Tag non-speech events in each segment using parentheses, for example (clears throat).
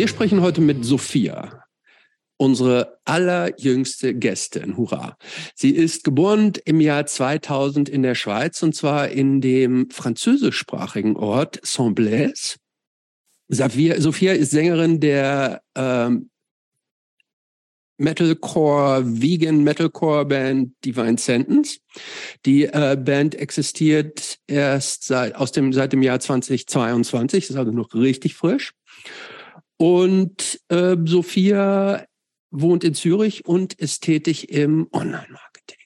Wir sprechen heute mit Sophia, unsere allerjüngste Gästin. Hurra. Sie ist geboren im Jahr 2000 in der Schweiz und zwar in dem französischsprachigen Ort Saint-Blaise. Sophia ist Sängerin der ähm, Metalcore, Vegan Metalcore Band Divine Sentence. Die äh, Band existiert erst seit, aus dem, seit dem Jahr 2022, ist also noch richtig frisch. Und äh, Sophia wohnt in Zürich und ist tätig im Online-Marketing.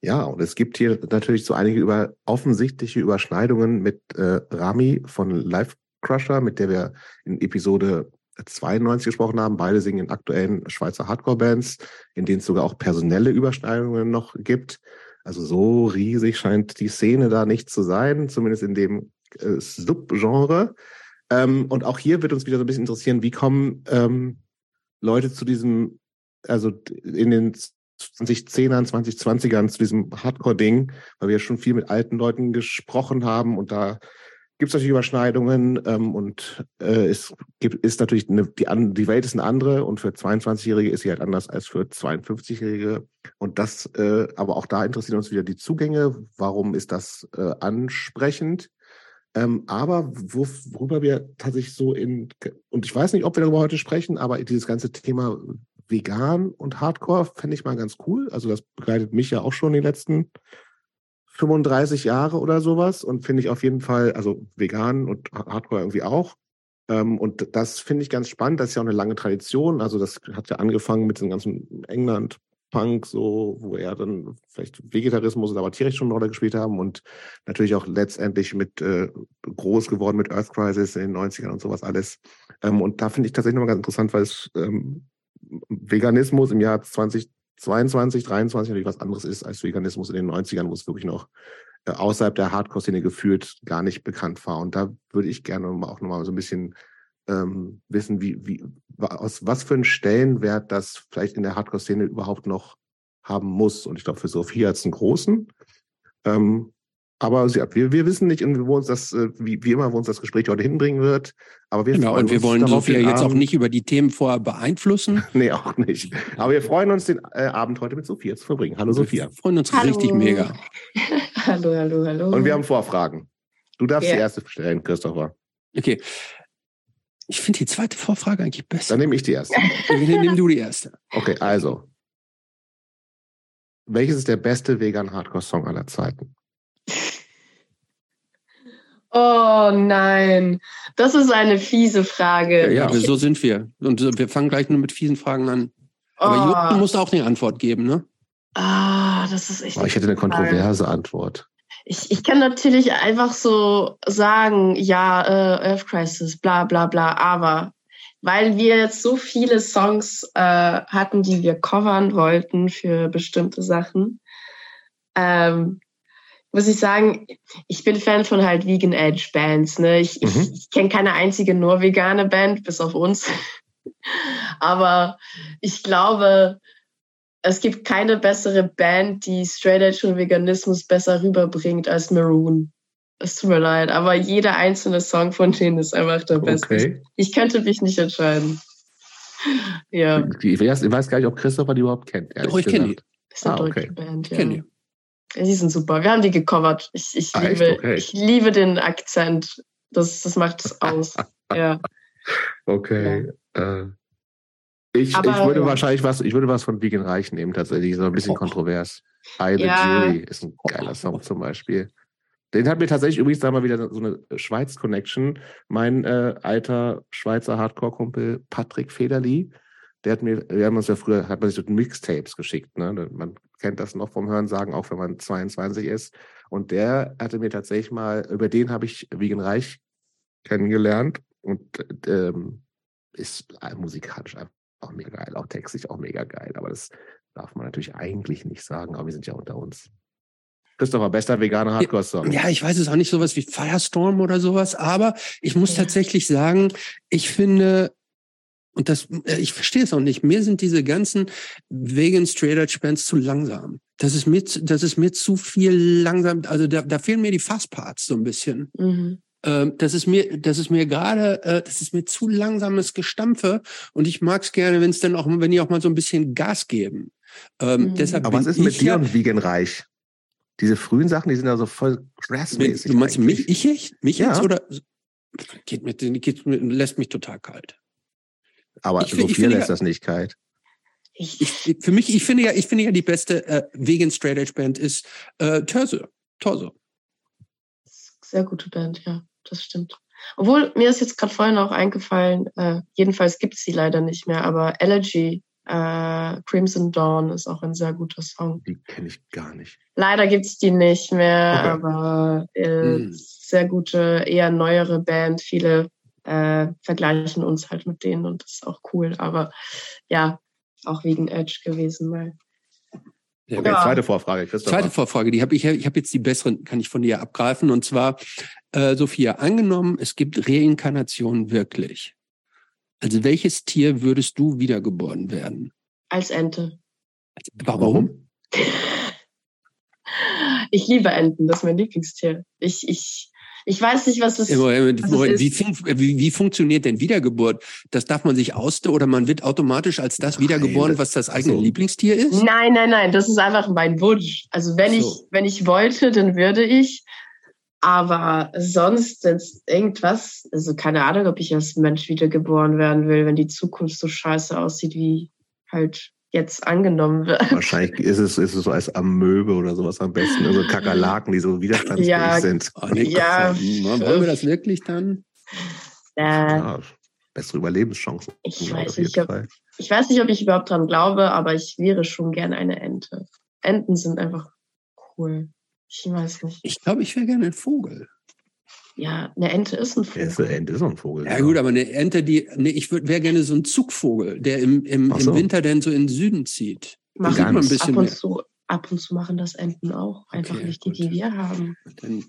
Ja, und es gibt hier natürlich so einige über, offensichtliche Überschneidungen mit äh, Rami von Live Crusher, mit der wir in Episode 92 gesprochen haben. Beide singen in aktuellen Schweizer Hardcore-Bands, in denen es sogar auch personelle Überschneidungen noch gibt. Also so riesig scheint die Szene da nicht zu sein, zumindest in dem äh, Subgenre. Ähm, und auch hier wird uns wieder so ein bisschen interessieren, wie kommen ähm, Leute zu diesem, also in den 2010ern, 2020ern zu diesem Hardcore-Ding, weil wir schon viel mit alten Leuten gesprochen haben und da gibt es natürlich Überschneidungen ähm, und äh, es gibt, ist natürlich eine, die, die Welt ist eine andere und für 22-Jährige ist sie halt anders als für 52-Jährige. Und das, äh, aber auch da interessieren uns wieder die Zugänge. Warum ist das äh, ansprechend? Ähm, aber wo, worüber wir tatsächlich so in, und ich weiß nicht, ob wir darüber heute sprechen, aber dieses ganze Thema vegan und Hardcore fände ich mal ganz cool. Also das begleitet mich ja auch schon die letzten 35 Jahre oder sowas und finde ich auf jeden Fall, also vegan und Hardcore irgendwie auch. Ähm, und das finde ich ganz spannend. Das ist ja auch eine lange Tradition. Also das hat ja angefangen mit dem ganzen England Punk, so, wo er dann vielleicht Vegetarismus oder aber Tierrecht schon eine Rolle gespielt haben und natürlich auch letztendlich mit äh, groß geworden mit Earth Crisis in den 90ern und sowas alles. Ähm, und da finde ich tatsächlich nochmal ganz interessant, weil es ähm, Veganismus im Jahr 20 22, 23 natürlich was anderes ist als Veganismus in den 90ern, wo es wirklich noch äh, außerhalb der Hardcore-Szene gefühlt gar nicht bekannt war. Und da würde ich gerne auch nochmal so ein bisschen ähm, wissen, wie, wie, aus was für einen Stellenwert das vielleicht in der Hardcore-Szene überhaupt noch haben muss. Und ich glaube, für Sophie hat es einen großen. Ähm, aber sie, wir, wir wissen nicht, wo uns das, äh, wie, wie immer, wo uns das Gespräch heute hinbringen wird. Aber wir genau, und wir wollen Sophia jetzt auch nicht über die Themen vorher beeinflussen. (laughs) nee, auch nicht. Aber wir freuen uns, den äh, Abend heute mit Sophia zu verbringen. Hallo, Sophia. Wir freuen uns hallo. richtig mega. (laughs) hallo, hallo, hallo. Und wir haben Vorfragen. Du darfst ja. die erste stellen, Christopher. Okay. Ich finde die zweite Vorfrage eigentlich besser. Dann nehme ich die erste. (laughs) Nimm du die erste. Okay, also. Welches ist der beste vegan Hardcore-Song aller Zeiten? Oh nein, das ist eine fiese Frage. Ja, ja so sind wir. Und wir fangen gleich nur mit fiesen Fragen an. Aber oh. du musst auch eine Antwort geben, ne? Ah, das ist echt. Oh, ich hätte eine kontroverse Frage. Antwort. Ich, ich kann natürlich einfach so sagen, ja, äh, Earth Crisis, bla bla bla, aber weil wir jetzt so viele Songs äh, hatten, die wir covern wollten für bestimmte Sachen, ähm, muss ich sagen, ich bin Fan von halt Vegan Edge Bands. Ne? Ich, mhm. ich, ich kenne keine einzige nur vegane Band, bis auf uns. (laughs) Aber ich glaube, es gibt keine bessere Band, die Straight Edge und Veganismus besser rüberbringt als Maroon. Es tut mir leid, aber jeder einzelne Song von denen ist einfach der beste. Okay. Ich könnte mich nicht entscheiden. (laughs) Ja. Ich weiß, ich weiß gar nicht, ob Christopher die überhaupt kennt. Oh, ich kenne die. Das ist eine ah, deutsche okay. Band, ja. Ich kenne die. Die sind super. Wir haben die gecovert. Ich, ich, ah, liebe, okay. ich liebe den Akzent. Das, das macht es (laughs) aus. ja. Okay. Ja. Äh, ich, Aber, ich würde wahrscheinlich was, ich würde was von Vegan Reich nehmen, tatsächlich. So ein bisschen oh. kontrovers. I the ja. Jury ist ein geiler Song zum Beispiel. Den hat mir tatsächlich übrigens da mal wieder so eine Schweiz-Connection. Mein äh, alter Schweizer Hardcore-Kumpel Patrick Federli, der hat mir, wir haben uns ja früher, hat man sich so Mixtapes geschickt, ne? Man kennt das noch vom Hörensagen, auch wenn man 22 ist. Und der hatte mir tatsächlich mal, über den habe ich Wiegen Reich kennengelernt und ähm, ist musikalisch auch mega geil, auch textlich auch mega geil. Aber das darf man natürlich eigentlich nicht sagen, aber wir sind ja unter uns. Christopher, bester veganer Hardcore-Song. Ja, ich weiß es auch nicht sowas wie Firestorm oder sowas, aber ich muss tatsächlich sagen, ich finde, und das, äh, ich verstehe es auch nicht. Mir sind diese ganzen Vegan Straight Edge Bands zu langsam. Das ist mir, das ist mir zu viel langsam. Also da, da fehlen mir die Fastparts so ein bisschen. Mhm. Ähm, das ist mir, das ist mir gerade, äh, das ist mir zu langsames Gestampfe und ich mag es gerne, wenn es dann auch, wenn die auch mal so ein bisschen Gas geben. Ähm, Mhm. deshalb Aber was ist mit dir ja, und Vegan-Reich? Diese frühen Sachen, die sind ja so voll crassmäßig. Du meinst eigentlich. mich, ich? Mich Ja. jetzt oder? Geht mir, geht mir, lässt mich total kalt. Aber Ich Sophia finde lässt ja- das nicht kalt. Ich, Ich, für mich, ich finde ja, ich finde ja die beste äh, Vegan Straight Edge Band ist äh, Torso. Torso. sehr gute Band, ja, das stimmt. Obwohl, mir ist jetzt gerade vorhin auch eingefallen, äh, jedenfalls gibt's sie leider nicht mehr, aber Elegy, äh, Crimson Dawn ist auch ein sehr guter Song. Die kenne ich gar nicht. Leider gibt's die nicht mehr, Okay. aber äh, Hm. sehr gute, eher neuere Band. Viele äh, vergleichen uns halt mit denen und das ist auch cool. Aber ja, auch wegen Edge gewesen mal. Ja, Okay, zweite Vorfrage, Christoph. Zweite Vorfrage, die habe ich, ich habe jetzt die besseren, kann ich von dir abgreifen. Und zwar, äh, Sophia, angenommen, es gibt Reinkarnation wirklich. Also welches Tier würdest du wiedergeboren werden? Als Ente. Warum? Ich liebe Enten, das ist mein Lieblingstier. Ich, ich, ich weiß nicht, was das Moment, es Moment, wie, ist- fun wie, wie funktioniert denn Wiedergeburt? Das darf man sich ausde oder man wird automatisch als das wiedergeboren, was das eigene so. Lieblingstier ist? Nein, nein, nein, das ist einfach mein Wunsch. Also wenn Ach ich, so. wenn ich wollte, dann würde ich. Aber sonst jetzt irgendwas, also keine Ahnung, ob ich als Mensch wiedergeboren werden will, wenn die Zukunft so scheiße aussieht, wie halt jetzt angenommen wird. (laughs) Wahrscheinlich ist es, ist es so als Amöbe oder sowas am besten. Also Kakerlaken, die so widerstandsfähig Ja. sind. Oh, nee, Ja. Gott, wollen wir das wirklich dann? Äh, Ja, bessere Überlebenschancen. ich weiß nicht, ob, ich weiß nicht, ob ich überhaupt dran glaube, aber ich wäre schon gerne eine Ente. Enten sind einfach cool. Ich weiß nicht. Ich glaube, ich wäre gerne ein Vogel. Ja, eine Ente ist ein Ja, ist eine Vogel. Ente ist ein Vogel. Ja gut, aber eine Ente, die, nee, ich wäre gerne so ein Zugvogel, der im, im, so. im Winter dann so in den Süden zieht. Machen man ein bisschen ab und zu, ab und zu machen das Enten auch. Einfach Okay, nicht die, gut. die wir haben. Dann,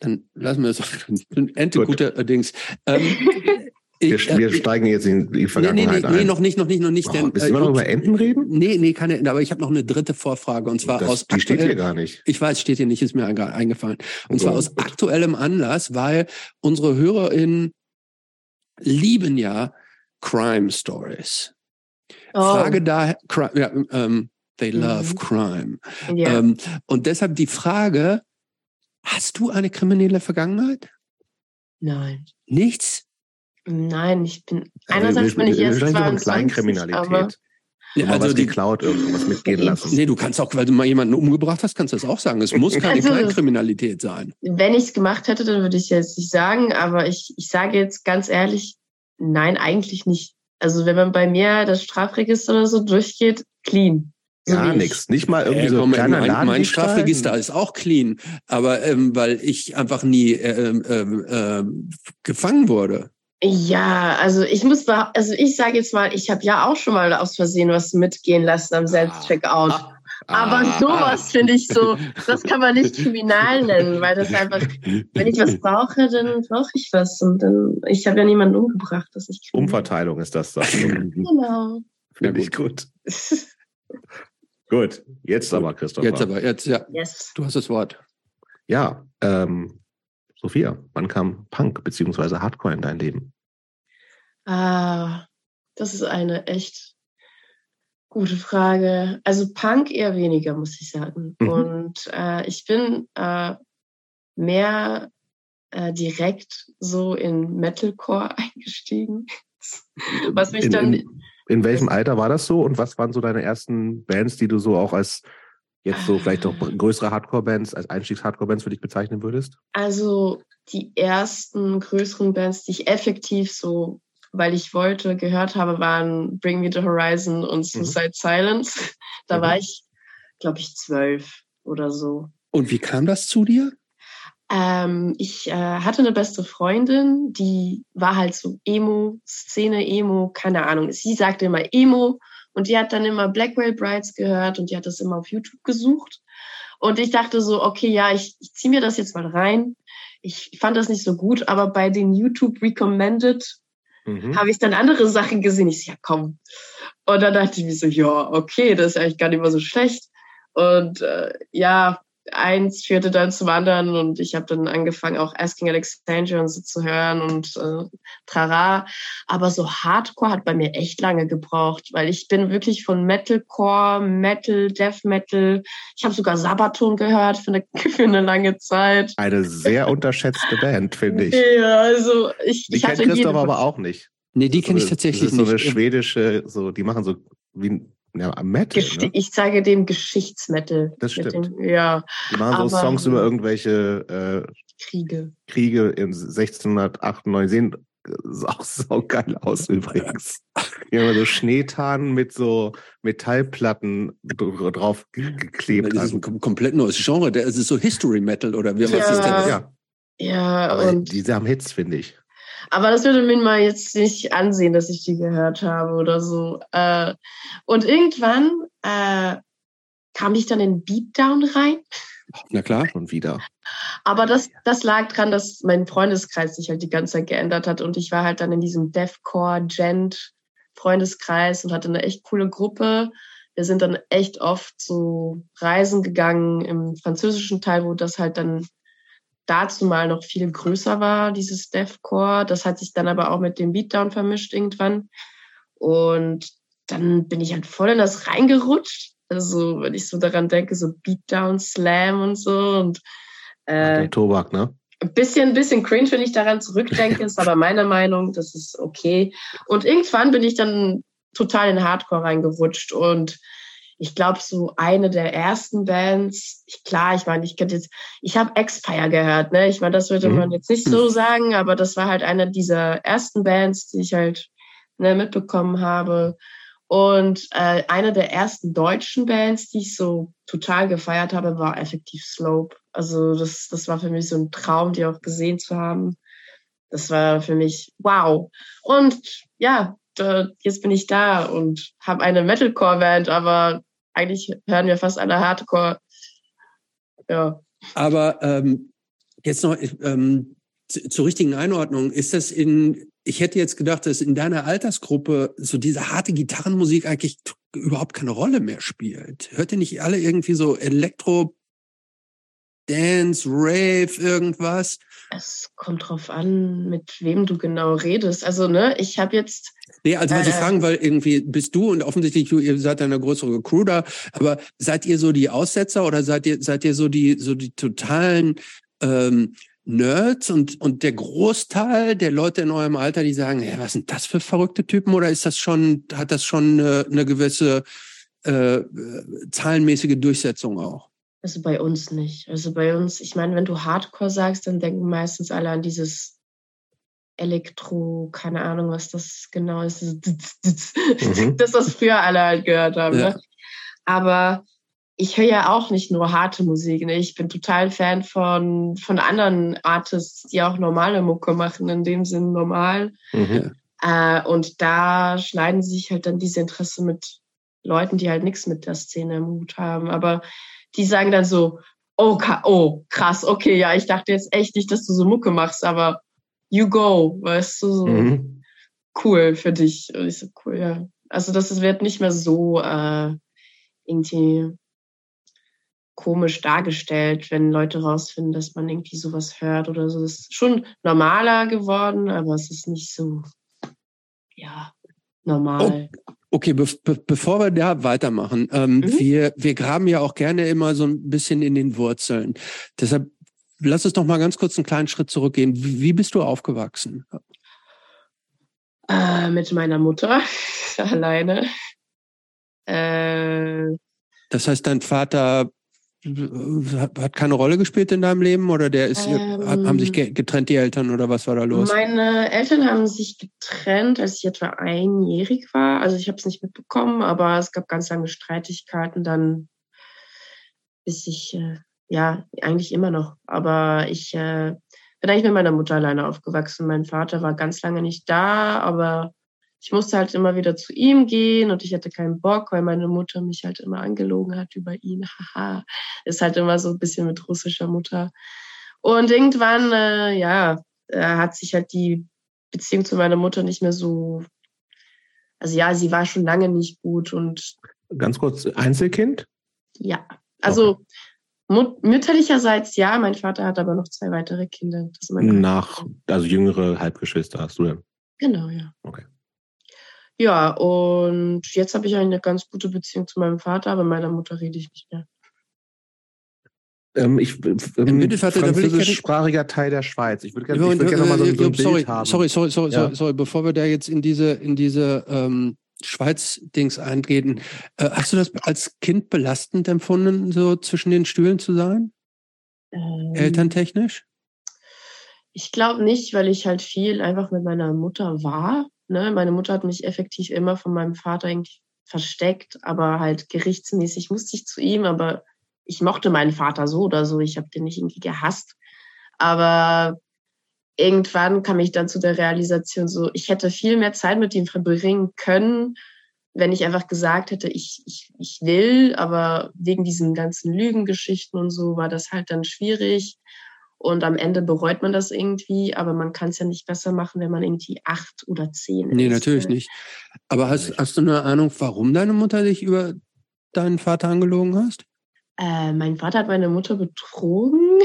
dann lassen wir es. (laughs) Ente Gut. guter Dings. Ähm, (laughs) Wir, ich, äh, wir steigen jetzt in die nee, nee, Vergangenheit nee, nee, ein. noch nicht, noch nicht, noch nicht. Oh, denn, willst du immer noch über Enten reden? Nee, nee, keine Ente. Aber ich habe noch eine dritte Vorfrage und zwar Das, aus die steht hier gar nicht. Ich weiß, steht hier nicht, ist mir gerade eingefallen. Und zwar Oh, aus gut. aktuellem Anlass, weil unsere HörerInnen lieben ja Crime Stories. Oh, Frage daher, ja, ähm, they love Mhm. crime. ja. Ähm, und deshalb die Frage, hast du eine kriminelle Vergangenheit? Nein. Nichts? Nein, ich bin, Also, einerseits bin ich erst von 22, aber Kleinkriminalität. Ja, also was die, geklaut, irgendwas mitgehen lassen. nee, du kannst auch, weil du mal jemanden umgebracht hast, kannst du das auch sagen. Es muss keine Also- Kleinkriminalität sein. wenn ich es gemacht hätte, dann würde ich jetzt nicht sagen, aber ich, ich sage jetzt ganz ehrlich, nein, eigentlich nicht. Also wenn man bei mir das Strafregister oder so durchgeht, clean. So Gar nichts. Nicht mal irgendwie Äh, so Moment, kleiner mein, mein? Strafregister ist auch clean, aber ähm, weil ich einfach nie ähm, ähm, ähm, gefangen wurde. Ja, also ich muss, behau- also ich sage jetzt mal, ich habe ja auch schon mal aus Versehen was mitgehen lassen am Selbstcheckout. Ah. Aber Ah. sowas finde ich so, das kann man nicht kriminal nennen, weil das einfach, wenn ich was brauche, dann brauche ich was. Und dann, ich habe ja niemanden umgebracht, dass ich kriminell- Umverteilung ist das. das. Genau. Finde ich gut. (laughs) Gut, jetzt aber, Christoph. Jetzt aber, jetzt, ja, Yes. du hast das Wort. Ja, ähm, Sophia, wann kam Punk bzw. Hardcore in dein Leben? Ah, das ist eine echt gute Frage. Also Punk eher weniger, muss ich sagen. Mhm. Und äh, ich bin äh, mehr äh, direkt so in Metalcore (laughs) eingestiegen. Was mich in, dann in, in welchem Alter war das so und was waren so deine ersten Bands, die du so auch als jetzt so vielleicht auch Ah. größere Hardcore-Bands, als Einstiegs-Hardcore-Bands für dich bezeichnen würdest? Also die ersten größeren Bands, die ich effektiv so, weil ich wollte, gehört habe, waren Bring Me the Horizon und Suicide Silence. Da Mhm. war ich, glaube ich, zwölf oder so. Und wie kam das zu dir? Ähm, ich äh, hatte eine beste Freundin, die war halt so Emo, Szene Emo, keine Ahnung. Sie sagte immer Emo und die hat dann immer Blackwell Brides gehört und die hat das immer auf YouTube gesucht. Und ich dachte so, okay, ja, ich, ich ziehe mir das jetzt mal rein. Ich fand das nicht so gut, aber bei den YouTube Recommended Mhm. habe ich dann andere Sachen gesehen. Ich so, ja, komm. Und dann dachte ich mir so, ja, okay, das ist eigentlich gar nicht mal so schlecht. Und äh, ja, eins führte dann zum anderen und ich habe dann angefangen, auch Asking Alexandria und so zu hören und äh, trara. Aber so Hardcore hat bei mir echt lange gebraucht, weil ich bin wirklich von Metalcore, Metal, Death Metal. Ich habe sogar Sabaton gehört für eine, (laughs) für eine lange Zeit. Eine sehr unterschätzte Band, finde ich. Ja, also ich, Die ich kennt hatte Christoph aber auch nicht. Nee, die kenne so ich tatsächlich Das ist so eine nicht. schwedische, so, die machen so wie ein ja, Metal. Gesti- Ne? Ich sage dem Geschichtsmetal. Das stimmt. Dem, ja, Die machen so aber- Songs über irgendwelche äh, Kriege. Kriege in 1698. Sehen äh, auch (laughs) saugeil aus übrigens. Die haben so Schneetannen mit so Metallplatten dr- drauf ge- geklebt. Das ist ein kom- komplett neues Genre. Es ist so History Metal oder wie was Ja. ist denn das? ja, Ja, aber und die haben Hits, finde ich. Aber das würde mir mal jetzt nicht ansehen, dass ich die gehört habe oder so. Äh, und irgendwann äh, kam ich dann in Beatdown rein. Na klar. Schon wieder. Aber das, das lag dran, dass mein Freundeskreis sich halt die ganze Zeit geändert hat. Und ich war halt dann in diesem Deathcore, Gent Freundeskreis und hatte eine echt coole Gruppe. Wir sind dann echt oft so Reisen gegangen im französischen Teil, wo das halt dann dazu mal noch viel größer war, dieses Deathcore. Das hat sich dann aber auch mit dem Beatdown vermischt irgendwann. Und dann bin ich halt voll in das reingerutscht. Also, wenn ich so daran denke, so Beatdown, Slam und so. Und äh, Der Tobak, ne? ein bisschen, ein bisschen cringe, wenn ich daran zurückdenke, (laughs) ist aber meine Meinung, das ist okay. Und irgendwann bin ich dann total in Hardcore reingerutscht und ich glaube, so eine der ersten Bands, ich, klar, ich meine, ich könnte jetzt, ich habe Expire gehört, ne? Ich meine, das würde Mhm. man jetzt nicht so sagen, aber das war halt eine dieser ersten Bands, die ich halt ne, mitbekommen habe. Und äh, eine der ersten deutschen Bands, die ich so total gefeiert habe, war Effektiv Slope. Also das, das war für mich so ein Traum, die auch gesehen zu haben. Das war für mich wow. Und ja, da, jetzt bin ich da und habe eine Metalcore-Band, aber eigentlich hören wir fast alle Hardcore. Ja. Aber ähm, jetzt noch ähm, zu- zur richtigen Einordnung. Ist das in, ich hätte jetzt gedacht, dass in deiner Altersgruppe so diese harte Gitarrenmusik eigentlich überhaupt keine Rolle mehr spielt. Hört ihr nicht alle irgendwie so Elektro, Dance, Rave, irgendwas? Es kommt drauf an, mit wem du genau redest. Also, ne, ich habe jetzt Nee, also was ich Äh, fragen, weil irgendwie bist du und offensichtlich du, ihr seid eine größere Crew da, aber seid ihr so die Aussetzer oder seid ihr, seid ihr so die, so die totalen ähm, Nerds und, und der Großteil der Leute in eurem Alter, die sagen, ja, was sind das für verrückte Typen oder ist das schon, hat das schon eine, eine gewisse äh, äh, zahlenmäßige Durchsetzung auch? Also bei uns nicht. Also bei uns, ich meine, wenn du Hardcore sagst, dann denken meistens alle an dieses Elektro, keine Ahnung, was das genau ist. Dieses Mhm. (laughs) Das, was früher alle halt gehört haben. Ja. Ne? Aber ich höre ja auch nicht nur harte Musik. Ne? Ich bin total Fan von, von anderen Artists, die auch normale Mucke machen, in dem Sinn normal. Mhm. Äh, und da schneiden sich halt dann diese Interesse mit Leuten, die halt nichts mit der Szene im Hut haben. Aber die sagen dann so, oh, oh, krass, okay, ja, ich dachte jetzt echt nicht, dass du so Mucke machst, aber you go, weißt du, so Mhm. cool für dich. Und ich so, cool, ja. Also das wird nicht mehr so äh, irgendwie komisch dargestellt, wenn Leute rausfinden, dass man irgendwie sowas hört oder so. Das ist schon normaler geworden, aber es ist nicht so, ja, normal. Okay, be be bevor wir da weitermachen, ähm, Mhm. wir, wir graben ja auch gerne immer so ein bisschen in den Wurzeln. Deshalb lass uns doch mal ganz kurz einen kleinen Schritt zurückgehen. Wie, bist du aufgewachsen? Äh, mit meiner Mutter (laughs) alleine. Äh, Das heißt, dein Vater hat keine Rolle gespielt in deinem Leben oder der ist, Ähm. haben sich ge- getrennt die Eltern oder was war da los? Meine Eltern haben sich getrennt, als ich etwa einjährig war. Also ich habe es nicht mitbekommen, aber es gab ganz lange Streitigkeiten dann, bis ich, äh, ja, eigentlich immer noch. Aber ich äh, bin eigentlich mit meiner Mutter alleine aufgewachsen. Mein Vater war ganz lange nicht da, aber ich musste halt immer wieder zu ihm gehen und ich hatte keinen Bock, weil meine Mutter mich halt immer angelogen hat über ihn. (laughs) Haha, ist halt immer so ein bisschen mit russischer Mutter. Und irgendwann, äh, ja, äh, hat sich halt die Beziehung zu meiner Mutter nicht mehr so, also ja, sie war schon lange nicht gut und Ganz kurz, Einzelkind? ja, also Mut mütterlicherseits ja, mein Vater hat aber noch zwei weitere Kinder. Nach, also jüngere Halbgeschwister hast du denn? Genau, ja. Okay. Ja, und jetzt habe ich eine ganz gute Beziehung zu meinem Vater, aber meiner Mutter rede ich nicht mehr. Ähm, ich, ähm, französischsprachiger Teil der Schweiz. Ich würde gerne würd gern nochmal so, so ein sorry, Bild haben. Sorry, sorry, sorry, ja. sorry, sorry, bevor wir da jetzt in diese, in diese ähm, Schweiz-Dings eintreten. Äh, hast du das als Kind belastend empfunden, so zwischen den Stühlen zu sein? Ähm, Elterntechnisch? Ich glaube nicht, weil ich halt viel einfach mit meiner Mutter war. Ne? Meine Mutter hat mich effektiv immer von meinem Vater irgendwie versteckt, aber halt gerichtsmäßig musste ich zu ihm, aber ich mochte meinen Vater so oder so. Ich habe den nicht irgendwie gehasst. Aber irgendwann kam ich dann zu der Realisation, so ich hätte viel mehr Zeit mit ihm verbringen können, wenn ich einfach gesagt hätte, ich, ich, ich will, aber wegen diesen ganzen Lügengeschichten und so war das halt dann schwierig. Und am Ende bereut man das irgendwie, aber man kann es ja nicht besser machen, wenn man irgendwie acht oder zehn ist. Nee, natürlich nicht. Aber hast, hast du eine Ahnung, warum deine Mutter dich über deinen Vater angelogen hast? Äh, mein Vater hat meine Mutter betrogen.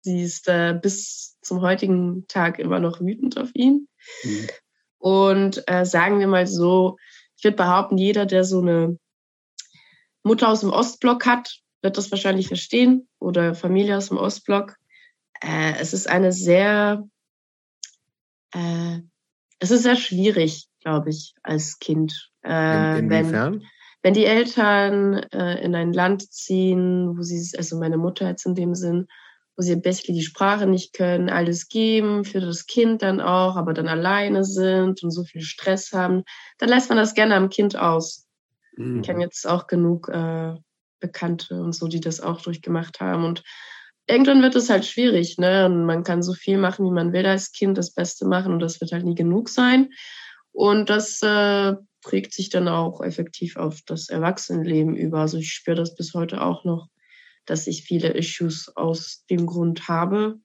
Sie ist äh, bis zum heutigen Tag immer noch wütend auf ihn. Mhm. Und äh, sagen wir mal so, ich würde behaupten, jeder, der so eine Mutter aus dem Ostblock hat, wird das wahrscheinlich verstehen oder Familie aus dem Ostblock. Äh, es ist eine sehr, äh, es ist sehr schwierig, glaube ich, als Kind. Äh, In, inwiefern? Wenn, wenn die Eltern äh, in ein Land ziehen, wo sie, also meine Mutter jetzt in dem Sinn, wo sie basically die Sprache nicht können, alles geben für das Kind dann auch, aber dann alleine sind und so viel Stress haben, dann lässt man das gerne am Kind aus. Mhm. Ich kenne jetzt auch genug äh, Bekannte und so, die das auch durchgemacht haben. Und irgendwann wird es halt schwierig, ne? Und man kann so viel machen, wie man will als Kind, das Beste machen und das wird halt nie genug sein. Und das äh, prägt sich dann auch effektiv auf das Erwachsenenleben über. Also ich spüre das bis heute auch noch, dass ich viele Issues aus dem Grund habe.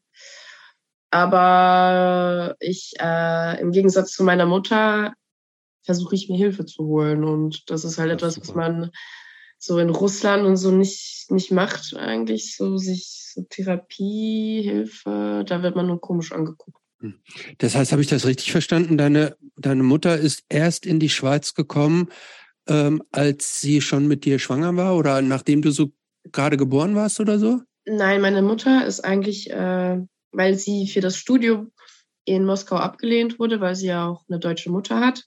Aber ich, äh, im Gegensatz zu meiner Mutter, versuche ich mir Hilfe zu holen. Und das ist halt das etwas, was man so in Russland und so nicht, nicht macht eigentlich. So sich so Therapie, Hilfe, da wird man nur komisch angeguckt. Hm. Das heißt, habe ich das richtig verstanden? Deine, deine Mutter ist erst in die Schweiz gekommen, ähm, als sie schon mit dir schwanger war oder nachdem du so gerade geboren warst oder so? Nein, meine Mutter ist eigentlich, äh, weil sie für das Studium in Moskau abgelehnt wurde, weil sie ja auch eine deutsche Mutter hat,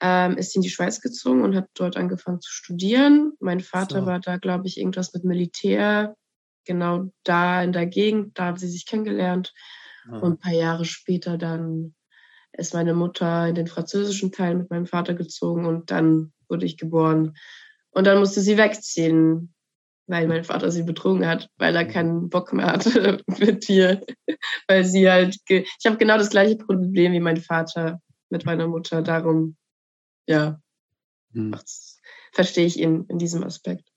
ähm, ist sie in die Schweiz gezogen und hat dort angefangen zu studieren. Mein Vater so. war da, glaube ich, irgendwas mit Militär, genau da in der Gegend, da haben sie sich kennengelernt. Ah. Und ein paar Jahre später dann ist meine Mutter in den französischen Teil mit meinem Vater gezogen und dann wurde ich geboren. Und dann musste sie wegziehen, weil mein Vater sie betrogen hat, weil er keinen Bock mehr hatte (laughs) mit ihr. weil sie halt, ich habe genau das gleiche Problem wie mein Vater mit meiner Mutter. Darum, ja, hm. verstehe ich ihn in diesem Aspekt.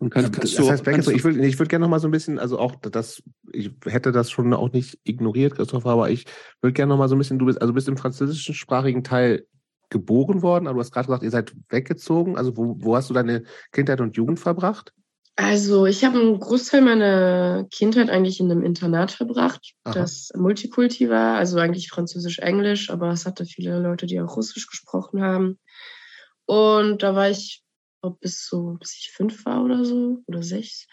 Und kann, kannst das heißt, kannst ich würde ich würd gerne noch mal so ein bisschen, also auch das, ich hätte das schon auch nicht ignoriert, Christopher, aber ich würde gerne noch mal so ein bisschen, du bist, also bist im französischen sprachigen Teil geboren worden, aber du hast gerade gesagt, ihr seid weggezogen. Also wo, wo hast du deine Kindheit und Jugend verbracht? Also ich habe einen Großteil meiner Kindheit eigentlich in einem Internat verbracht, Aha. das Multikulti war, also eigentlich Französisch-Englisch, aber es hatte viele Leute, die auch Russisch gesprochen haben. Und da war ich glaube, bis so, bis ich fünf war oder so oder sechs.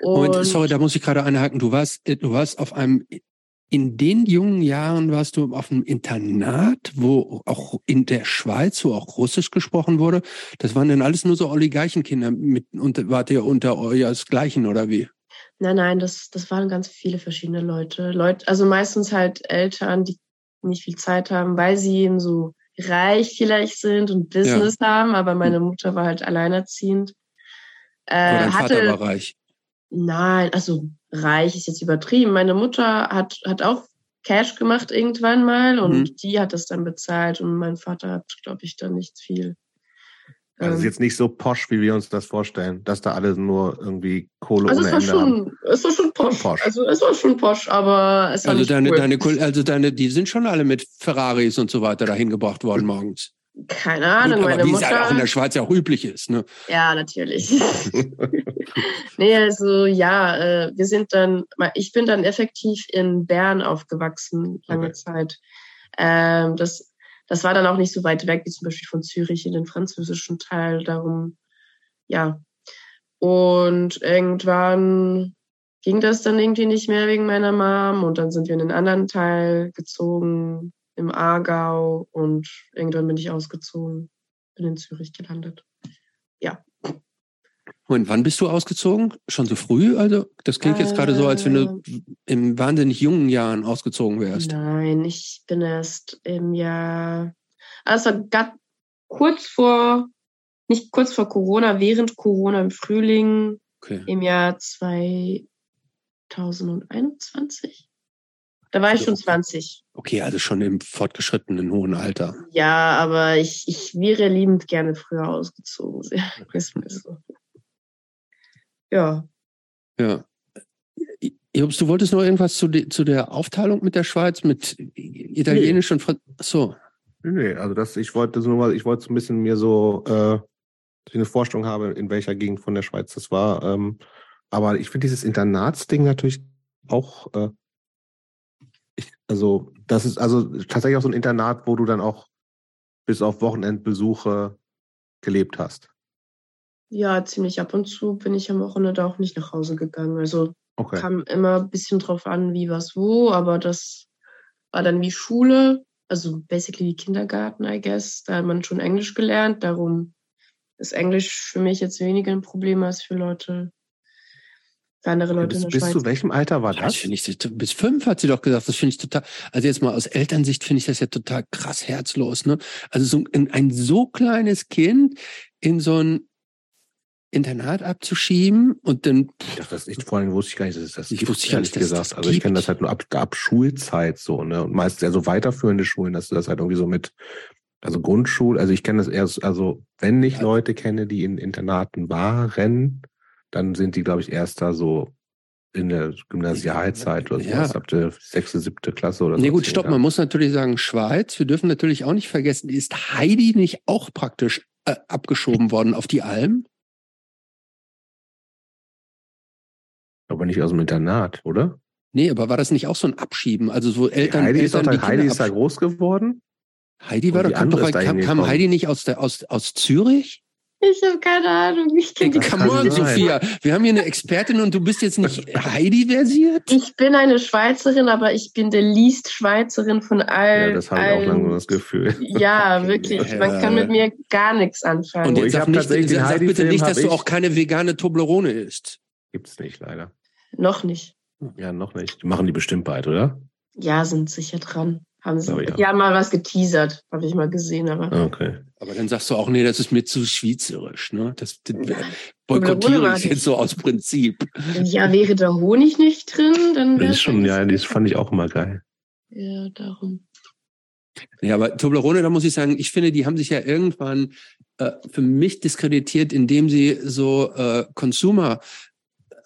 Und Moment, sorry, da muss ich gerade einhaken. Du warst, du warst auf einem, in den jungen Jahren warst du auf einem Internat, wo auch in der Schweiz, wo auch Russisch gesprochen wurde. Das waren dann alles nur so Oligarchenkinder mit, und wart ihr unter euresgleichen oder wie? Nein, nein, das, das waren ganz viele verschiedene Leute. Leute, also meistens halt Eltern, die nicht viel Zeit haben, weil sie eben so reich vielleicht sind und Business ja. haben, aber meine Mutter war halt alleinerziehend. Äh, dein hatte, Vater war reich. Nein, also reich ist jetzt übertrieben. Meine Mutter hat, hat auch Cash gemacht irgendwann mal und mhm. die hat das dann bezahlt und mein Vater hat, glaube ich, dann nicht viel. Also es ist ähm. jetzt nicht so posch, wie wir uns das vorstellen, dass da alle nur irgendwie Kohle also ohne Ende schon, haben. Es war schon posch. posch. Also es war schon posch, aber es war also nicht deine, cool. deine, also deine, die sind schon alle mit Ferraris und so weiter dahin gebracht worden morgens. Keine Ahnung, Gut, aber meine wie es Mutter. halt auch in der Schweiz ja auch üblich ist. Ne? Ja, natürlich. (laughs) (laughs) nee, also ja, äh, wir sind dann, ich bin dann effektiv in Bern aufgewachsen, lange Okay. Zeit. Ähm, das, das war dann auch nicht so weit weg, wie zum Beispiel von Zürich in den französischen Teil. Darum, ja. Und irgendwann ging das dann irgendwie nicht mehr wegen meiner Mom und dann sind wir in einen anderen Teil gezogen im Aargau und irgendwann bin ich ausgezogen, bin in Zürich gelandet. Und wann bist du ausgezogen? Schon so früh? Also, das klingt jetzt gerade so, als wenn du im wahnsinnig jungen Jahren ausgezogen wärst. Nein, ich bin erst im Jahr, also ganz kurz vor, nicht kurz vor Corona, während Corona im Frühling Okay. im Jahr 2021. Da war ich schon 20. Okay, also schon im fortgeschrittenen hohen Alter. Ja, aber ich, ich wäre liebend gerne früher ausgezogen. (laughs) Ist mir so. Ja. Ja. Jobs, du wolltest noch irgendwas zu, de, zu der Aufteilung mit der Schweiz, mit Italienisch und Franz so. Nee, nee, also das, ich wollte nur mal, ich wollte so ein bisschen mir so, äh, dass ich eine Vorstellung habe, in welcher Gegend von der Schweiz das war. Ähm, aber ich finde dieses Internatsding natürlich auch, äh, ich, also das ist also tatsächlich auch so ein Internat, wo du dann auch bis auf Wochenendbesuche gelebt hast. Ja, ziemlich ab und zu bin ich am Wochenende auch nicht nach Hause gegangen. Also Okay. kam immer ein bisschen drauf an, wie was wo, aber das war dann wie Schule, also basically wie Kindergarten, I guess. Da hat man schon Englisch gelernt, darum ist Englisch für mich jetzt weniger ein Problem als für Leute, für andere Leute bis, in der bis Schweiz. zu welchem Alter war Ja, das das? finde ich, bis fünf hat sie doch gesagt, das finde ich total, also jetzt mal aus Elternsicht finde ich das ja total krass herzlos, ne? Also so ein, ein so kleines Kind in so ein Internat abzuschieben und dann, Ich dachte, das nicht, vor allem wusste ich gar nicht, dass es das Ich gibt, wusste gar nicht, gesagt. das also ich kenne das halt nur ab, ab Schulzeit so, ne? Und meistens eher so weiterführende Schulen, dass du das halt irgendwie so mit, also Grundschule, also ich kenne das erst, also wenn ich Ja. Leute kenne, die in Internaten waren, dann sind die, glaube ich, erst da so in der Gymnasialzeit oder Ja. sowas, ab der sechste, siebte Klasse oder so. nee gut, stopp, man muss natürlich sagen, Schweiz, wir dürfen natürlich auch nicht vergessen, ist Heidi nicht auch praktisch äh, abgeschoben (laughs) worden auf die Alm? Aber nicht aus dem Internat, oder? Nee, aber war das nicht auch so ein Abschieben? Also so Eltern, Heidi ist, doch Eltern da, die Heidi ist da groß geworden. Heidi war doch, die kam, andere doch ist da kam, kam. Heidi nicht aus, der, aus, aus Zürich? Ich habe keine Ahnung. Ich, Das Come on, sein. Sophia. Wir haben hier eine Expertin und du bist jetzt nicht (laughs) Heidi-versiert? ich bin eine Schweizerin, aber ich bin der least Schweizerin von allen. Ja, das habe ich auch langsam das Gefühl. Ja, (laughs) wirklich. Man kann mit mir gar nichts anfangen. Und ich jetzt sag, nicht, sag bitte nicht, dass du auch keine vegane Toblerone isst. Gibt's nicht, leider. Noch nicht. Ja, noch nicht. Machen die bestimmt bald, oder? Ja, sind sicher dran. Haben sie. Aber ja. Die haben mal was geteasert, habe ich mal gesehen, aber. Okay. Aber dann sagst du auch, nee, das ist mir zu schweizerisch. Ne? Das, das boykottiere ich jetzt so aus Prinzip. Ja, wäre da Honig nicht drin, dann Das wäre ist schon, ja, das fand ich auch immer geil. Ja, darum. Ja, aber Toblerone, da muss ich sagen, ich finde, die haben sich ja irgendwann äh, für mich diskreditiert, indem sie so äh, Consumer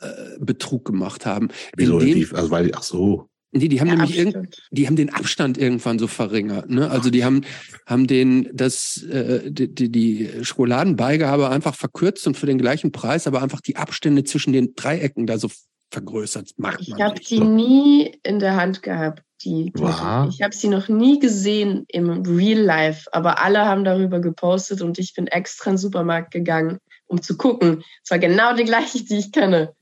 äh, Betrug gemacht haben. Wieso? Die, also weil, ach so. nee, die haben Ja, nämlich irgend, die haben den Abstand irgendwann so verringert. Ne? Also die haben, haben den, das, äh, die, die, die Schokoladenbeigabe einfach verkürzt und für den gleichen Preis, aber einfach die Abstände zwischen den Dreiecken da so vergrößert. Macht Ich habe die nie in der Hand gehabt. Die, die Wow. Ich habe sie noch nie gesehen im Real Life, aber alle haben darüber gepostet und ich bin extra in den Supermarkt gegangen, um zu gucken. Es war genau die gleiche, die ich kenne.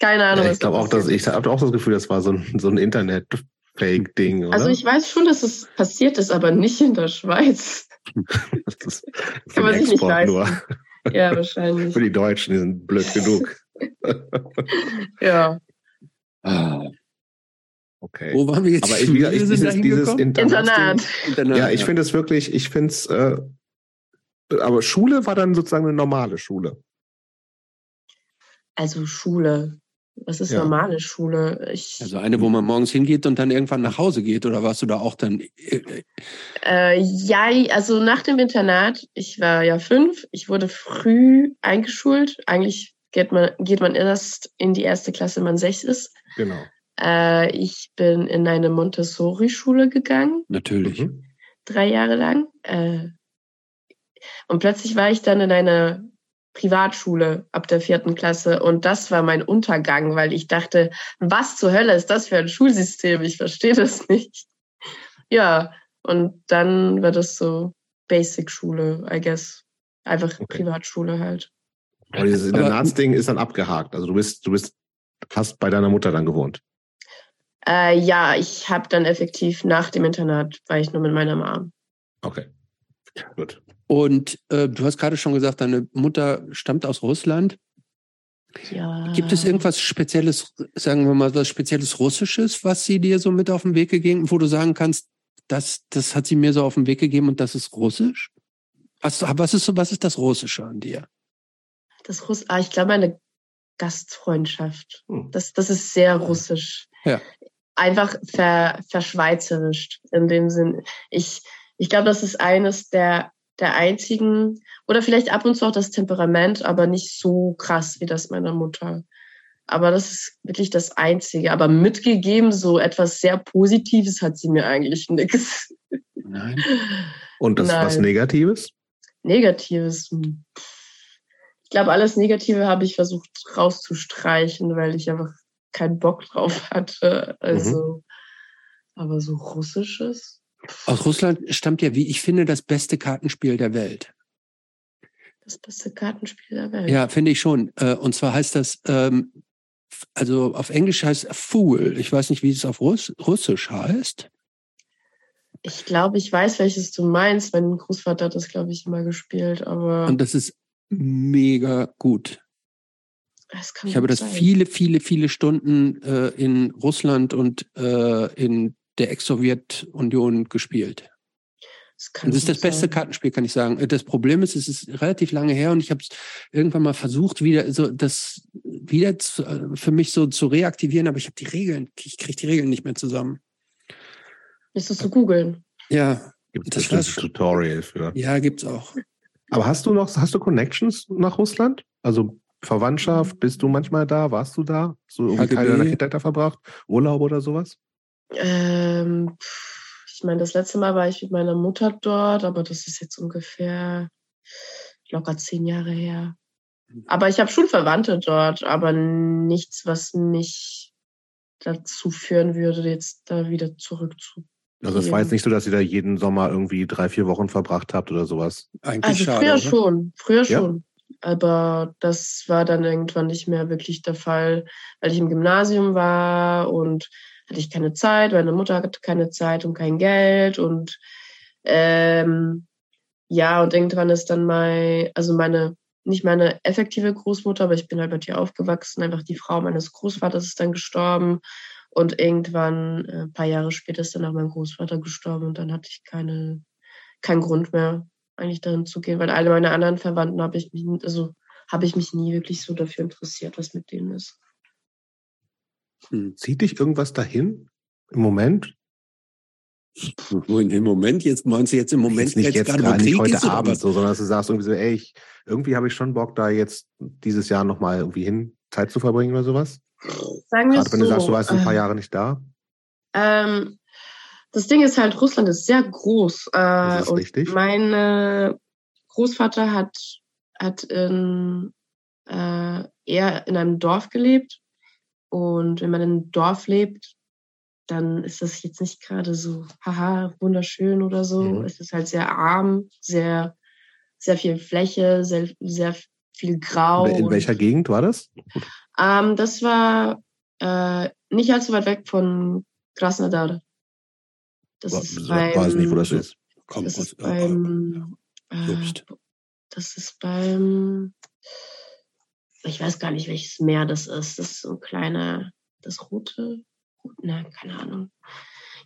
Keine Ahnung. Ja, was ich glaube auch, dass passiert ich habe auch das Gefühl, das war so ein, so ein Internet-Fake-Ding? Also ich weiß schon, dass es passiert ist, aber nicht in der Schweiz. (laughs) das ist für Kann man sich nicht Export leisten. nur. Ja, wahrscheinlich. Für die Deutschen, die sind blöd genug. (laughs) Ja. Ah, Okay. wo waren wir jetzt? Aber ich, wie ich, dieses, dieses. Internat. Internat, Ja, ich finde es wirklich, ich finde es, äh, aber Schule war dann sozusagen eine normale Schule. Also Schule. Was ist Ja. normale Schule? Ich, Also eine, wo man morgens hingeht und dann irgendwann nach Hause geht, oder warst du da auch dann? äh, Äh, ja, also nach dem Internat, ich war ja fünf, ich wurde früh eingeschult. Eigentlich geht man, geht man erst in die erste Klasse, wenn man sechs ist. Genau. Äh, ich bin in eine Montessori-Schule gegangen, Natürlich. Mhm. drei Jahre lang. Äh, Und plötzlich war ich dann in einer Privatschule ab der vierten Klasse und das war mein Untergang, weil ich dachte, was zur Hölle ist das für ein Schulsystem? Ich verstehe das nicht. Ja, und dann war das so Basic-Schule, I guess. Einfach okay. Privatschule halt. Aber dieses Internatsding ist dann abgehakt. Also du bist, du bist, hast bei deiner Mutter dann gewohnt. Äh, ja, ich habe dann effektiv nach dem Internat, war ich nur mit meiner Mom. Okay. Gut. Und äh, du hast gerade schon gesagt, deine Mutter stammt aus Russland. Ja. Gibt es irgendwas Spezielles, sagen wir mal, was Spezielles Russisches, was sie dir so mit auf den Weg gegeben, wo du sagen kannst, das, das hat sie mir so auf den Weg gegeben und das ist Russisch? Was, was ist so, was ist das Russische an dir? Das Russ, ah, ich glaube eine Gastfreundschaft. Hm. Das, das ist sehr russisch. Ja. Einfach ver, verschweizerischt in dem Sinn. Ich, ich glaube, das ist eines der, der einzigen, oder vielleicht ab und zu auch das Temperament, aber nicht so krass wie das meiner Mutter. Aber das ist wirklich das Einzige. Aber mitgegeben, so etwas sehr Positives hat sie mir eigentlich (laughs) nichts. Nein. Und das Nein. was Negatives? Negatives. Hm. Ich glaube, alles Negative habe ich versucht rauszustreichen, weil ich einfach keinen Bock drauf hatte. Also, mhm. aber so Russisches. Aus Russland stammt ja, wie ich finde, das beste Kartenspiel der Welt. Das beste Kartenspiel der Welt. Ja, finde ich schon. Äh, und zwar heißt das, ähm, also auf Englisch heißt Fool. Ich weiß nicht, wie es auf Russ Russisch heißt. Ich glaube, ich weiß, welches du meinst. Mein Großvater hat das, glaube ich, immer gespielt, aber. Und das ist mega gut. ich habe das sein. viele, viele, viele Stunden äh, in Russland und äh, in der Ex-Sowjetunion gespielt. Das, kann das ist das beste sein. Kartenspiel, kann ich sagen. Das Problem ist, es ist relativ lange her und ich habe es irgendwann mal versucht, wieder so das wieder zu, äh, für mich so zu reaktivieren, aber ich habe die Regeln, ich kriege die Regeln nicht mehr zusammen. Ist das zu googeln? Ja. Gibt es das Tutorial für? Ja, gibt's auch. Aber hast du noch, hast du Connections nach Russland? Also Verwandtschaft, bist du manchmal da? Warst du da? So irgendwie Teil deiner Kindheit da verbracht? Urlaub oder sowas? Ähm, ich meine, das letzte Mal war ich mit meiner Mutter dort, aber das ist jetzt ungefähr locker zehn Jahre her. Aber ich habe schon Verwandte dort, aber nichts, was mich dazu führen würde, jetzt da wieder zurück zu. Also es war jetzt nicht so, dass ihr da jeden Sommer irgendwie drei, vier Wochen verbracht habt oder sowas? Eigentlich also schade, früher oder? schon, früher ja? schon. Aber das war dann irgendwann nicht mehr wirklich der Fall, weil ich im Gymnasium war und hatte ich keine Zeit, meine Mutter hatte keine Zeit und kein Geld und ähm, ja, und irgendwann ist dann mein, also meine, nicht meine effektive Großmutter, aber ich bin halt mit ihr aufgewachsen, einfach die Frau meines Großvaters ist dann gestorben und irgendwann, äh, ein paar Jahre später, ist dann auch mein Großvater gestorben und dann hatte ich keine, keinen Grund mehr, eigentlich dahin zu gehen, weil alle meine anderen Verwandten habe ich mich, also habe ich mich nie wirklich so dafür interessiert, was mit denen ist. Hm. Zieht dich irgendwas dahin im Moment? Im Moment, jetzt meinst du jetzt im Moment jetzt nicht jetzt, jetzt gerade nicht heute Abend so, sondern dass du sagst irgendwie so, ey, ich, irgendwie habe ich schon Bock, da jetzt dieses Jahr nochmal irgendwie hin Zeit zu verbringen oder sowas? Sagen wir Gerade wenn so, du sagst, du warst ein paar äh, Jahre nicht da. Ähm, das Ding ist halt, Russland ist sehr groß. Äh, das ist und richtig. Mein äh, Großvater hat, hat in, äh, eher in einem Dorf gelebt und wenn man in einem Dorf lebt, dann ist das jetzt nicht gerade so, haha, wunderschön oder so. Mhm. Es ist halt sehr arm, sehr, sehr viel Fläche, sehr, sehr viel Grau. In welcher Gegend war das? Ähm, das war äh, nicht allzu weit weg von Krasnodar. Das war, ist beim, weiß nicht, wo das ist. Komm, das ist beim, äh, das ist beim ich weiß gar nicht, welches Meer das ist. Das ist so ein kleiner, das rote, ne, keine Ahnung.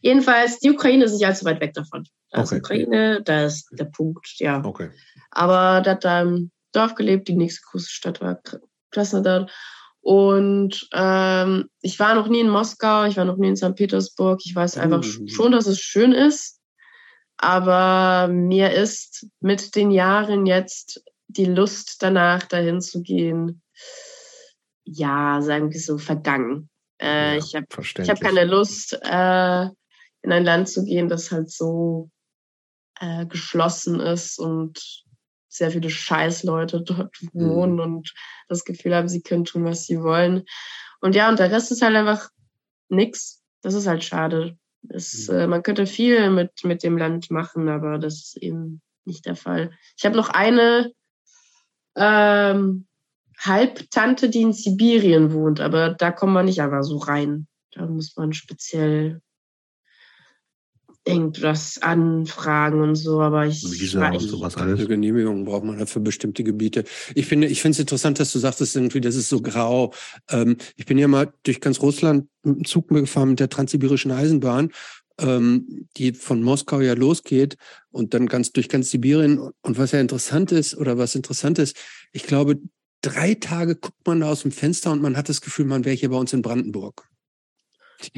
Jedenfalls, die Ukraine ist nicht allzu weit weg davon. Da okay. ist Ukraine, da ist der Punkt, ja. Okay. Aber da hat da im Dorf gelebt, die nächste große Stadt war Krasnodar. Und ähm, ich war noch nie in Moskau, ich war noch nie in St. Petersburg. Ich weiß einfach mhm. schon, dass es schön ist. Aber mir ist mit den Jahren jetzt die Lust danach, dahin zu gehen, ja, sagen wir so, vergangen. Äh, ja, ich habe hab keine Lust, äh, in ein Land zu gehen, das halt so äh, geschlossen ist und sehr viele Scheißleute (laughs) dort wohnen mhm. und das Gefühl haben, sie können tun, was sie wollen. Und ja, und der Rest ist halt einfach nix. Das ist halt schade. Es, mhm. äh, man könnte viel mit, mit dem Land machen, aber das ist eben nicht der Fall. Ich habe noch eine ähm, Halbtante, die in Sibirien wohnt, aber da kommt man nicht einfach so rein. Da muss man speziell irgendwas anfragen und so, aber ich Visa und sowas alles. Genehmigung braucht man für bestimmte Gebiete. Ich finde, ich finde es interessant, dass du sagtest irgendwie, das ist so grau. Ähm, ich bin ja mal durch ganz Russland mit dem Zug gefahren mit der Transsibirischen Eisenbahn, ähm, die von Moskau ja losgeht und dann ganz durch ganz Sibirien. Und was ja interessant ist oder was interessant ist, ich glaube, drei Tage guckt man da aus dem Fenster und man hat das Gefühl, man wäre hier bei uns in Brandenburg.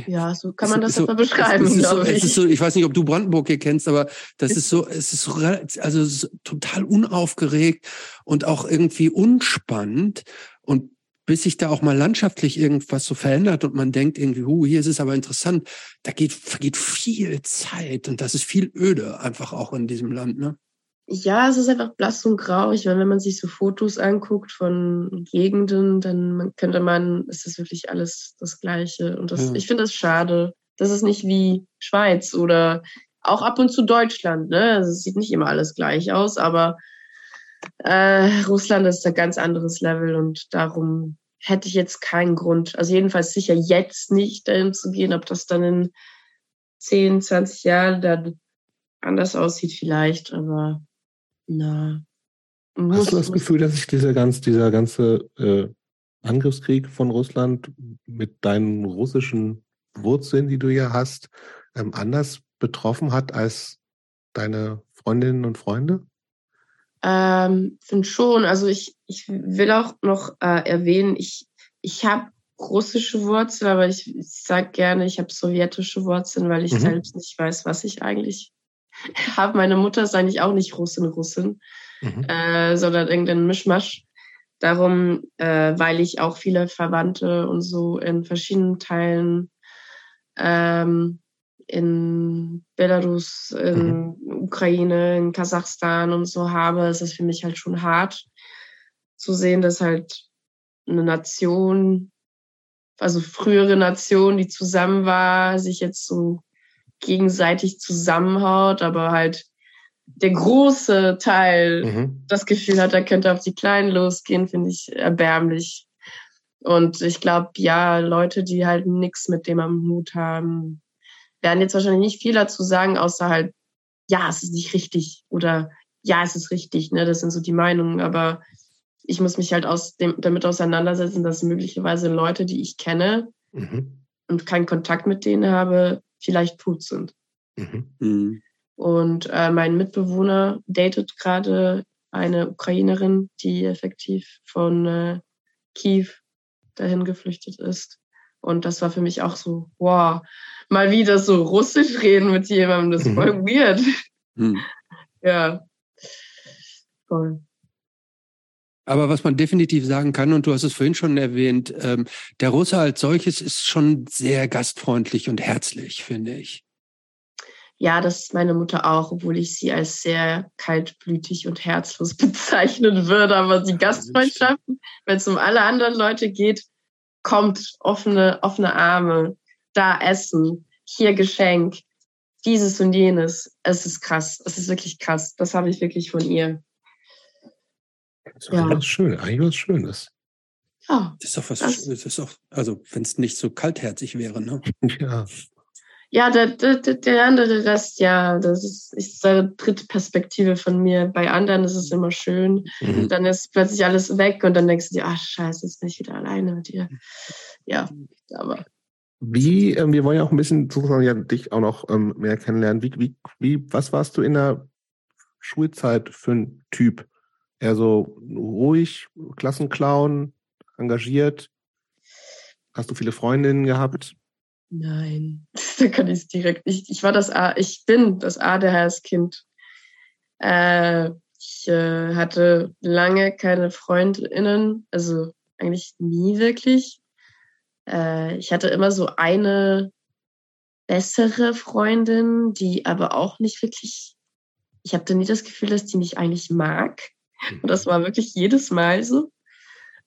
Ja, so kann man das so, beschreiben, glaube so, ich. so, ich weiß nicht, ob du Brandenburg hier kennst, aber das ist, ist so, es ist so, also so total unaufgeregt und auch irgendwie unspannend. Und bis sich da auch mal landschaftlich irgendwas so verändert und man denkt irgendwie, hu, hier ist es aber interessant, da geht, vergeht viel Zeit und das ist viel öde einfach auch in diesem Land, ne? Ja, es ist einfach blass und grau. Ich meine, wenn man sich so Fotos anguckt von Gegenden, dann könnte man, ist das wirklich alles das Gleiche. Und das, ja. ich finde das schade. Das ist nicht wie Schweiz oder auch ab und zu Deutschland. Ne? Also es sieht nicht immer alles gleich aus, aber äh, Russland ist ein ganz anderes Level und darum hätte ich jetzt keinen Grund, also jedenfalls sicher jetzt nicht dahin zu gehen, ob das dann in 10, 20 Jahren dann anders aussieht vielleicht, aber na. Hast du das Gefühl, dass sich dieser, ganz, dieser ganze äh, Angriffskrieg von Russland mit deinen russischen Wurzeln, die du ja hast, ähm, anders betroffen hat als deine Freundinnen und Freunde? Ähm, finde schon. Also ich, ich will auch noch äh, erwähnen, ich, ich habe russische Wurzeln, aber ich, ich sage gerne, ich habe sowjetische Wurzeln, weil ich mhm. selbst nicht weiß, was ich eigentlich (laughs) habe. Meine Mutter ist eigentlich auch nicht Russin, Russin, mhm. äh, sondern irgendein Mischmasch. Darum, äh, weil ich auch viele Verwandte und so in verschiedenen Teilen ähm, in Belarus, in mhm. Ukraine, in Kasachstan und so habe, ist es für mich halt schon hart zu sehen, dass halt eine Nation, also frühere Nation, die zusammen war, sich jetzt so gegenseitig zusammenhaut, aber halt der große Teil mhm. das Gefühl hat, er könnte auf die Kleinen losgehen, finde ich erbärmlich. Und ich glaube, ja, Leute, die halt nichts mit dem am Hut haben, werden jetzt wahrscheinlich nicht viel dazu sagen, außer halt, ja, es ist nicht richtig oder ja, es ist richtig. Ne? Das sind so die Meinungen. Aber ich muss mich halt aus dem, damit auseinandersetzen, dass möglicherweise Leute, die ich kenne mhm. und keinen Kontakt mit denen habe, vielleicht tot sind. Mhm. mhm. Und äh, mein Mitbewohner datet gerade eine Ukrainerin, die effektiv von äh, Kiew dahin geflüchtet ist. Und das war für mich auch so, wow, mal wieder so Russisch reden mit jemandem, das ist voll mhm. weird. Mhm. (laughs) Ja, voll. Aber was man definitiv sagen kann, und du hast es vorhin schon erwähnt, ähm, der Russe als solches ist schon sehr gastfreundlich und herzlich, finde ich. Ja, das ist meine Mutter auch, obwohl ich sie als sehr kaltblütig und herzlos (laughs) bezeichnen würde. Aber die Gastfreundschaften, wenn es um alle anderen Leute geht, kommt offene, offene Arme, da Essen, hier Geschenk, dieses und jenes. Es ist krass. Es ist wirklich krass. Das habe ich wirklich von ihr. Das ist ja. was schön, eigentlich was Schönes. Ja. Das ist doch was, das, das ist doch, also wenn es nicht so kaltherzig wäre, ne? (laughs) Ja. Ja, der, der, der andere Rest, ja, das ist, ist eine dritte Perspektive von mir. Bei anderen ist es immer schön. Mhm. Dann ist plötzlich alles weg und dann denkst du dir, ach scheiße, jetzt bin ich wieder alleine mit dir. Ja, aber. Wie, ähm, wir wollen ja auch ein bisschen sozusagen ja dich auch noch ähm, mehr kennenlernen. Wie, wie, wie, was warst du in der Schulzeit für ein Typ? Eher so ruhig, Klassenclown, engagiert? Hast du viele Freundinnen gehabt? Nein, (laughs) da kann ich es direkt nicht. Ich war das A, ich bin das ADHS-Kind. Äh, ich äh, hatte lange keine FreundInnen, also eigentlich nie wirklich. Äh, ich hatte immer so eine bessere Freundin, die aber auch nicht wirklich, ich da nie das Gefühl, dass die mich eigentlich mag. Und das war wirklich jedes Mal so.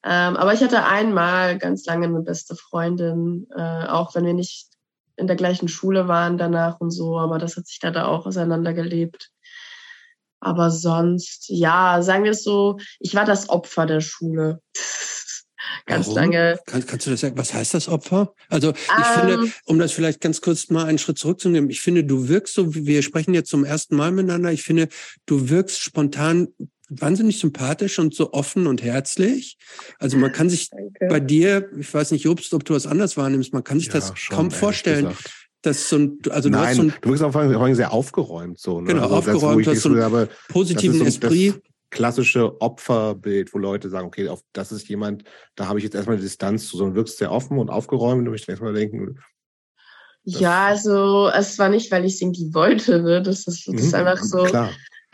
Ähm, aber ich hatte einmal ganz lange eine beste Freundin, äh, auch wenn wir nicht in der gleichen Schule waren danach und so, aber das hat sich da, da auch auseinandergelebt. Aber sonst, ja, sagen wir es so, ich war das Opfer der Schule. (laughs) ganz Warum? lange. Kann, kannst du das sagen? Was heißt das Opfer? Also ich Ähm. finde, um das vielleicht ganz kurz mal einen Schritt zurückzunehmen, ich finde, du wirkst so, wir sprechen jetzt zum ersten Mal miteinander, ich finde, du wirkst spontan wahnsinnig sympathisch und so offen und herzlich. Also man kann sich Danke. bei dir, ich weiß nicht, Jobst, ob du was anders wahrnimmst, man kann sich das schon, kaum vorstellen, gesagt. dass so ein, also du hast Nein, so einen du wirkst auf jeden Fall sehr aufgeräumt. So, ne? Genau, also das, aufgeräumt, ich du hast das so ein habe, positiven das ist so Esprit. das klassische Opferbild, wo Leute sagen, okay, auf, das ist jemand, da habe ich jetzt erstmal eine Distanz zu, sondern wirkst sehr offen und aufgeräumt und ich erstmal denken, Ja, also es war nicht, weil ich es irgendwie wollte, ne? Das ist, das ist mhm, einfach so. Klar.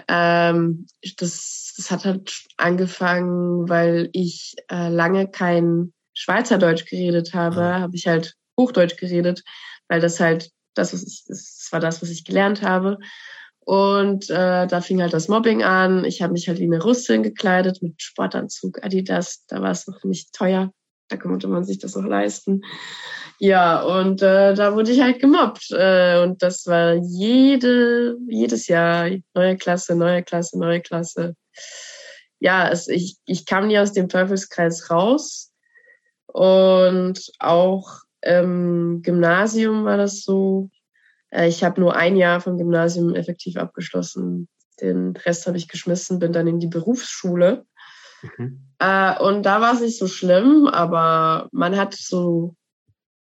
Ähm, das, das hat halt angefangen, weil ich äh, lange kein Schweizerdeutsch geredet habe, Ah. habe ich halt Hochdeutsch geredet, weil das halt das, was ich, das war das, was ich gelernt habe. Und äh, da fing halt das Mobbing an. Ich habe mich halt wie eine Russin gekleidet mit Sportanzug, Adidas. Da war es noch nicht teuer. Da konnte man sich das noch leisten. Ja, und äh, da wurde ich halt gemobbt. Äh, und das war jede, jedes Jahr neue Klasse, neue Klasse, neue Klasse. Ja, es, ich, ich kam nie aus dem Teufelskreis raus. Und auch im Gymnasium war das so. Äh, ich habe nur ein Jahr vom Gymnasium effektiv abgeschlossen. Den Rest habe ich geschmissen, bin dann in die Berufsschule. Mhm. Äh, und da war es nicht so schlimm, aber man hat so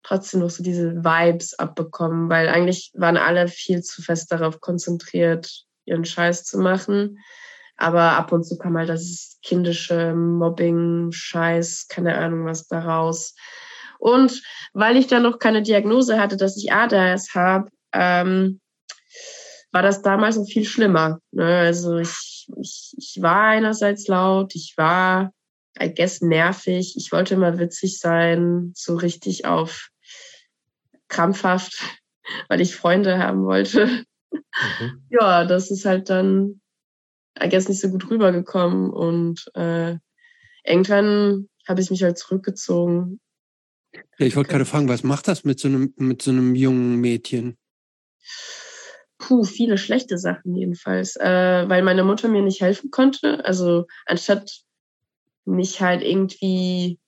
trotzdem noch so diese Vibes abbekommen, weil eigentlich waren alle viel zu fest darauf konzentriert, ihren Scheiß zu machen. Aber ab und zu kam halt das kindische Mobbing, Scheiß, keine Ahnung was daraus. Und weil ich dann noch keine Diagnose hatte, dass ich ADHS habe, ähm, war das damals noch viel schlimmer. Ne? Also ich, ich, ich war einerseits laut, ich war, I guess, nervig, ich wollte immer witzig sein, so richtig auf krampfhaft, (laughs) weil ich Freunde haben wollte. Mhm. (laughs) Ja, das ist halt dann, I guess, nicht so gut rübergekommen und äh, irgendwann habe ich mich halt zurückgezogen. Ja, ich wollte gerade fragen, was macht das mit so einem, mit so einem jungen Mädchen? Puh, viele schlechte Sachen jedenfalls, äh, weil meine Mutter mir nicht helfen konnte. Also anstatt mich halt irgendwie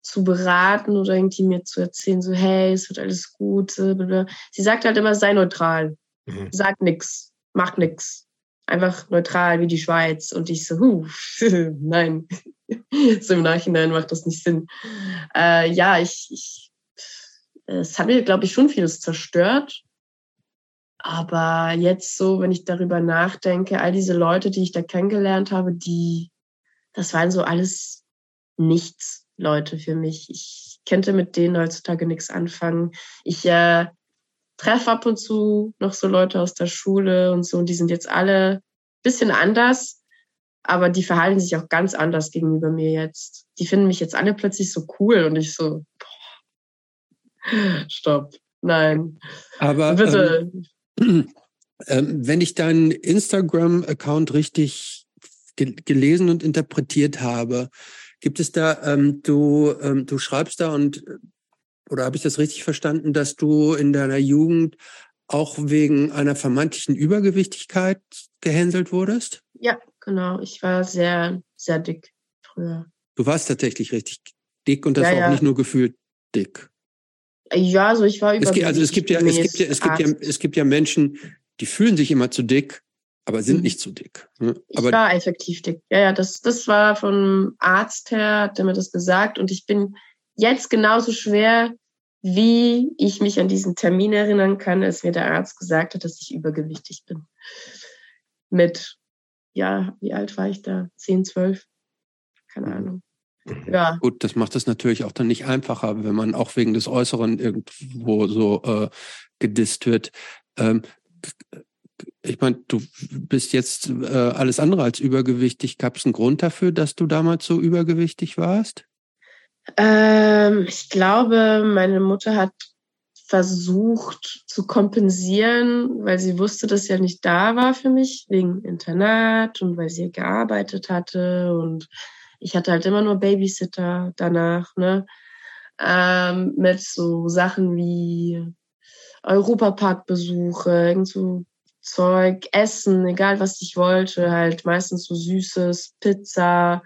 zu beraten oder irgendwie mir zu erzählen, so hey, es wird alles gut. äh. Sie sagt halt immer, sei neutral, Mhm. sag nix, mach nix. Einfach neutral wie die Schweiz. Und ich so, huh, (laughs) nein. (laughs) so im Nachhinein macht das nicht Sinn. Äh, ja, ich, ich, es hat mir, glaube ich, schon vieles zerstört. Aber jetzt so, wenn ich darüber nachdenke, all diese Leute, die ich da kennengelernt habe, die, das waren so alles nichts Leute für mich. Ich könnte mit denen heutzutage nichts anfangen. Ich äh, treffe ab und zu noch so Leute aus der Schule und so, und die sind jetzt alle bisschen anders, aber die verhalten sich auch ganz anders gegenüber mir jetzt. Die finden mich jetzt alle plötzlich so cool und ich so, boah, stopp, nein, Aber bitte. Ähm, ähm, wenn ich deinen Instagram-Account richtig ge gelesen und interpretiert habe, gibt es da, ähm, du, ähm, du schreibst da und, oder habe ich das richtig verstanden, dass du in deiner Jugend auch wegen einer vermeintlichen Übergewichtigkeit gehänselt wurdest? Ja, genau. Ich war sehr, sehr dick früher. Du warst tatsächlich richtig dick und das Ja, war auch ja. nicht nur gefühlt dick. Ja, also ich war über. Es gibt, also es gibt ja, es gibt ja, es gibt ja, es gibt ja Menschen, die fühlen sich immer zu dick, aber sind Mhm. nicht zu dick. ne? Ich Aber war effektiv dick. Ja, ja, das, das war vom Arzt her, hat der mir das gesagt. Und ich bin jetzt genauso schwer, wie ich mich an diesen Termin erinnern kann, als mir der Arzt gesagt hat, dass ich übergewichtig bin. Mit, ja, wie alt war ich da? 10, 12? Keine Ahnung. Ja, Gut, das macht es natürlich auch dann nicht einfacher, wenn man auch wegen des Äußeren irgendwo so äh, gedisst wird. Ähm, ich meine, du bist jetzt äh, alles andere als übergewichtig. Gab es einen Grund dafür, dass du damals so übergewichtig warst? Ähm, ich glaube, meine Mutter hat versucht zu kompensieren, weil sie wusste, dass sie ja nicht da war für mich, wegen Internat und weil sie gearbeitet hatte und ich hatte halt immer nur Babysitter danach, ne? Ähm, mit so Sachen wie Europaparkbesuche, irgend so Zeug, Essen, egal was ich wollte, halt meistens so Süßes, Pizza.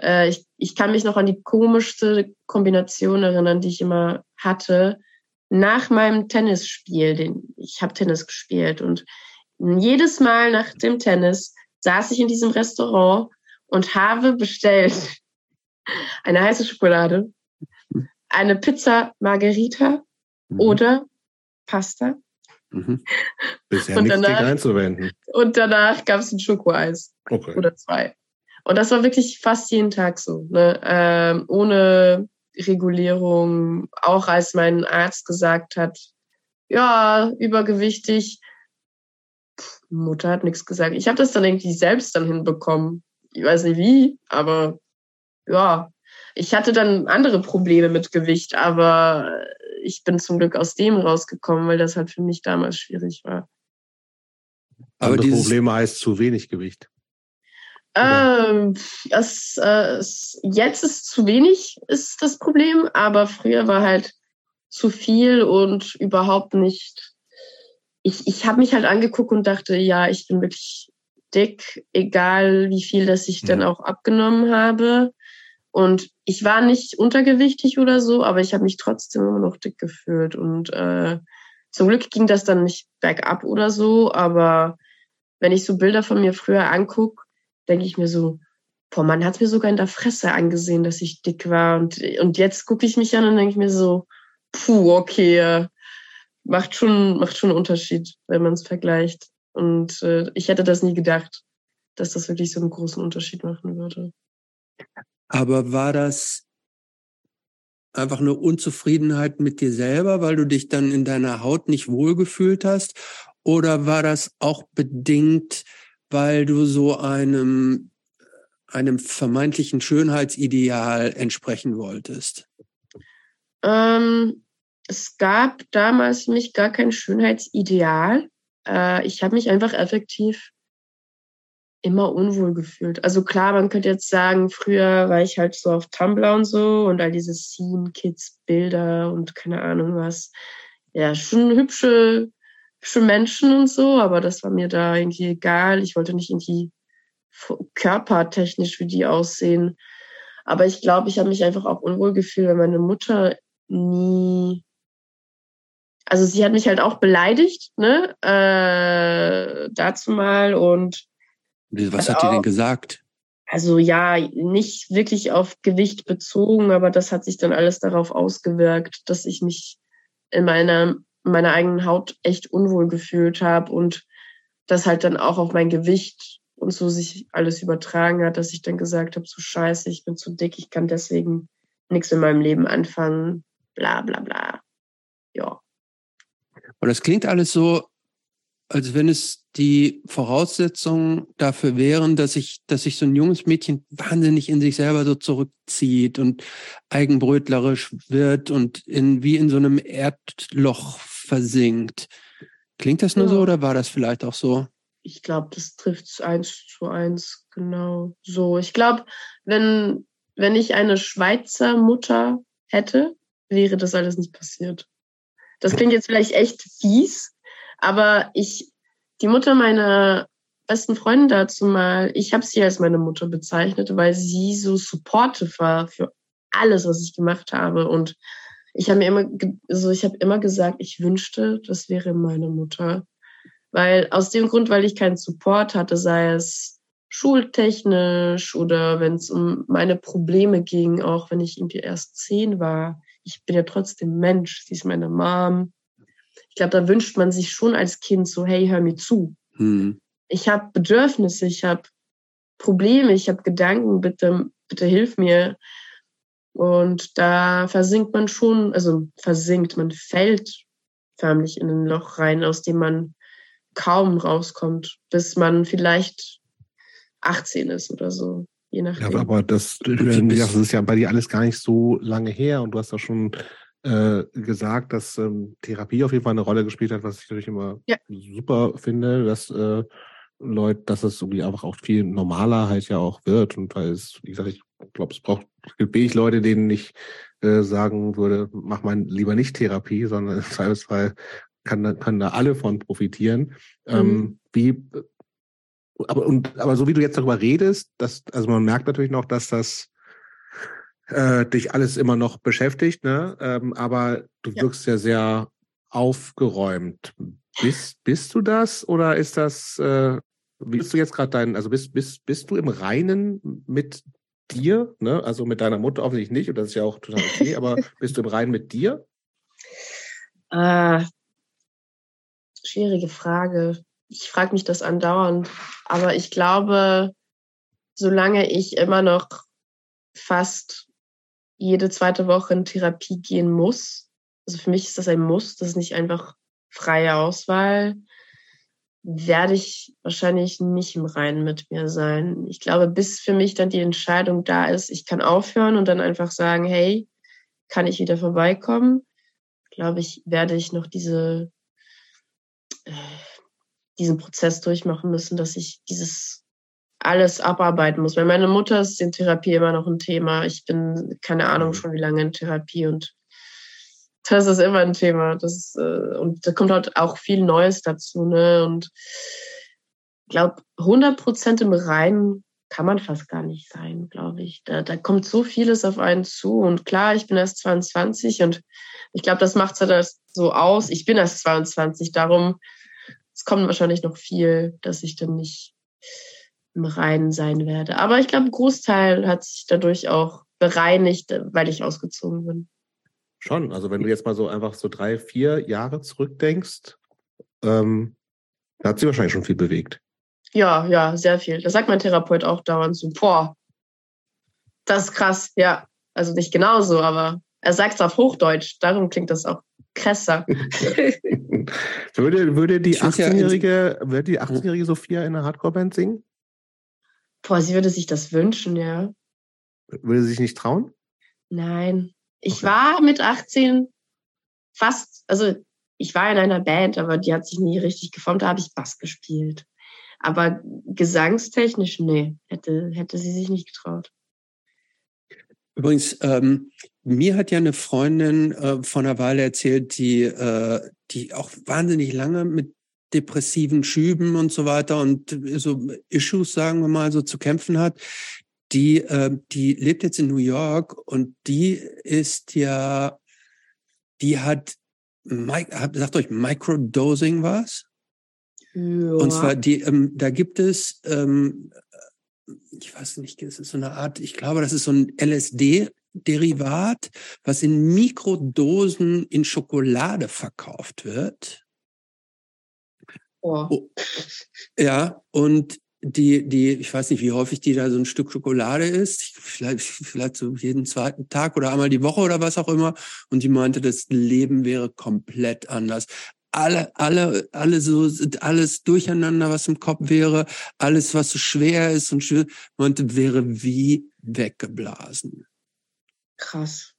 Äh, ich, ich kann mich noch an die komischste Kombination erinnern, die ich immer hatte. Nach meinem Tennisspiel, den, ich habe Tennis gespielt und jedes Mal nach dem Tennis saß ich in diesem Restaurant und habe bestellt eine heiße Schokolade, eine Pizza Margherita mhm. oder Pasta. Mhm. Bisher und nichts danach, einzuwenden. Und danach gab es ein Schokoeis. Okay. Oder zwei. Und das war wirklich fast jeden Tag so. Ne? Ähm, ohne Regulierung. Auch als mein Arzt gesagt hat, ja, übergewichtig. Mutter hat nichts gesagt. Ich habe das dann irgendwie selbst dann hinbekommen. Ich weiß nicht wie, aber ja. Ich hatte dann andere Probleme mit Gewicht, aber ich bin zum Glück aus dem rausgekommen, weil das halt für mich damals schwierig war. Aber die Probleme heißt zu wenig Gewicht. Ähm, das, äh, jetzt ist zu wenig ist das Problem, aber früher war halt zu viel und überhaupt nicht. Ich, ich habe mich halt angeguckt und dachte, ja, ich bin wirklich dick, egal wie viel das ich dann auch abgenommen habe. Und ich war nicht untergewichtig oder so, aber ich habe mich trotzdem immer noch dick gefühlt. Und äh, zum Glück ging das dann nicht bergab oder so, aber wenn ich so Bilder von mir früher angucke, denke ich mir so, boah, man hat mir sogar in der Fresse angesehen, dass ich dick war. Und, und jetzt gucke ich mich an und denke ich mir so, puh, okay, macht schon, macht schon einen Unterschied, wenn man es vergleicht. Und äh, ich hätte das nie gedacht, dass das wirklich so einen großen Unterschied machen würde. Aber war das einfach eine Unzufriedenheit mit dir selber, weil du dich dann in deiner Haut nicht wohlgefühlt hast? Oder war das auch bedingt, weil du so einem, einem vermeintlichen Schönheitsideal entsprechen wolltest? Ähm, es gab damals für mich gar kein Schönheitsideal. Äh, ich habe mich einfach effektiv immer unwohl gefühlt. Also klar, man könnte jetzt sagen, früher war ich halt so auf Tumblr und so und all diese Scene Kids Bilder und keine Ahnung was. Ja, schon hübsche, hübsche Menschen und so, aber das war mir da irgendwie egal. Ich wollte nicht irgendwie körpertechnisch wie die aussehen. Aber ich glaube, ich habe mich einfach auch unwohl gefühlt, weil meine Mutter nie also sie hat mich halt auch beleidigt, ne, äh, dazu mal und was hat die denn gesagt? Also ja, nicht wirklich auf Gewicht bezogen, aber das hat sich dann alles darauf ausgewirkt, dass ich mich in meiner, meiner eigenen Haut echt unwohl gefühlt habe und das halt dann auch auf mein Gewicht und so sich alles übertragen hat, dass ich dann gesagt habe, so scheiße, ich bin zu dick, ich kann deswegen nichts in meinem Leben anfangen, bla bla bla. Ja. Und das klingt alles so, als wenn es die Voraussetzungen dafür wären, dass sich, dass sich so ein junges Mädchen wahnsinnig in sich selber so zurückzieht und eigenbrötlerisch wird und in, wie in so einem Erdloch versinkt. Klingt das nur ja. so oder war das vielleicht auch so? Ich glaube, das trifft eins zu eins genau so. Ich glaube, wenn, wenn ich eine Schweizer Mutter hätte, wäre das alles nicht passiert. Das klingt jetzt vielleicht echt fies, aber ich, die Mutter meiner besten Freundin dazu mal, ich habe sie als meine Mutter bezeichnet, weil sie so supportive war für alles, was ich gemacht habe. Und ich habe mir immer, also ich habe immer gesagt, ich wünschte, das wäre meine Mutter. Weil aus dem Grund, weil ich keinen Support hatte, sei es schultechnisch oder wenn es um meine Probleme ging, auch wenn ich irgendwie erst zehn war. Ich bin ja trotzdem Mensch. Sie ist meine Mom ich glaube, da wünscht man sich schon als Kind so, hey, hör mir zu. Mhm. Ich habe Bedürfnisse, ich habe Probleme, ich habe Gedanken, bitte, bitte hilf mir. Und da versinkt man schon, also versinkt, man fällt förmlich in ein Loch rein, aus dem man kaum rauskommt, bis man vielleicht 18 ist oder so, je nachdem. Ja, aber das, das ist ja bei dir alles gar nicht so lange her und du hast da schon äh, gesagt, dass ähm, Therapie auf jeden Fall eine Rolle gespielt hat, was ich natürlich immer Ja. super finde, dass äh, Leute, dass es irgendwie einfach auch viel normaler halt ja auch wird. Und weil es, wie gesagt, ich glaube, es braucht, wenig Leute, denen ich äh, sagen würde, mach mal lieber nicht Therapie, sondern (laughs) im Zweifelsfall kann, da- kann da alle von profitieren. Ähm, wie, aber, und, aber so wie du jetzt darüber redest, dass, also man merkt natürlich noch, dass das äh, dich alles immer noch beschäftigt, ne? Ähm, aber du Ja. wirkst ja sehr aufgeräumt. Bist, bist du das oder ist das, äh, bist du jetzt gerade dein, also bist, bist, bist du im Reinen mit dir, ne? Also mit deiner Mutter offensichtlich nicht, und das ist ja auch total okay, aber (laughs) bist du im Reinen mit dir? Äh, schwierige Frage. Ich frage mich das andauernd. Aber ich glaube, solange ich immer noch fast jede zweite Woche in Therapie gehen muss, also für mich ist das ein Muss, das ist nicht einfach freie Auswahl, werde ich wahrscheinlich nicht im Reinen mit mir sein. Ich glaube, bis für mich dann die Entscheidung da ist, ich kann aufhören und dann einfach sagen, hey, kann ich wieder vorbeikommen, glaube ich, werde ich noch diese, äh, diesen Prozess durchmachen müssen, dass ich dieses alles abarbeiten muss. Weil meine Mutter ist in Therapie immer noch ein Thema. Ich bin keine Ahnung Mhm. schon wie lange in Therapie und das ist immer ein Thema. Das äh, und da kommt halt auch viel Neues dazu. Ne? Und ich glaube, 100 Prozent im Reinen kann man fast gar nicht sein, glaube ich. Da, da kommt so vieles auf einen zu. Und klar, ich bin erst 22 und ich glaube, das macht es halt so aus. Ich bin erst 22, darum es kommt wahrscheinlich noch viel, dass ich dann nicht im Reinen sein werde. Aber ich glaube, ein Großteil hat sich dadurch auch bereinigt, weil ich ausgezogen bin. Schon. Also wenn du jetzt mal so einfach so drei, vier Jahre zurückdenkst, ähm, da hat sich wahrscheinlich schon viel bewegt. Ja, ja, sehr viel. Das sagt mein Therapeut auch dauernd so, boah, das ist krass, ja. Also nicht genauso, aber er sagt es auf Hochdeutsch, darum klingt das auch krasser. (laughs) würde, würde die Ich find's ja 18-jährige, würde die 18-jährige Sophia in einer Hardcore-Band singen? boah, sie würde sich das wünschen, ja. Würde sie sich nicht trauen? Nein. Ich Okay. war mit 18 fast, also ich war in einer Band, aber die hat sich nie richtig geformt, da habe ich Bass gespielt. Aber gesangstechnisch, nee, hätte, hätte sie sich nicht getraut. Übrigens, ähm, mir hat ja eine Freundin äh, vor einer Weile erzählt, die, äh, die auch wahnsinnig lange mit depressiven Schüben und so weiter und so Issues, sagen wir mal, so zu kämpfen hat. Die, äh, die lebt jetzt in New York und die ist ja, die hat, sagt euch Microdosing was? Ja. Und zwar die, ähm, da gibt es, ähm, ich weiß nicht, es ist so eine Art, ich glaube, das ist so ein LSD-Derivat, was in Mikrodosen in Schokolade verkauft wird. Oh, ja, und die, die, ich weiß nicht, wie häufig die da so ein Stück Schokolade isst, vielleicht, vielleicht so jeden zweiten Tag oder einmal die Woche oder was auch immer. Und die meinte, das Leben wäre komplett anders. Alle, alle, alle so, alles durcheinander, was im Kopf wäre, alles, was so schwer ist und schwer, meinte, wäre wie weggeblasen. Krass.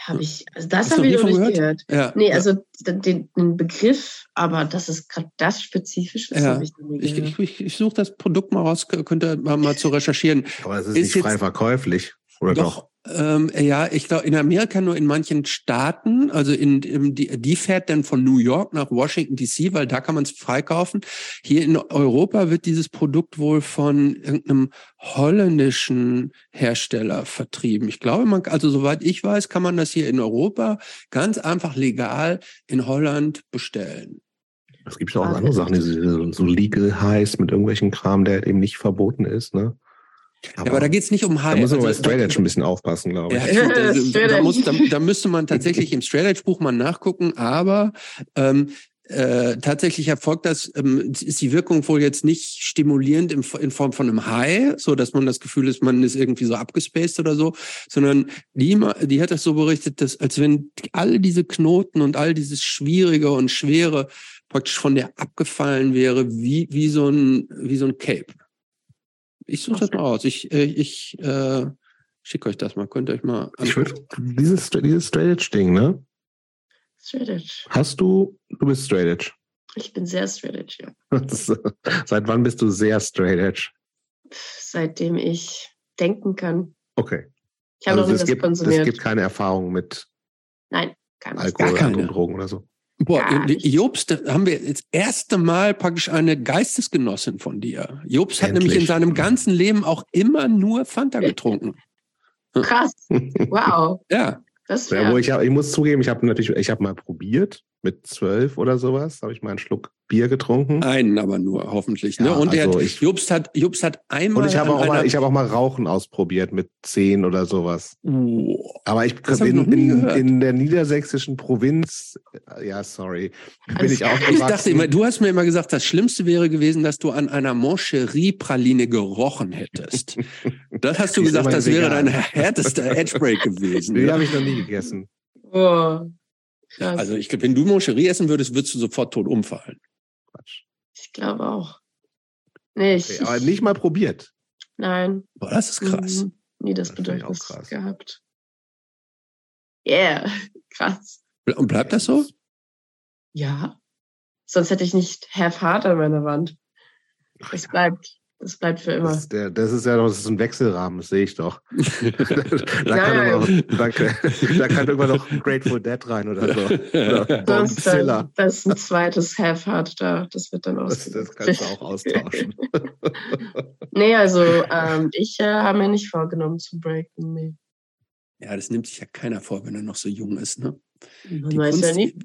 Habe ich, also das habe ich noch nicht gehört? gehört. Ja. Nee, ja. also den, den Begriff, aber dass es gerade das spezifisch ist, Ja. habe ich noch nie ich, gehört. ich, ich, ich suche das Produkt mal raus, könnt ihr mal, mal zu recherchieren. Aber es ist, Ist nicht frei jetzt- verkäuflich. Oder doch? Doch, ähm, ja, ich glaube in Amerika nur in manchen Staaten, also in, in die, die fährt dann von New York nach Washington DC, weil da kann man es freikaufen. Hier in Europa wird dieses Produkt wohl von irgendeinem holländischen Hersteller vertrieben. Ich glaube, man, also soweit ich weiß, kann man das hier in Europa ganz einfach legal in Holland bestellen. Es gibt ja auch Ah, andere Sachen, die so legal heißt mit irgendwelchen Kram, der eben nicht verboten ist, ne? Ja, aber da geht's nicht um da High. muss man bei also, Straight Edge ein bisschen aufpassen, glaube ich. Ja, also, da, Edge. muss, da, da müsste man tatsächlich im Straight Edge Buch mal nachgucken, aber ähm, äh, tatsächlich erfolgt das, ähm, ist die Wirkung wohl jetzt nicht stimulierend im, in Form von einem High, so dass man das Gefühl ist, man ist irgendwie so abgespaced oder so, sondern die, die hat das so berichtet, dass als wenn all diese Knoten und all dieses Schwierige und Schwere praktisch von der abgefallen wäre, wie, wie so ein, wie so ein Cape. Ich suche das mal aus. Ich, äh, ich äh, schicke euch das mal. Könnt ihr euch mal. Ich würde dieses, dieses Straight Edge Ding, ne? Straight Edge. Hast du, du bist Straight Edge. Ich bin sehr Straight Edge, ja. (laughs) Seit wann bist du sehr Straight Edge? Seitdem ich denken kann. Okay. Ich habe Also noch nie es was gibt, konsumiert. es gibt keine Erfahrung mit Nein, nicht. Alkohol Gar keine. und Drogen oder so. Boah. Jobst, da haben wir das erste Mal praktisch eine Geistesgenossin von dir. Jobst hat nämlich in seinem ganzen Leben auch immer nur Fanta getrunken. (laughs) Krass. Wow. Ja. Das Ja, wo ich, hab- ich muss zugeben, ich habe natürlich, ich habe mal probiert, mit zwölf oder sowas, habe ich mal einen Schluck Bier getrunken. Einen aber nur, hoffentlich. Ne? Ja, Und also hat, ich- Jobst hat, Jobst hat einmal. Und ich habe auch, mal, ich habe auch mal Rauchen ausprobiert mit zehn oder sowas. Oh. Aber ich hab noch in, in, der niedersächsischen Provinz, äh, ja, sorry, bin Alles ich aufgewachsen. Ich dachte immer, du hast mir immer gesagt, das Schlimmste wäre gewesen, dass du an einer Moncherie-Praline gerochen hättest. (laughs) Das hast du gesagt, das wäre dein härtester Edgebreak gewesen. (laughs) Die ne? habe ich noch nie gegessen. Oh. Krass. Also ich glaube, wenn du Moncherie essen würdest, würdest du sofort tot umfallen. Quatsch. ich glaube auch. Nee, ich, Okay, aber nicht mal probiert. nein. Boah, das ist krass. Mhm. Nie das Das finde ich auch Bedürfnis krass. gehabt. Yeah, (laughs) krass. Und bleibt das so? Ja. Sonst hätte ich nicht Have Heart an meiner Wand. Das bleibt. Das bleibt für immer. Das, ist der, das ist ja noch das ist ein Wechselrahmen, das sehe ich doch. (laughs) da, kann Nein. aber, da, kann- da kann irgendwann noch Grateful Dead rein oder so. Oder Bombzilla. dann, das ist ein zweites Have Heart da. Das wird dann Das, aus. das kannst du auch austauschen. (laughs) Nee, also ähm, ich äh, habe mir nicht vorgenommen zu breaken. Nee. Ja, das nimmt sich ja keiner vor, wenn er noch so jung ist. Ne? Man Die, weiß Kunst, ja nie.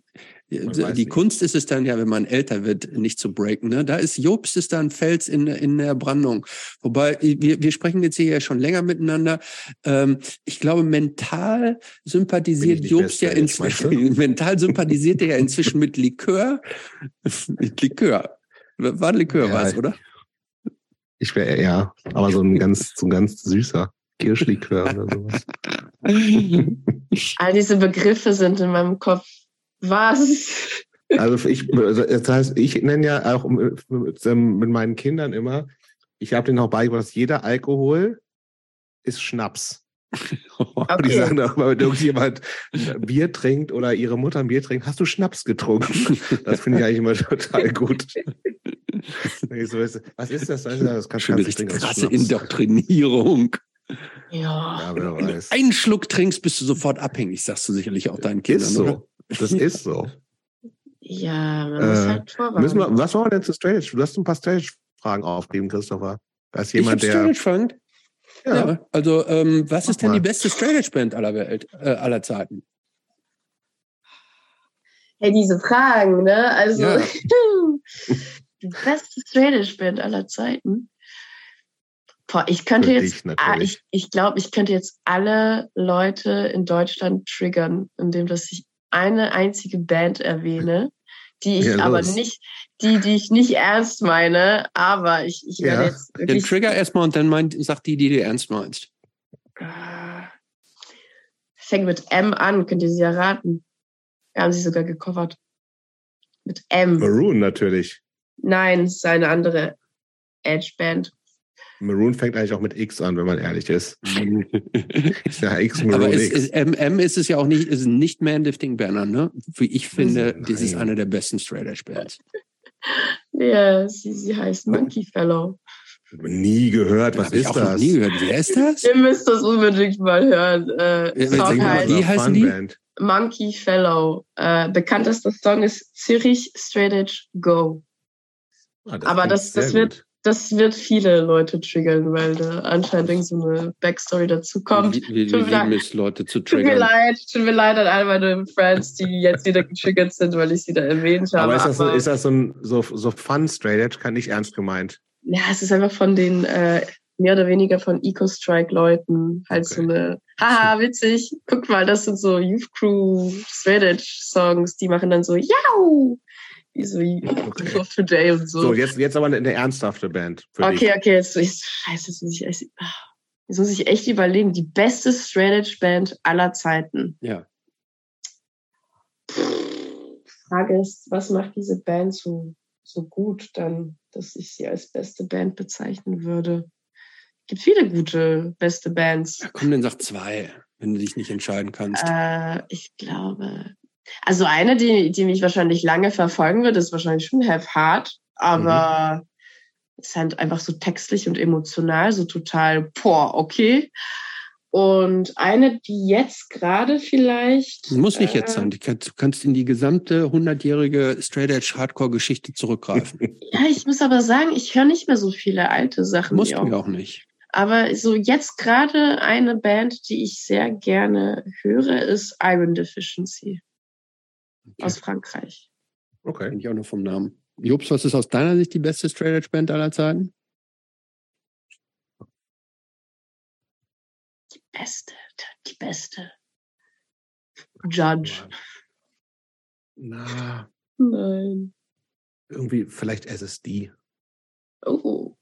Die, Man die. Kunst ist es dann ja, wenn man älter wird, nicht zu breaken. Ne? Da ist Jobst ist da ein Fels in, in der Brandung. Wobei, wir, wir sprechen jetzt hier ja schon länger miteinander. Ähm, ich glaube, mental sympathisiert Jobst ja inzwischen, (laughs) mental sympathisiert er ja inzwischen mit Likör. mit (laughs) Likör. War Likör, Ja, war es, ich- oder? Ich wäre ja, aber so ein (laughs) ganz, so ein ganz süßer Kirschlikör oder sowas. All diese Begriffe sind in meinem Kopf. Was? Also ich, also das heißt, ich nenne ja auch mit, mit, meinen Kindern immer, ich habe denen auch beigebracht, dass jeder Alkohol ist Schnaps. Und (laughs) die Okay. sagen auch immer, wenn irgendjemand ein Bier trinkt oder ihre Mutter ein Bier trinkt, hast du Schnaps getrunken? Das finde ich eigentlich immer total gut. So Was ist das? Das, ist- das kann Schon kannst du richtig das krasse Schnaps. Indoktrinierung. Ja. Ja, wer Wenn du weiß. einen Schluck trinkst, bist du sofort abhängig, sagst du sicherlich auch deinen Kindern. Ist Oder? Das ist so. Ja, man Äh, muss halt vorwarnen. Müssen wir, was wollen wir denn zu Strange? Du hast ein paar Strange-Fragen aufgegeben, Christopher. Da ist Ich jemand, hab der. Strange. Ja. Ja, Also, ähm, was Mach ist denn mal. die beste Strange Band aller Welt, äh, aller Zeiten? Hey, diese Fragen, ne? Also, Ja. (laughs) die beste Straight Band aller Zeiten. Boah, ich könnte Für jetzt, ah, ich, ich glaube, ich könnte jetzt alle Leute in Deutschland triggern, indem dass ich eine einzige Band erwähne, die ich Ja, aber nicht, die, die ich nicht ernst meine, aber ich, ich werde Ja. jetzt Den Trigger erstmal und dann meint, sagt die, die du ernst meinst. Ah. Fängt mit M an, könnt ihr sie erraten. Wir haben sie sogar gecovert. Mit M. Maroon natürlich. Nein, es ist eine andere Edge-Band. Maroon fängt eigentlich auch mit X an, wenn man ehrlich ist. (laughs) Ja, X Maroon Aber es, X. es, MM ist es ja auch nicht, ist nicht Man-Lifting Banner, ne? Wie ich finde, Nein. das ist eine der besten Straight Edge Bands. Ja, sie, sie heißt Monkey Fellow. Nie gehört. Was ist das? nie gehört. Wer ist das? Ihr müsst das unbedingt mal hören. Äh, Ja, Song heißt wie heißen die? Monkey Fellow. Äh, bekanntester Song ist Zürich Straight Edge Go. Ah, Aber klingt das- das wird- gut. Das wird viele Leute triggern, weil da anscheinend irgend so eine Backstory dazu kommt. Mir leid. lieben es, Leute zu Tut mir triggern. leid, tut mir leid an all meine Friends, die jetzt wieder getriggert sind, weil ich sie da erwähnt habe. Aber ist das, so, aber- ist das so ein so, so Fun Straight Edge? Kann nicht ernst gemeint. ja, es ist einfach von den äh, mehr oder weniger von Eco-Strike-Leuten halt so Okay. eine, haha, witzig, guck mal, das sind so Youth Crew Straight Edge Songs, die machen dann so, jau! Wie so Okay. Of Today und so. So, jetzt, jetzt aber eine, eine ernsthafte Band. Für dich. okay, okay, jetzt, jetzt, scheiße, jetzt muss ich echt, jetzt muss ich echt überlegen, die beste Straight Edge Band aller Zeiten. Ja. Frage ist, was macht diese Band so, so gut dann, dass ich sie als beste Band bezeichnen würde? Gibt viele gute, beste Bands. Ja, komm, dann sag zwei, wenn du dich nicht entscheiden kannst. Äh, ich glaube, also eine, die, die mich wahrscheinlich lange verfolgen wird, ist wahrscheinlich schon Have Heart, aber mhm. ist halt einfach so textlich und emotional, so total, boah, okay. Und eine, die jetzt gerade vielleicht. Muss nicht äh, jetzt sein. Du kannst in die gesamte hundertjährige Straight Edge Hardcore Geschichte zurückgreifen. ja, ich muss aber sagen, ich höre nicht mehr so viele alte Sachen. Musst du auch. auch nicht. Aber so jetzt gerade eine Band, die ich sehr gerne höre, ist Iron Deficiency okay. aus Frankreich. Okay. Bin ich auch nur vom Namen. Jobs, was ist aus deiner Sicht die beste Straight Edge Band aller Zeiten? Die beste, die beste. Judge. Na. Nein. Irgendwie vielleicht SSD. Oh.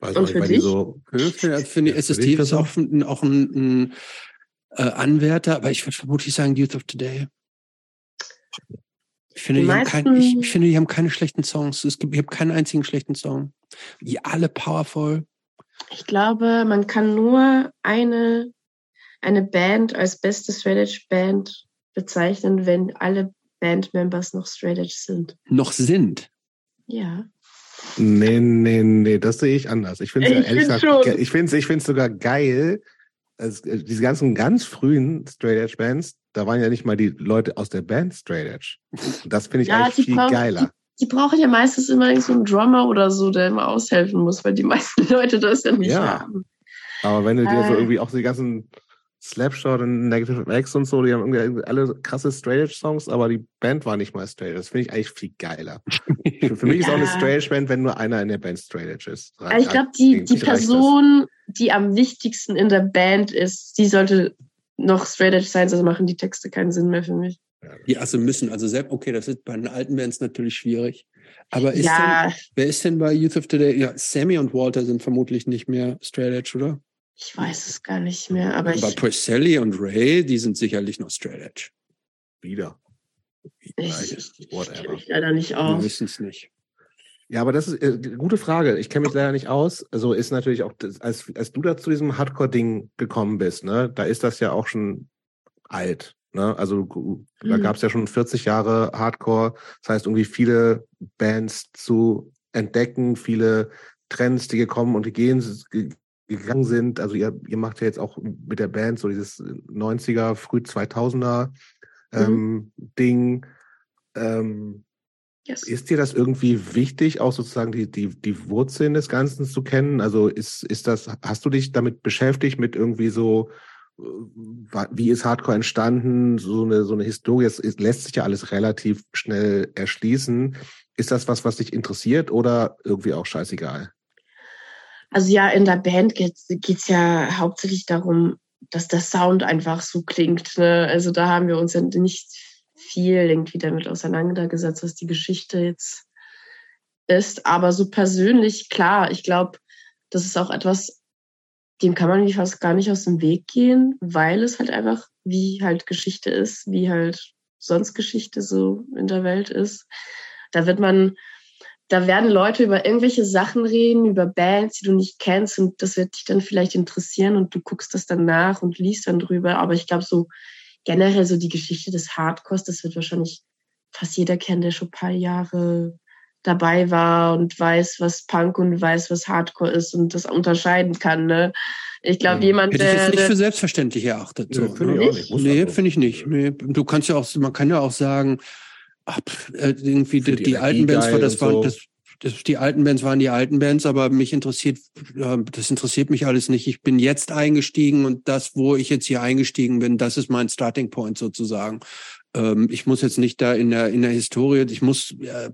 Weiß Und für dich? So, ja, finde ich, SSD ist auch, ein, auch ein, ein äh, Anwärter, aber ich würde vermutlich sagen Youth of Today. Ich finde, die, die haben kein, ich, ich, finde, die haben keine schlechten Songs. Es gibt, ich habe keinen einzigen schlechten Song. Die alle powerful. Ich glaube, man kann nur eine, eine Band als beste Straight Edge Band bezeichnen, wenn alle Bandmembers noch Straight Edge sind. Noch sind? Ja. Nee, nee, nee, das sehe ich anders. Ich finde es ja, ehrlich ich finde ich sogar geil, also, diese ganzen ganz frühen Straight Edge Bands, da waren ja nicht mal die Leute aus der Band Straight Edge. Das finde ich ja, eigentlich viel brauch, geiler. Die, die, brauchen ja meistens immer so einen Drummer oder so, der immer aushelfen muss, weil die (laughs) meisten Leute das ja nicht ja. haben. Aber wenn du dir so äh. irgendwie auch die ganzen Slapshot und Negative X und so, die haben irgendwie alle krasse Straight Edge Songs, aber die Band war nicht mal Straight Edge. Das finde ich eigentlich viel geiler. Für mich ja. ist auch eine Straight Edge Band, wenn nur einer in der Band Straight Edge ist. Also ich glaube, die, die Person, die am wichtigsten in der Band ist, die sollte noch Straight Edge sein, sonst machen die Texte keinen Sinn mehr für mich. Die also müssen, also selbst, okay, das ist bei den alten Bands natürlich schwierig. Aber ist ja. denn, wer ist denn bei Youth of Today? Ja, Sammy und Walter sind vermutlich nicht mehr Straight Edge, oder? Ich weiß es gar nicht mehr, aber, aber ich. Priscelli und Ray, die sind sicherlich noch Straight Edge. Wieder. Ich, ich, ich mich leider nicht aus. Wir wissen es nicht. Ja, aber das ist äh, gute Frage. Ich kenne mich leider nicht aus. Also ist natürlich auch, das, als, als du da zu diesem Hardcore-Ding gekommen bist, ne, da ist das ja auch schon alt. Ne? Also da mhm. gab es ja schon 40 Jahre Hardcore. Das heißt, irgendwie viele Bands zu entdecken, viele Trends, die gekommen und die gehen, gegangen sind. Also ihr, ihr macht ja jetzt auch mit der Band so dieses 90er, früh 2000er ähm, mhm. Ding. Ähm, yes. Ist dir das irgendwie wichtig, auch sozusagen die, die, die Wurzeln des Ganzen zu kennen? Also ist, ist das, hast du dich damit beschäftigt, mit irgendwie so, äh, wie ist Hardcore entstanden, so eine, so eine Historie, es, es lässt sich ja alles relativ schnell erschließen. Ist das was, was dich interessiert oder irgendwie auch scheißegal? Also ja, in der Band geht es ja hauptsächlich darum, dass der Sound einfach so klingt. Ne? Also da haben wir uns ja nicht viel irgendwie damit auseinandergesetzt, was die Geschichte jetzt ist. Aber so persönlich, klar, ich glaube, das ist auch etwas, dem kann man fast gar nicht aus dem Weg gehen, weil es halt einfach wie halt Geschichte ist, wie halt sonst Geschichte so in der Welt ist. Da wird man da werden Leute über irgendwelche Sachen reden, über Bands, die du nicht kennst und das wird dich dann vielleicht interessieren und du guckst das dann nach und liest dann drüber. Aber ich glaube so generell so die Geschichte des Hardcores, das wird wahrscheinlich fast jeder kennen, der schon ein paar Jahre dabei war und weiß, was Punk und weiß, was Hardcore ist und das unterscheiden kann. Ne? Ich glaube, ja. jemand, Hätte der. Ich jetzt nicht für selbstverständlich erachtet. So, ja, finde ne? ich nicht. nee, finde ich nicht. Nee. Du kannst ja auch, man kann ja auch sagen, Ach, äh, irgendwie die, die, die alten Bands, das waren so. das, das, die alten Bands waren die alten Bands, aber mich interessiert, das interessiert mich alles nicht. Ich bin jetzt eingestiegen und das, wo ich jetzt hier eingestiegen bin, das ist mein Starting Point sozusagen. Ähm, ich muss jetzt nicht da in der in der Historie, ich muss äh,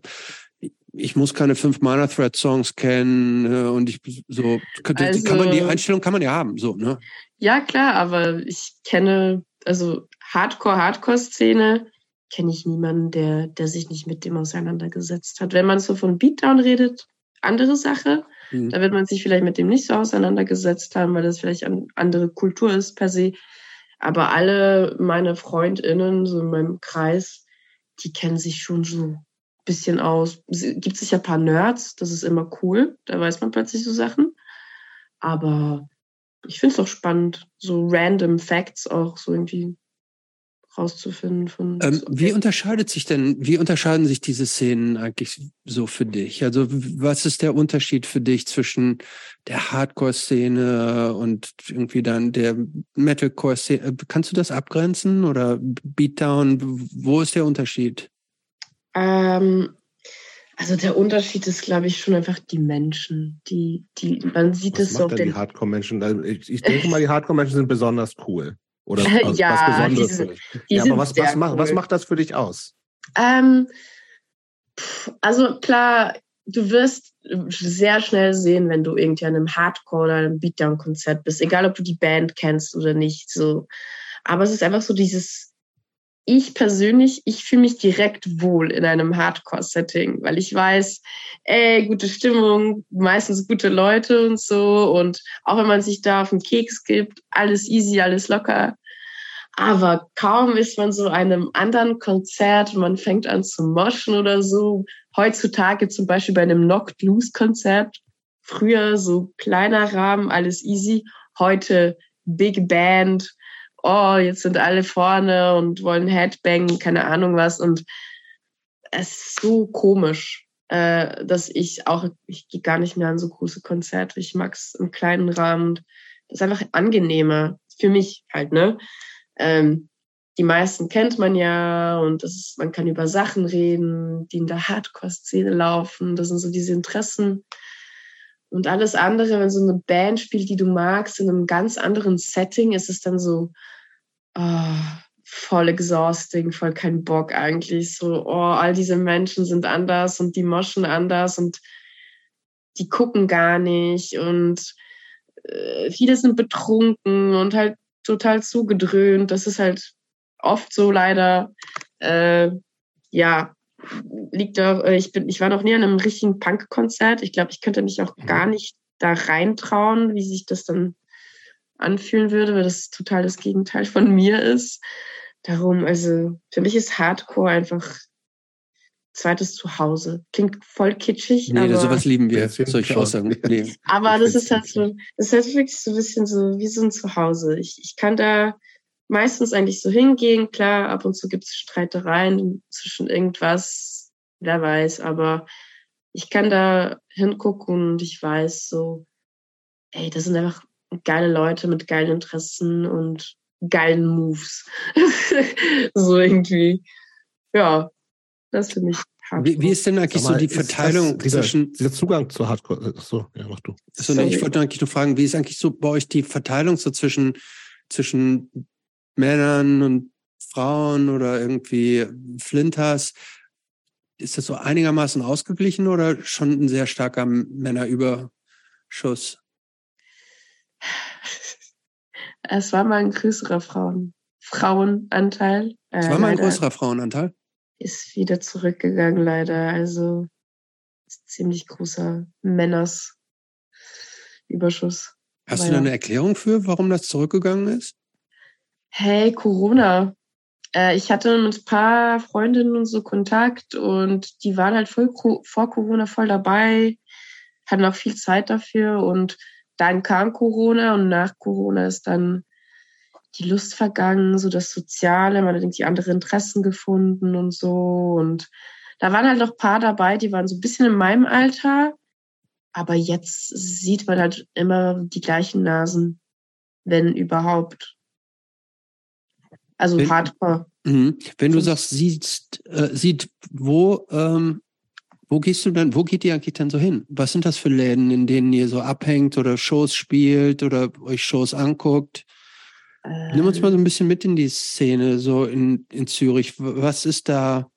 ich muss keine fünf Mana Thread Songs kennen äh, und ich so also, kann man die also Einstellung kann man ja haben so ne ja klar aber ich kenne also Hardcore Hardcore Szene kenne ich niemanden, der, der sich nicht mit dem auseinandergesetzt hat. Wenn man so von Beatdown redet, andere Sache. Mhm. Da wird man sich vielleicht mit dem nicht so auseinandergesetzt haben, weil das vielleicht eine andere Kultur ist per se. Aber alle meine FreundInnen, so in meinem Kreis, die kennen sich schon so bisschen aus. Es gibt sicher ein paar Nerds, das ist immer cool, da weiß man plötzlich so Sachen. Aber ich finde es auch spannend, so random Facts auch so irgendwie rauszufinden. Von ähm, wie unterscheidet sich denn, wie unterscheiden sich diese Szenen eigentlich so für dich? Also was ist der Unterschied für dich zwischen der Hardcore-Szene und irgendwie dann der Metalcore-Szene? Kannst du das abgrenzen oder Beatdown? Wo ist der Unterschied? Ähm, also der Unterschied ist, glaube ich, schon einfach die Menschen, die, die, man sieht was es so auf den... die Hardcore-Menschen? Ich, ich denke mal, die Hardcore-Menschen sind besonders cool. Oder was, ja, was Besonderes die für dich. Ja, aber was, was, macht, cool. was macht das für dich aus? Ähm, also klar, du wirst sehr schnell sehen, wenn du irgendwie an einem Hardcore oder einem Beatdown-Konzert bist, egal ob du die Band kennst oder nicht. So. Aber es ist einfach so dieses, ich persönlich, ich fühle mich direkt wohl in einem Hardcore-Setting, weil ich weiß, ey, gute Stimmung, meistens gute Leute und so. Und auch wenn man sich da auf den Keks gibt, alles easy, alles locker. Aber kaum ist man so einem anderen Konzert, man fängt an zu moschen oder so. Heutzutage zum Beispiel bei einem Knocked Loose Konzert. Früher so kleiner Rahmen, alles easy. Heute Big Band, oh, jetzt sind alle vorne und wollen Headbang, keine Ahnung was. Und es ist so komisch, äh, dass ich auch, ich gehe gar nicht mehr an so große Konzerte. Ich mag es im kleinen Rahmen. Das ist einfach angenehmer. Für mich halt, ne? Ähm, die meisten kennt man ja und das ist, man kann über Sachen reden, die in der Hardcore-Szene laufen. Das sind so diese Interessen. Und alles andere, wenn so eine Band spielt, die du magst, in einem ganz anderen Setting, ist es dann so, oh, voll exhausting, voll kein Bock eigentlich. So, oh, all diese Menschen sind anders und die moschen anders und die gucken gar nicht und äh, viele sind betrunken und halt total zugedröhnt. Das ist halt oft so leider. Äh, ja, liegt auch, äh, ich bin, ich war noch nie an einem richtigen Punk-Konzert. Ich glaube, ich könnte mich auch mhm. gar nicht da reintrauen, wie sich das dann anfühlen würde, weil das total das Gegenteil von mir ist. Darum, also für mich ist Hardcore einfach zweites Zuhause. Klingt voll kitschig. Nee, aber, sowas lieben wir, solche Aussagen. Nee. Aber das ist halt so, das ist halt wirklich so ein bisschen so wie so ein Zuhause. Ich, ich kann da meistens eigentlich so hingehen. Klar, ab und zu gibt es Streitereien zwischen irgendwas, wer weiß, aber ich kann da hingucken und ich weiß so, ey, das sind einfach geile Leute mit geilen Interessen und geilen Moves. (laughs) so irgendwie. Ja, das finde ich Wie, wie, ist denn eigentlich mal, so die Verteilung dieser, zwischen. Dieser Zugang zu Hardcore. So, ja, mach du. Achso, nee, ich wollte eigentlich nur fragen, wie ist eigentlich so bei euch die Verteilung so zwischen, zwischen Männern und Frauen oder irgendwie Flinters? Ist das so einigermaßen ausgeglichen oder schon ein sehr starker Männerüberschuss? Es war mal ein größerer Frauen, Frauenanteil. Es war mal ein größerer Frauenanteil? Ist wieder zurückgegangen, leider. Also ziemlich großer Männersüberschuss. Hast Aber du da eine Erklärung für, warum das zurückgegangen ist? Hey, Corona. Äh, ich hatte mit ein paar Freundinnen und so Kontakt und die waren halt voll vor Corona voll dabei, hatten auch viel Zeit dafür und dann kam Corona und nach Corona ist dann die Lust vergangen, so das Soziale, man hat irgendwie andere Interessen gefunden und so. Und da waren halt noch paar dabei, die waren so ein bisschen in meinem Alter. Aber jetzt sieht man halt immer die gleichen Nasen, wenn überhaupt. Also wenn, Hardcore. Mh, wenn du sagst, sieht, äh, sieht wo ähm, wo gehst du dann, wo geht ihr eigentlich dann so hin? Was sind das für Läden, in denen ihr so abhängt oder Shows spielt oder euch Shows anguckt? Ähm, Nimm uns mal so ein bisschen mit in die Szene, so in, in Zürich. Was ist da,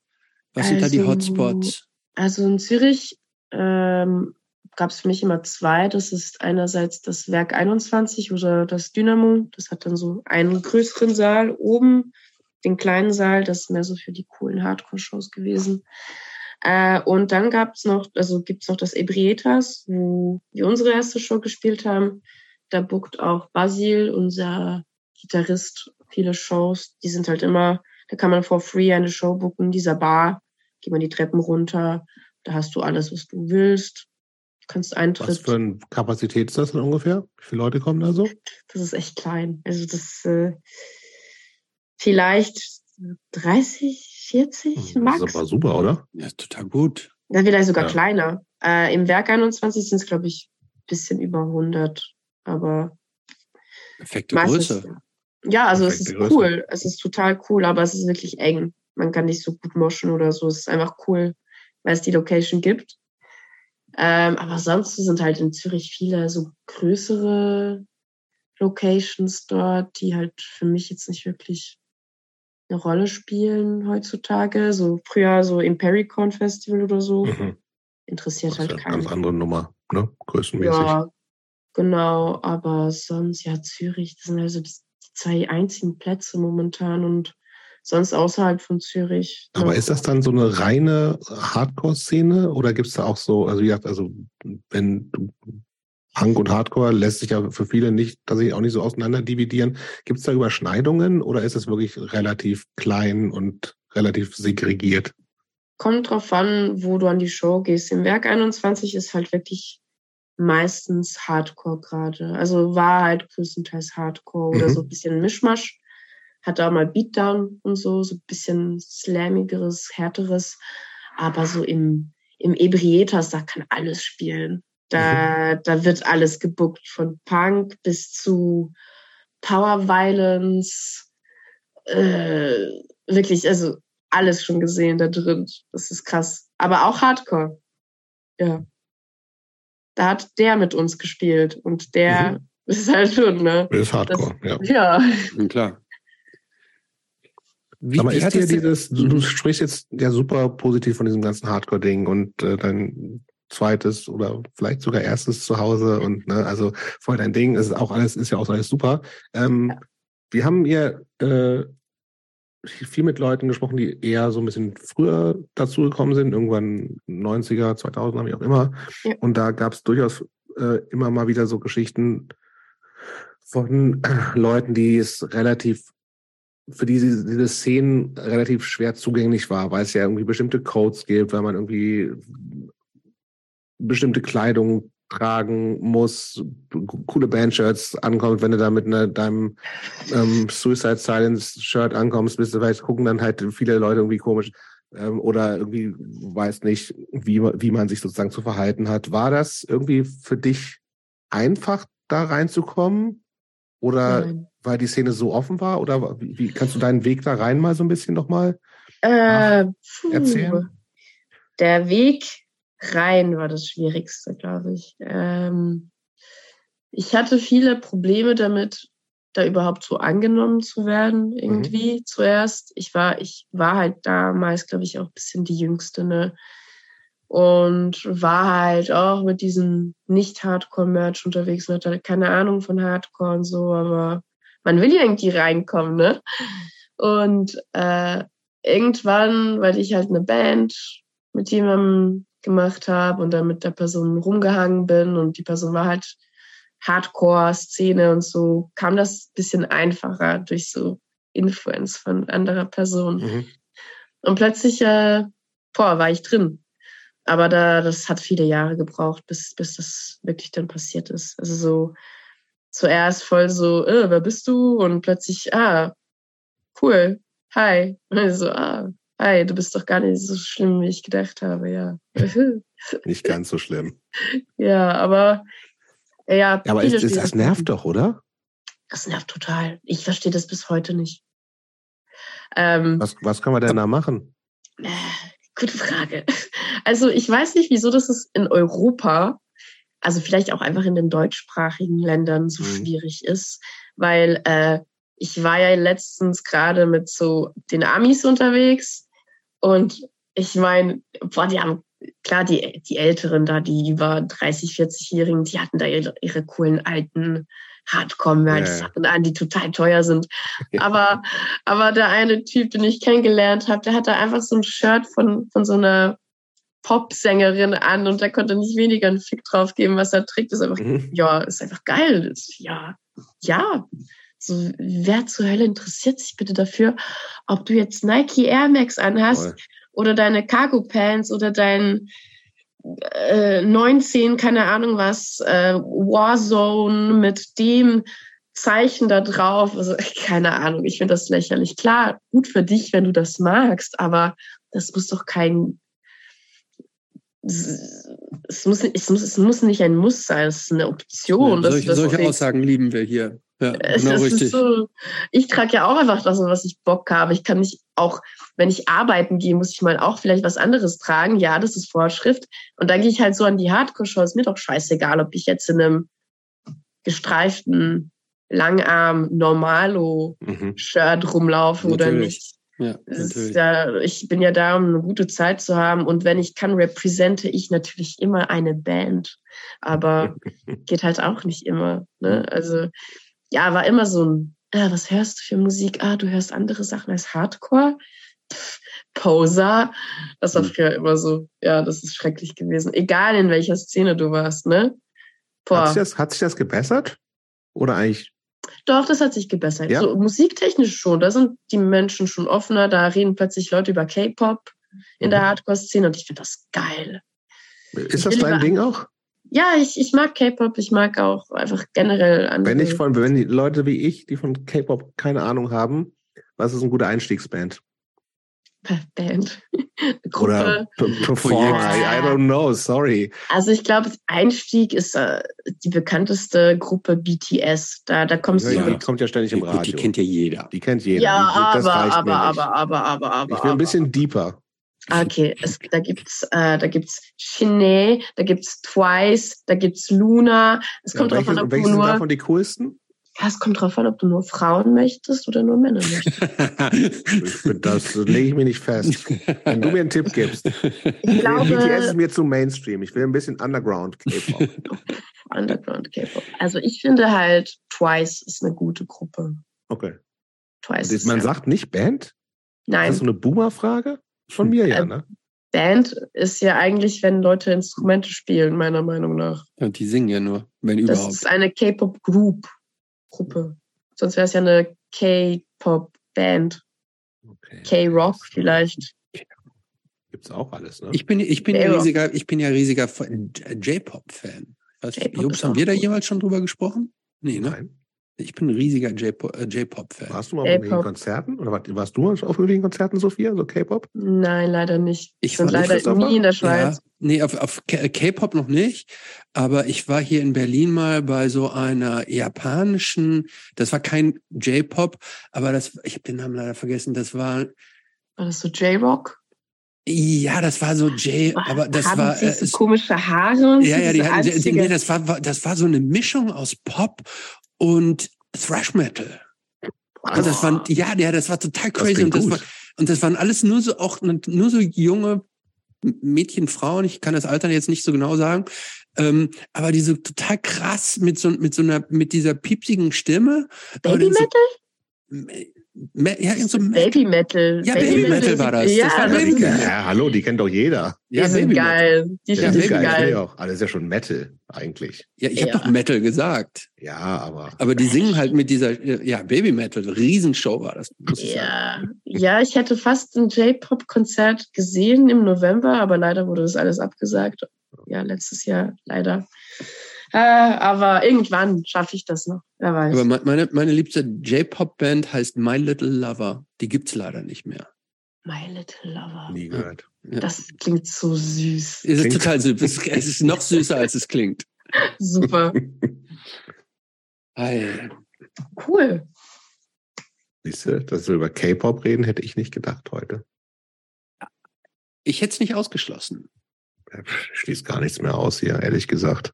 was also, sind da die also, Hotspots? Also in Zürich ähm, gab es für mich immer zwei. Das ist einerseits das Werk 21 oder das Dynamo. Das hat dann so einen größeren Saal oben, den kleinen Saal. Das ist mehr so für die coolen Hardcore-Shows gewesen. Äh, und dann gab es noch, also gibt es noch das Ebrietas, wo wir unsere erste Show gespielt haben. Da bookt auch Basil, unser Gitarrist, viele Shows. Die sind halt immer, da kann man for free eine Show booken, dieser Bar geh mal die Treppen runter, da hast du alles, was du willst. Du kannst Eintritt. Was für eine Kapazität ist das denn ungefähr? Wie viele Leute kommen da so? Das ist echt klein. Also das äh, vielleicht 30, 40 Hm, max. Das ist aber super, oder? Ja, ist total gut. Dann vielleicht sogar Ja. kleiner. Äh, Im Werk 21 sind es, glaube ich, bisschen über 100. Aber Perfekte meistens. Größe. Ja, also es ist Perfekte Größe. cool. Es ist total cool, aber es ist wirklich eng. Man kann nicht so gut moschen oder so. Es ist einfach cool, weil es die Location gibt. Ähm, aber sonst sind halt in Zürich viele so größere Locations dort, die halt für mich jetzt nicht wirklich eine Rolle spielen heutzutage. So früher so Impericon Festival oder so. Mhm. Interessiert Das ist ja halt eine ganz keinen. andere Nummer, ne? Größenmäßig. Ja, genau. Aber sonst, ja, Zürich, das sind also die zwei einzigen Plätze momentan und sonst außerhalb von Zürich. Aber noch- ist das dann so eine reine Hardcore-Szene oder gibt es da auch so, also wie gesagt, also wenn Punk und Hardcore lässt sich ja für viele nicht, tatsächlich auch nicht so auseinander dividieren. Gibt es da Überschneidungen oder ist es wirklich relativ klein und relativ segregiert? Kommt drauf an, wo du an die Show gehst. Im Werk 21 ist halt wirklich meistens Hardcore gerade. Also war halt größtenteils Hardcore oder Mhm. so ein bisschen Mischmasch. Hat da mal Beatdown und so, so ein bisschen slammigeres, härteres. Aber so im, im Ebrietas, da kann alles spielen. Da, da wird alles gebuckt, von Punk bis zu Power Violence. Äh, wirklich, also alles schon gesehen da drin. Das ist krass. Aber auch Hardcore. Ja. Da hat der mit uns gespielt und der (laughs) ist halt schon, ne? Das ist Hardcore, ja. Ja. Ja, klar. Wie, Aber wie ist hat dir dieses, du, du sprichst jetzt ja super positiv von diesem ganzen Hardcore-Ding und äh, dein zweites oder vielleicht sogar erstes Zuhause und ne, also voll dein Ding, es ist auch alles, ist ja auch alles super. Ähm, Wir haben hier äh, viel mit Leuten gesprochen, die eher so ein bisschen früher dazugekommen sind, irgendwann 90er, 2000er, wie auch immer. Ja. Und da gab es durchaus äh, immer mal wieder so Geschichten von äh, (clears throat) Leuten, die es relativ für die diese, Szenen relativ schwer zugänglich war, weil es ja irgendwie bestimmte Codes gibt, weil man irgendwie bestimmte Kleidung tragen muss, coole Bandshirts ankommt, wenn du da mit einer, deinem ähm, Suicide Silence Shirt ankommst, bist du vielleicht gucken dann halt viele Leute irgendwie komisch ähm, oder irgendwie weiß nicht, wie, wie man sich sozusagen zu verhalten hat. War das irgendwie für dich einfach, da reinzukommen? Oder Nein. Weil die Szene so offen war? Oder wie, wie kannst du deinen Weg da rein mal so ein bisschen nochmal? Äh, erzählen? Der Weg rein war das Schwierigste, glaube ich. Ähm, ich hatte viele Probleme damit, da überhaupt so angenommen zu werden, irgendwie zuerst. Ich war, ich war halt damals, glaube ich, auch ein bisschen die Jüngste, ne? Und war halt auch mit diesem Nicht-Hardcore-Merch unterwegs und hatte keine Ahnung von Hardcore und so, aber man will ja irgendwie reinkommen, ne? Und äh, irgendwann, weil ich halt eine Band mit jemandem gemacht habe und dann mit der Person rumgehangen bin und die Person war halt Hardcore-Szene und so, kam das bisschen einfacher durch so Influence von anderer Person. Mhm. Und plötzlich, äh, boah, war ich drin. Aber da, das hat viele Jahre gebraucht, bis, bis das wirklich dann passiert ist. Also so zuerst voll so, äh, wer bist du? Und plötzlich, ah, cool, hi. (laughs) Und so, ah, hi, du bist doch gar nicht so schlimm, wie ich gedacht habe, ja. (laughs) Nicht ganz so schlimm. ja, aber ja, Ja, aber ist, ist, das nervt doch, oder? Das nervt total. Ich verstehe das bis heute nicht. Ähm, Was, was kann man denn da machen? Äh, Gute Frage. (laughs) Also ich weiß nicht, wieso das ist in Europa, also vielleicht auch einfach in den deutschsprachigen Ländern so Mhm. schwierig ist, weil äh, ich war ja letztens gerade mit so den Amis unterwegs und ich meine, boah, die haben klar die die Älteren da, die über 30, 40-Jährigen, die hatten da ihre, ihre coolen alten Hardcore-Merch, Ja, ja. An, die total teuer sind. Ja. (laughs) Aber aber der eine Typ, den ich kennengelernt habe, der hatte einfach so ein Shirt von, von so einer Popsängerin an und der konnte nicht weniger einen Fick drauf geben, was er trägt. Ist einfach, Mhm. ja, ist einfach geil. Ist, ja, ja. So, wer zur Hölle interessiert sich bitte dafür, ob du jetzt Nike Air Max anhast Voll. oder deine Cargo Pants oder dein äh, 19, keine Ahnung was, äh, Warzone mit dem Zeichen da drauf. Also (laughs) keine Ahnung, ich finde das lächerlich. Klar, gut für dich, wenn du das magst, aber das muss doch kein es muss, es, muss, es muss nicht ein Muss sein, es ist eine Option. Ja, solche, solche Aussagen lieben wir hier. Ja, genau richtig. So, ich trage ja auch einfach das, was ich Bock habe. Ich kann nicht auch, wenn ich arbeiten gehe, muss ich mal auch vielleicht was anderes tragen. Ja, das ist Vorschrift. Und dann gehe ich halt so an die Hardcore-Show. Ist mir doch scheißegal, ob ich jetzt in einem gestreiften Langarm Normalo-Shirt mhm. rumlaufe Natürlich. oder nicht. Ja, ja, ich bin ja da, um eine gute Zeit zu haben. Und wenn ich kann, repräsente ich natürlich immer eine Band. Aber (laughs) geht halt auch nicht immer. Ne? Also ja, war immer so ein, ah, was hörst du für Musik? Ah, du hörst andere Sachen als Hardcore. Pff, Poser. Das war hm. früher immer so, ja, das ist schrecklich gewesen. Egal in welcher Szene du warst, ne? Boah. Hat sich das, hat sich das gebessert? Oder eigentlich doch, das hat sich gebessert. Ja? So musiktechnisch schon. Da sind die Menschen schon offener. Da reden plötzlich Leute über K-Pop in mhm. der Hardcore-Szene und ich finde das geil. Ist das dein Ding auch? Ja, ich, ich mag K-Pop, ich mag auch einfach generell andere. Wenn ich von, wenn die Leute wie ich, die von K-Pop keine Ahnung haben, was ist eine gute Einstiegsband? Band. (laughs) Oder Performer, I, I, don't know, sorry. Also ich glaube, Einstieg ist äh, die bekannteste Gruppe BTS. Da, da kommst ja, du ja, mit. Die kommt ja ständig im Radio. Die, die kennt ja jeder. Die kennt jeder. Ja, aber, aber, aber, aber, aber, aber, Ich will ein bisschen deeper. Okay, es, da gibt's, äh, da gibt's Chine, da gibt's Twice, da gibt's Luna. Es kommt ja, drauf an, ob du nur. Sind davon die coolsten? Ja, es kommt drauf an, ob du nur Frauen möchtest oder nur Männer möchtest. das lege ich mir nicht fest. Wenn du mir einen Tipp gibst. Ich (laughs) glaube, BTS ist mir zu Mainstream. Ich will ein bisschen Underground K-Pop. (laughs) Underground K-Pop. Also ich finde halt, Twice ist eine gute Gruppe. Okay. Twice. ist, man ja. sagt nicht Band? Nein. Ist das so eine Boomer-Frage? Von mir ja, äh, ne? Band ist ja eigentlich, wenn Leute Instrumente spielen, meiner Meinung nach. Und die singen ja nur, wenn das überhaupt. Das ist eine K-Pop-Group. Gruppe. Sonst wäre es ja eine K-Pop-Band. Okay. K-Rock vielleicht. Gibt's auch alles, ne? Ich bin, ich bin ja riesiger, ich bin ja riesiger J-Pop-Fan. Jobs, haben wir da jemals schon drüber gesprochen? Nee, ne? Nein. Ich bin ein riesiger äh, J-Pop-Fan. Warst du mal auf irgendwelchen Konzerten? Oder warst du mal auf irgendwelchen Konzerten, Sophia, so K-Pop? Nein, leider nicht. Ich war leider nie in der Schweiz. Ja, nee, auf, auf K-Pop noch nicht. Aber ich war hier in Berlin mal bei so einer japanischen, das war kein J-Pop, aber das, ich habe den Namen leider vergessen, das war. War das so J-Rock? Ja, das war so Jay, aber das Haben war sie so äh, komische Haare. Ja, ja, die hatten, nee, das war das war so eine Mischung aus Pop und Thrash Metal. Also das waren, ja, ja, das war total crazy. Das und, das war, und das waren alles nur so, auch nur so junge Mädchen, Frauen, ich kann das Alter jetzt nicht so genau sagen, ähm, aber die so total krass mit so, mit so einer, mit dieser piepsigen Stimme. Baby Metal? So, ja, so Baby Metal. Ja, Baby, Baby Metal war das. Ja, das war Baby Metal. ja, hallo, die kennt doch jeder. Die ja, sind Baby geil. Metal. Die ja, sind geil. geil. Auch. Aber das ist ja schon Metal eigentlich. Ja, ich ja. habe doch Metal gesagt. Ja, aber. Aber die singen halt mit dieser, ja, Baby Metal. Riesenshow war das. Muss ich ja. Sagen. ja, ich hätte fast ein J-Pop-Konzert gesehen im November, aber leider wurde das alles abgesagt. Ja, letztes Jahr leider. Äh, aber irgendwann schaffe ich das noch. Wer weiß. Aber meine, meine liebste J-Pop-Band heißt My Little Lover. Die gibt's leider nicht mehr. My Little Lover. Nie gehört. Das klingt so süß. Es ist total süß. Es ist noch süßer, als es klingt. Super. Hey. Cool. Siehst du, dass wir über K-Pop reden, hätte ich nicht gedacht heute. Ich hätte es nicht ausgeschlossen. Schließt gar nichts mehr aus hier, ehrlich gesagt.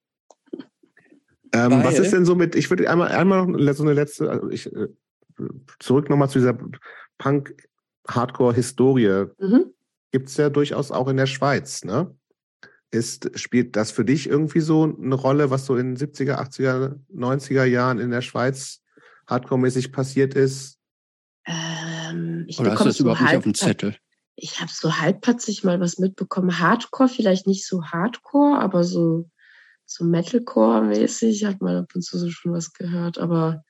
Ähm, was ist denn so mit, ich würde einmal, einmal noch so eine letzte, also ich, äh, zurück nochmal zu dieser Punk-Hardcore-Historie. Mhm. Gibt es ja durchaus auch in der Schweiz, ne? Ist, spielt das für dich irgendwie so eine Rolle, was so in den 70er, 80er, 90er Jahren in der Schweiz hardcore-mäßig passiert ist? Ähm, ich Oder hast du das so überhaupt nicht auf dem Zettel? Ich habe so halbpatzig mal was mitbekommen. Hardcore, vielleicht nicht so Hardcore, aber so so Metalcore-mäßig, hat man ab und zu so schon was gehört, aber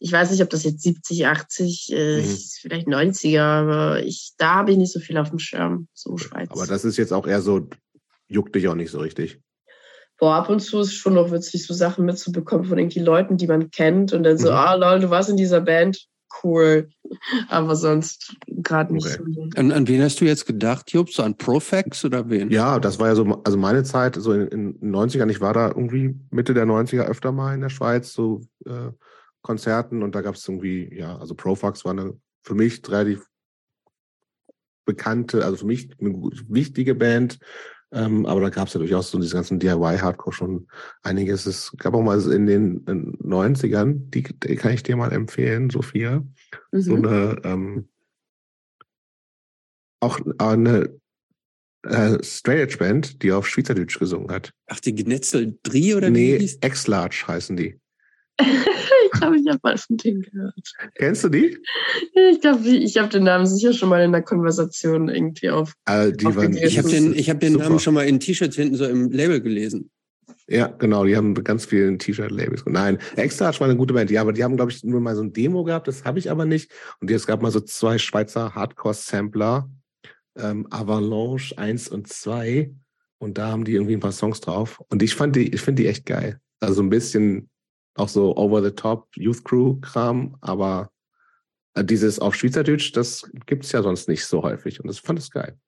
ich weiß nicht, ob das jetzt 70, 80, äh, Mhm. vielleicht 90er, aber ich, da habe ich nicht so viel auf dem Schirm, so Schweiz. Aber das ist jetzt auch eher so, juckt dich auch nicht so richtig. Boah, ab und zu ist schon noch witzig, so Sachen mitzubekommen von irgendwie Leuten, die man kennt und dann so, Mhm. ah, lol, du warst in dieser Band, cool. Aber sonst gerade nicht Okay. so. An, an wen hast du jetzt gedacht, Jupp? So an Profax oder wen? Ja, das war ja so, also meine Zeit, so in, den 90ern, ich war da irgendwie Mitte der 90er öfter mal in der Schweiz, so äh, Konzerten und da gab es irgendwie, ja, also Profax war eine für mich relativ bekannte, also für mich eine wichtige Band. Ähm, aber da gab es ja durchaus so diese ganzen DIY-Hardcore schon einiges. Es gab auch mal in den äh, 90ern, die, die kann ich dir mal empfehlen, Sophia, so Mhm. eine ähm, auch eine äh, Straight Edge Band, die auf Schweizerdeutsch gesungen hat. Ach, die Gnetzel Drie oder wie nee? X-Large heißen die. (laughs) ich glaube, ich habe mal von denen gehört. Kennst du die? Ich glaube, ich habe den Namen sicher schon mal in der Konversation irgendwie auf. Äh, die waren. Ich habe den, ich hab den Super. Namen schon mal in T-Shirts hinten so im Label gelesen. Ja, genau, die haben ganz vielen T-Shirt-Labels. Nein, X-Large war eine gute Band, ja, aber die haben, glaube ich, nur mal so ein Demo gehabt, das habe ich aber nicht. Und es gab mal so zwei Schweizer Hardcore-Sampler, ähm, Avalanche 1 und 2. Und da haben die irgendwie ein paar Songs drauf. Und ich fand die, ich finde die echt geil. Also ein bisschen auch so over the top Youth Crew Kram, aber äh, dieses auf Schweizerdeutsch, das gibt's ja sonst nicht so häufig. Und das fand ich geil.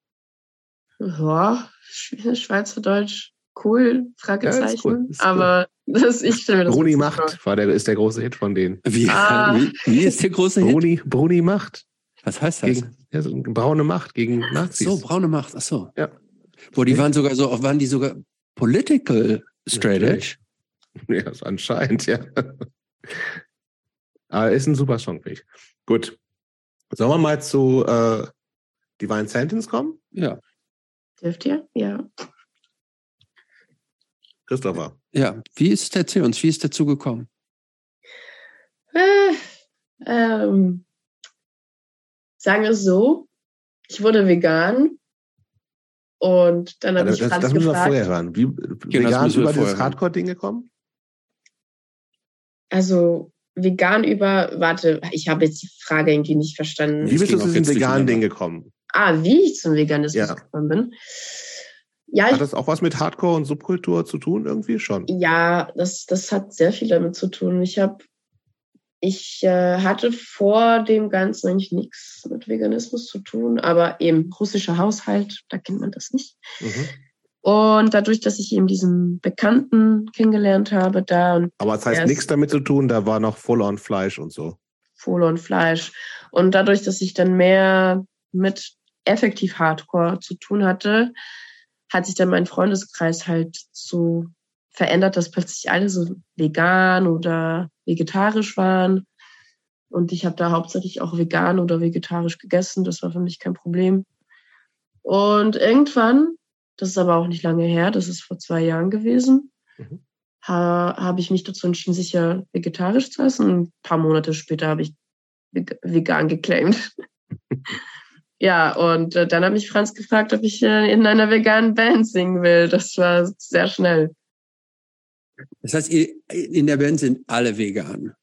Ja, Sch- Schweizerdeutsch, cool, Fragezeichen. cool, ist cool. Aber (laughs) das, ich stelle mir das Bruni vor. Macht war der, ist der große Hit von denen. Wie, Ah. (laughs) wie, wie ist der große Hit? Bruni, Bruni Macht. Was heißt das? Gegen, ja, so eine braune Macht gegen Ach Nazis. so, braune Macht. Ach so. Ja. Wo die waren sogar so, waren die sogar political straight edge? (laughs) Ja, anscheinend, ja. Aber ist ein super Song, finde ich. Gut. Sollen wir mal zu äh, Divine Sentence kommen? Ja. Dürft ihr? Ja. Christopher. Ja. Wie ist der erzähl uns, wie ist dazu gekommen? Äh, ähm, sagen wir es so, ich wurde vegan und dann habe Das, ich das, Franz das müssen wir gefragt. vorher hören. Wie das vegan über dieses. Hardcore-Ding gekommen? Also vegan über, warte, ich habe jetzt die Frage irgendwie nicht verstanden. Wie bist du zu diesem veganen Ding gekommen? Ah, wie ich zum Veganismus Ja. gekommen bin. Ja, ich Hat das auch was mit Hardcore und Subkultur zu tun? Irgendwie schon. Ja, das, das hat sehr viel damit zu tun. Ich habe, ich äh, hatte vor dem Ganzen eigentlich nichts mit Veganismus zu tun, aber eben russischer Haushalt, da kennt man das nicht. Mhm. Und dadurch, dass ich eben diesen Bekannten kennengelernt habe, da und Aber es heißt nichts damit zu tun, da war noch Full-on Fleisch und so. Und Fleisch. Und dadurch, dass ich dann mehr mit effektiv Hardcore zu tun hatte, hat sich dann mein Freundeskreis halt so verändert, dass plötzlich alle so vegan oder vegetarisch waren. Und ich habe da hauptsächlich auch vegan oder vegetarisch gegessen. Das war für mich kein Problem. Und irgendwann, das ist aber auch nicht lange her, das ist vor zwei Jahren gewesen, Mhm. ha, habe ich mich dazu entschieden, sicher vegetarisch zu essen. Ein paar Monate später habe ich veg- vegan geclaimed. (laughs) ja, und äh, dann habe ich Franz gefragt, ob ich äh, in einer veganen Band singen will. Das war sehr schnell. Das heißt, ihr, in der Band sind alle vegan.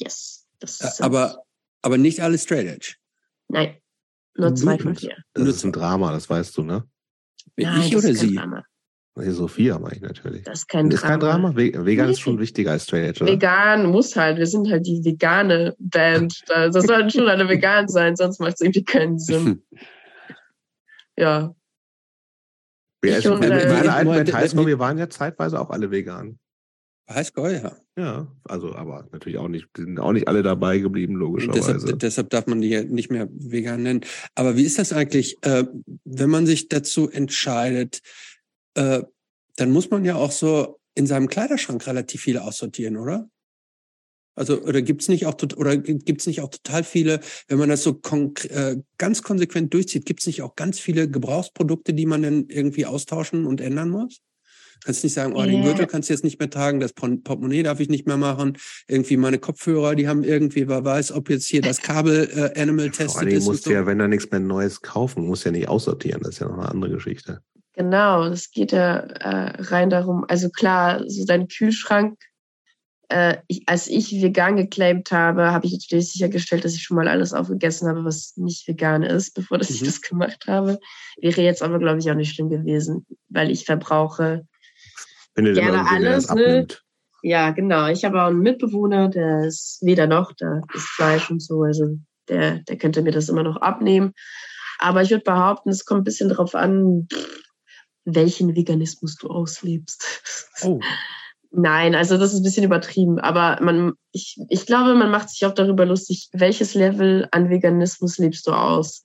Yes. Das ist Aber, aber nicht alle straight edge. Nein, nur zwei von vier. Das Nur ist ein Drama, das weißt du, ne? Bin Nein, ich das oder ist kein sie? Drama. Nee, Sophia meine ich natürlich. Das ist kein ist kein Drama. Drama? Ve- Vegan ist Nee. schon wichtiger als Straight Edge, oder? Vegan muss halt, wir sind halt die vegane Band. Da- Das sollten schon alle vegan sein, sonst macht es irgendwie keinen Sinn. (laughs) Ja. Wir, Ich und, in äh, Band Highscore, äh, wir waren ja zeitweise auch alle vegan. Highscore, ja. Ja, also aber natürlich auch nicht, sind auch nicht alle dabei geblieben, Deshalb, logischerweise. deshalb darf man die ja nicht mehr vegan nennen. Aber wie ist das eigentlich, äh, wenn man sich dazu entscheidet, äh, dann muss man ja auch so in seinem Kleiderschrank relativ viele aussortieren, oder? Also oder gibt's nicht auch oder gibt's nicht auch total viele, wenn man das so äh, ganz konsequent durchzieht, gibt's nicht auch ganz viele Gebrauchsprodukte, die man dann irgendwie austauschen und ändern muss? Kannst nicht sagen, oh, den Ja. Gürtel kannst du jetzt nicht mehr tragen, das Portemonnaie darf ich nicht mehr machen. Irgendwie meine Kopfhörer, die haben irgendwie, wer weiß, ob jetzt hier das Kabel äh, Animal Vor testet ist. musst so. du ja, wenn da nichts mehr Neues kaufen, musst ja nicht aussortieren. Das ist ja noch eine andere Geschichte. Genau, es geht ja äh, rein darum, also klar, so dein Kühlschrank äh, ich, als ich vegan geclaimt habe, habe ich natürlich sichergestellt, dass ich schon mal alles aufgegessen habe, was nicht vegan ist, bevor dass mhm. ich das gemacht habe. Wäre jetzt aber, glaube ich, auch nicht schlimm gewesen, weil ich verbrauche Findet gerne alles. Ne? Ja, genau. Ich habe auch einen Mitbewohner, der ist weder noch, der ist Fleisch und so, also der, der könnte mir das immer noch abnehmen. Aber ich würde behaupten, es kommt ein bisschen darauf an, welchen Veganismus du auslebst. Oh. (laughs) Nein, also das ist ein bisschen übertrieben. Aber man, ich, ich glaube, man macht sich auch darüber lustig, welches Level an Veganismus lebst du aus.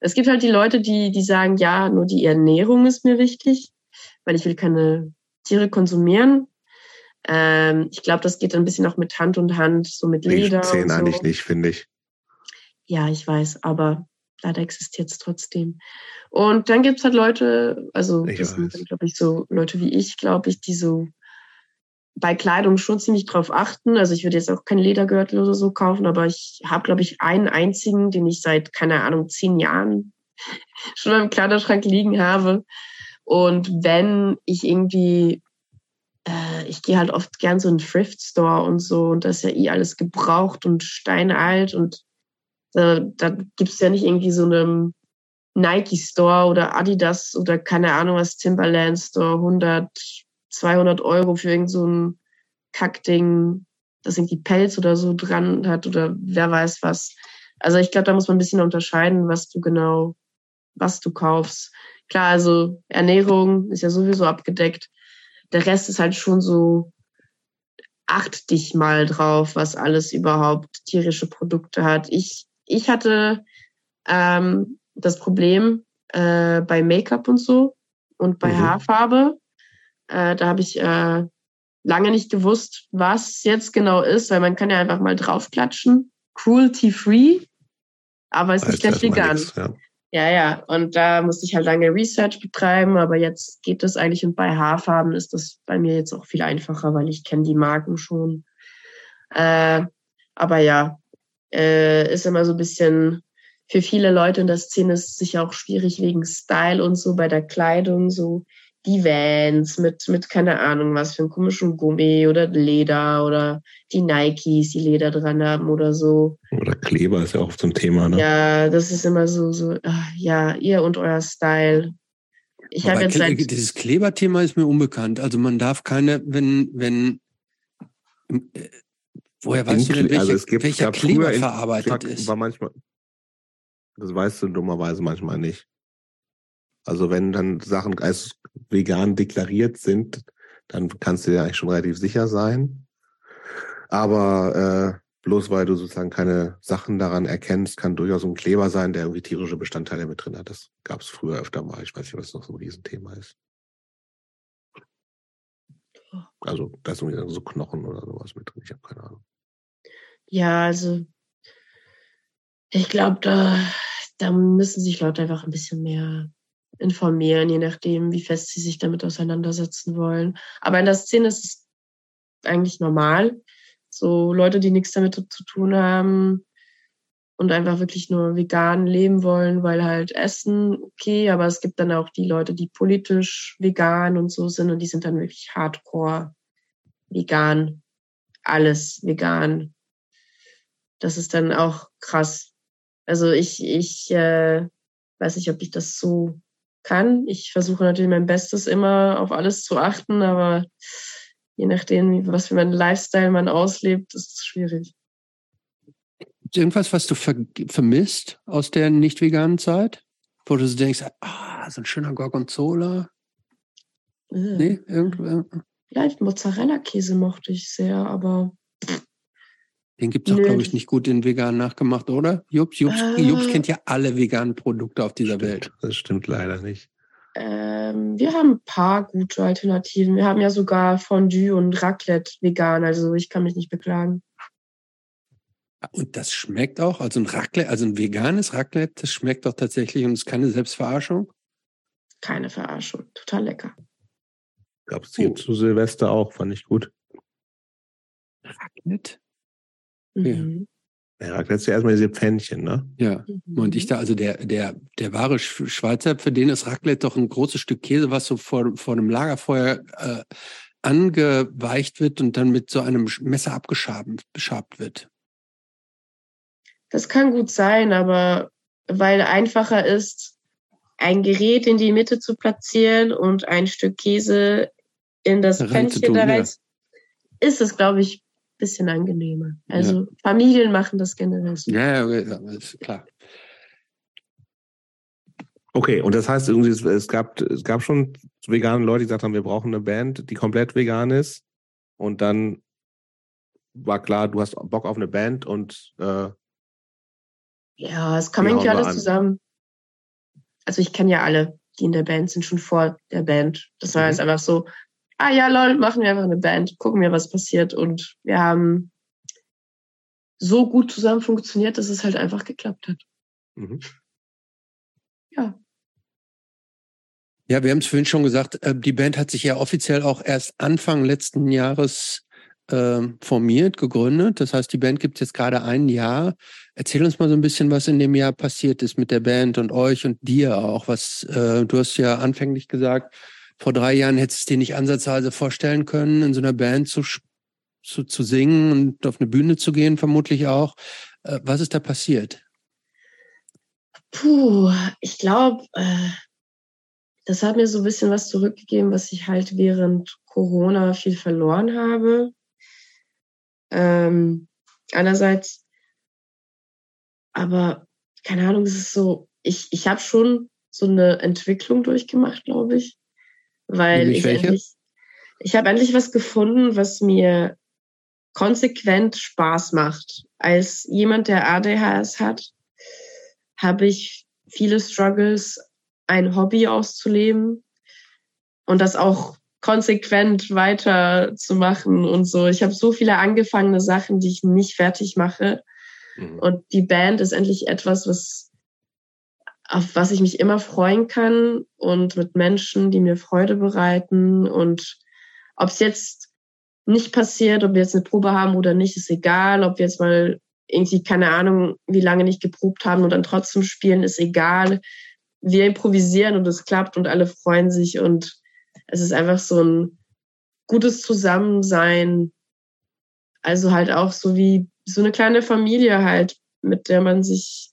Es gibt halt die Leute, die, die sagen, ja, nur die Ernährung ist mir wichtig, weil ich will keine Tiere konsumieren. Ähm, ich glaube, das geht ein bisschen auch mit Hand und Hand, so mit Leder. Die zählen so. eigentlich nicht, finde ich. Ja, ich weiß, aber leider existiert es trotzdem. Und dann gibt es halt Leute, also ich das weiß. sind, glaube ich, so Leute wie ich, glaube ich, die so bei Kleidung schon ziemlich drauf achten. Also ich würde jetzt auch keinen Ledergürtel oder so kaufen, aber ich habe, glaube ich, einen einzigen, den ich seit, keine Ahnung, zehn Jahren (laughs) schon im Kleiderschrank liegen habe. Und wenn ich irgendwie, äh, ich gehe halt oft gern so in Thrift Store und so, und das ist ja eh alles gebraucht und steinalt und äh, da gibt es ja nicht irgendwie so einen Nike Store oder Adidas oder keine Ahnung was, Timberland Store, 100, 200 Euro für irgend so ein Kackding, das irgendwie Pelz oder so dran hat oder wer weiß was. Also ich glaube, da muss man ein bisschen unterscheiden, was du genau, was du kaufst. Klar, also Ernährung ist ja sowieso abgedeckt. Der Rest ist halt schon so, acht dich mal drauf, was alles überhaupt tierische Produkte hat. Ich, ich hatte ähm, das Problem äh, bei Make-up und so und bei mhm. Haarfarbe. Äh, da habe ich äh, lange nicht gewusst, was jetzt genau ist, weil man kann ja einfach mal draufklatschen. Cruelty-free, aber ist nicht gleich vegan. Nix, ja. Ja, ja. Und da musste ich halt lange Research betreiben, aber jetzt geht das eigentlich. Und bei Haarfarben ist das bei mir jetzt auch viel einfacher, weil ich kenne die Marken schon. Äh, aber ja, äh, ist immer so ein bisschen für viele Leute in der Szene ist es sicher auch schwierig wegen Style und so bei der Kleidung, so die Vans mit, mit keine Ahnung was für einem komischen Gummi oder Leder oder die Nikes, die Leder dran haben oder so. Oder Kleber ist ja auch zum Thema, ne? Ja, das ist immer so, so, ach, ja, ihr und euer Style. Ich habe jetzt seit dieses Kleberthema ist mir unbekannt. Also man darf keine, wenn, wenn, äh, woher weißt du denn, welche, also gibt, welcher Kleber verarbeitet ist? War manchmal, das weißt du dummerweise manchmal nicht. Also wenn dann Sachen als vegan deklariert sind, dann kannst du dir eigentlich schon relativ sicher sein. Aber äh, bloß weil du sozusagen keine Sachen daran erkennst, kann durchaus ein Kleber sein, der irgendwie tierische Bestandteile mit drin hat. Das gab es früher öfter mal. Ich weiß nicht, was noch so ein Riesenthema ist. Also da ist irgendwie so Knochen oder sowas mit drin. Ich habe keine Ahnung. Ja, also ich glaube, da, da müssen sich Leute einfach ein bisschen mehr informieren, je nachdem, wie fest sie sich damit auseinandersetzen wollen. Aber in der Szene ist es eigentlich normal. So Leute, die nichts damit zu tun haben und einfach wirklich nur vegan leben wollen, weil halt Essen okay, aber es gibt dann auch die Leute, die politisch vegan und so sind und die sind dann wirklich hardcore vegan. Alles vegan. Das ist dann auch krass. Also ich, ich äh, weiß nicht, ob ich das so kann. Ich versuche natürlich mein Bestes immer auf alles zu achten, aber je nachdem, was für einen Lifestyle man auslebt, ist es schwierig. Irgendwas, was du ver vermisst aus der nicht veganen Zeit? Wo du denkst, ah, so ein schöner Gorgonzola? Äh. Nee, irgendwie. Vielleicht Mozzarella-Käse mochte ich sehr, aber den gibt es auch, glaube ich, nicht gut in vegan nachgemacht, oder? Jobs, Jobs, äh, Jobs kennt ja alle veganen Produkte auf dieser stimmt, Welt. Das stimmt leider nicht. Ähm, wir haben ein paar gute Alternativen. Wir haben ja sogar Fondue und Raclette vegan, also ich kann mich nicht beklagen. Und das schmeckt auch, also ein Raclette, also ein veganes Raclette, das schmeckt doch tatsächlich und ist keine Selbstverarschung? Keine Verarschung, total lecker. Gab es hier oh. zu Silvester auch, fand ich gut. Raclette? Mhm. Ja, erklärst du erstmal diese Pfännchen, ne? Ja. Mhm. Und ich da, also der, der, der wahre Schweizer, für den ist Raclette doch ein großes Stück Käse, was so vor, vor einem Lagerfeuer äh, angeweicht wird und dann mit so einem Messer abgeschabt wird. Das kann gut sein, aber weil einfacher ist, ein Gerät in die Mitte zu platzieren und ein Stück Käse in das Pfännchen da rein, ja. ist es, glaube ich, bisschen angenehmer. Also ja. Familien machen das generell so. Ja, ja, ist klar. Okay, und das heißt irgendwie, es gab, es gab schon vegane Leute, die gesagt haben, wir brauchen eine Band, die komplett vegan ist. Und dann war klar, du hast Bock auf eine Band und äh, ja, es kam irgendwie alles an. zusammen. Also ich kenne ja alle, die in der Band sind, schon vor der Band. Das war mhm. jetzt einfach so, ah ja, lol, machen wir einfach eine Band, gucken wir, was passiert. Und wir haben so gut zusammen funktioniert, dass es halt einfach geklappt hat. Mhm. Ja. Ja, wir haben es vorhin schon gesagt, äh, die Band hat sich ja offiziell auch erst Anfang letzten Jahres äh, formiert, gegründet. Das heißt, die Band gibt es jetzt gerade ein Jahr. Erzähl uns mal so ein bisschen, was in dem Jahr passiert ist mit der Band und euch und dir auch. Was äh, du hast ja anfänglich gesagt, vor drei Jahren hättest du dir nicht ansatzweise vorstellen können, in so einer Band zu, zu, zu singen und auf eine Bühne zu gehen, vermutlich auch. Äh, was ist da passiert? Puh, ich glaube, äh, das hat mir so ein bisschen was zurückgegeben, was ich halt während Corona viel verloren habe. Ähm, einerseits, aber keine Ahnung, es ist so, ich, ich habe schon so eine Entwicklung durchgemacht, glaube ich. Weil ich welche? endlich, ich habe endlich was gefunden, was mir konsequent Spaß macht. Als jemand, der ADHS hat, habe ich viele Struggles ein Hobby auszuleben und das auch konsequent weiterzumachen und so. Ich habe so viele angefangene Sachen, die ich nicht fertig mache. Mhm. Und die Band ist endlich etwas, was auf was ich mich immer freuen kann und mit Menschen, die mir Freude bereiten. Und ob es jetzt nicht passiert, ob wir jetzt eine Probe haben oder nicht, ist egal. Ob wir jetzt mal irgendwie, keine Ahnung, wie lange nicht geprobt haben und dann trotzdem spielen, ist egal wir improvisieren und es klappt und alle freuen sich und es ist einfach so ein gutes Zusammensein. Also halt auch so wie so eine kleine Familie halt, mit der man sich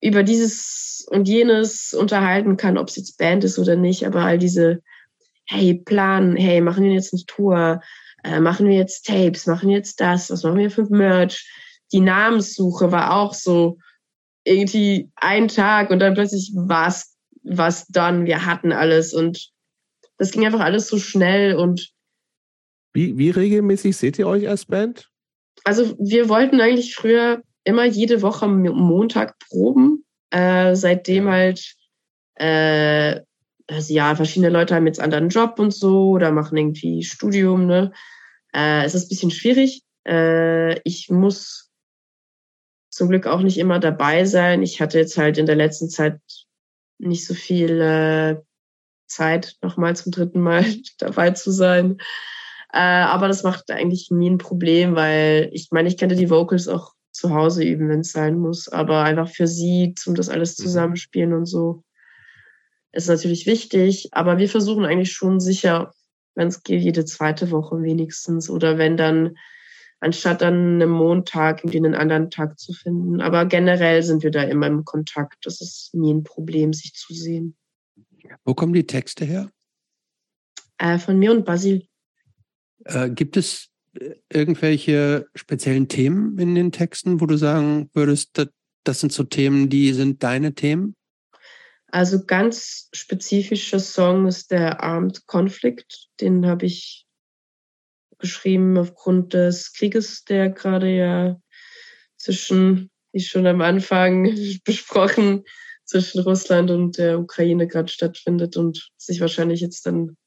über dieses und jenes unterhalten kann, ob es jetzt Band ist oder nicht, aber all diese, hey, planen, hey, machen wir jetzt eine Tour, äh, machen wir jetzt Tapes, machen wir jetzt das, was machen wir für Merch? Die Namenssuche war auch so, irgendwie ein Tag und dann plötzlich war es dann. Wir hatten alles und das ging einfach alles so schnell und wie, wie regelmäßig seht ihr euch als Band? Also wir wollten eigentlich früher immer jede Woche am Montag proben. Äh, seitdem halt äh, also ja, verschiedene Leute haben jetzt anderen Job und so oder machen irgendwie Studium, ne? Äh, es ist ein bisschen schwierig. Äh, ich muss zum Glück auch nicht immer dabei sein. Ich hatte jetzt halt in der letzten Zeit nicht so viel äh, Zeit, nochmal zum dritten Mal (laughs) dabei zu sein. Äh, aber das macht eigentlich nie ein Problem, weil ich meine, ich könnte die Vocals auch zu Hause üben, wenn es sein muss. Aber einfach für sie, zum das alles mhm. zusammenspielen und so, ist natürlich wichtig. Aber wir versuchen eigentlich schon sicher, wenn es geht, jede zweite Woche wenigstens. Oder wenn dann anstatt dann einen Montag irgendwie einen anderen Tag zu finden. Aber generell sind wir da immer im Kontakt. Das ist nie ein Problem, sich zu sehen. Wo kommen die Texte her? Äh, von mir und Basil. Äh, gibt es irgendwelche speziellen Themen in den Texten, wo du sagen würdest, das, das sind so Themen, die sind deine Themen? Also ganz spezifischer Song ist der Armed Conflict. Den habe ich geschrieben aufgrund des Krieges, der gerade ja zwischen, wie schon am Anfang (laughs) besprochen, zwischen Russland und der Ukraine gerade stattfindet und sich wahrscheinlich jetzt dann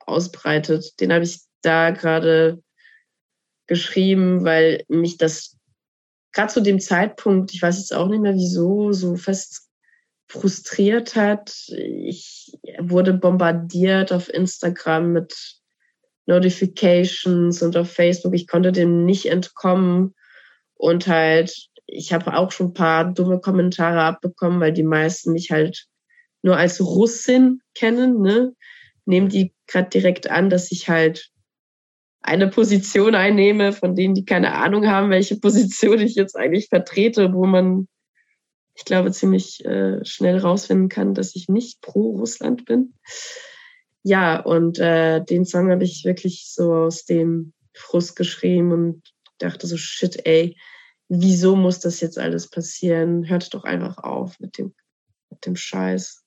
ausbreitet. Den habe ich da gerade geschrieben, weil mich das gerade zu dem Zeitpunkt, ich weiß jetzt auch nicht mehr wieso, so fest frustriert hat. Ich wurde bombardiert auf Instagram mit Notifications und auf Facebook. Ich konnte dem nicht entkommen. Und halt, ich habe auch schon ein paar dumme Kommentare abbekommen, weil die meisten mich halt nur als Russin kennen, ne? Nehmen die gerade direkt an, dass ich halt eine Position einnehme, von denen die keine Ahnung haben, welche Position ich jetzt eigentlich vertrete, wo man, ich glaube, ziemlich äh, schnell rausfinden kann, dass ich nicht pro Russland bin. Ja, und äh, den Song habe ich wirklich so aus dem Frust geschrieben und dachte so, shit, ey, wieso muss das jetzt alles passieren? Hört doch einfach auf mit dem, mit dem Scheiß.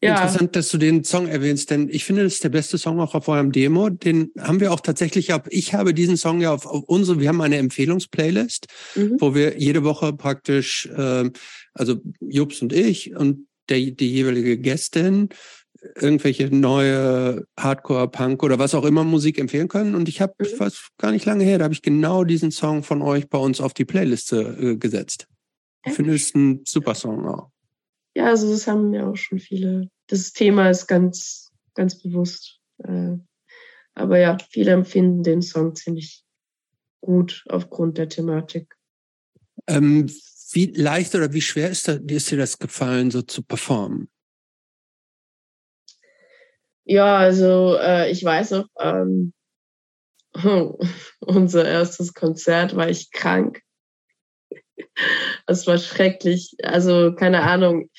Ja. Interessant, dass du den Song erwähnst, denn ich finde, das ist der beste Song auch auf eurem Demo. Den haben wir auch tatsächlich ab. Ich habe diesen Song ja auf, auf unsere, wir haben eine Empfehlungsplaylist, mhm. wo wir jede Woche praktisch, äh, also Jobs und ich und der, die jeweilige Gästin irgendwelche neue Hardcore, Punk oder was auch immer Musik empfehlen können. Und ich habe, mhm. ich weiß gar nicht lange her, da habe ich genau diesen Song von euch bei uns auf die Playliste äh, gesetzt. Ich finde es ein super Song auch. Ja, also das haben ja auch schon viele. Das Thema ist ganz, ganz bewusst. Äh, aber ja, viele empfinden den Song ziemlich gut aufgrund der Thematik. Ähm, wie leicht oder wie schwer ist, da, ist dir das gefallen, so zu performen? Ja, also äh, ich weiß noch, ähm, (laughs) unser erstes Konzert war ich krank. (laughs) Es war schrecklich. Also keine Ahnung.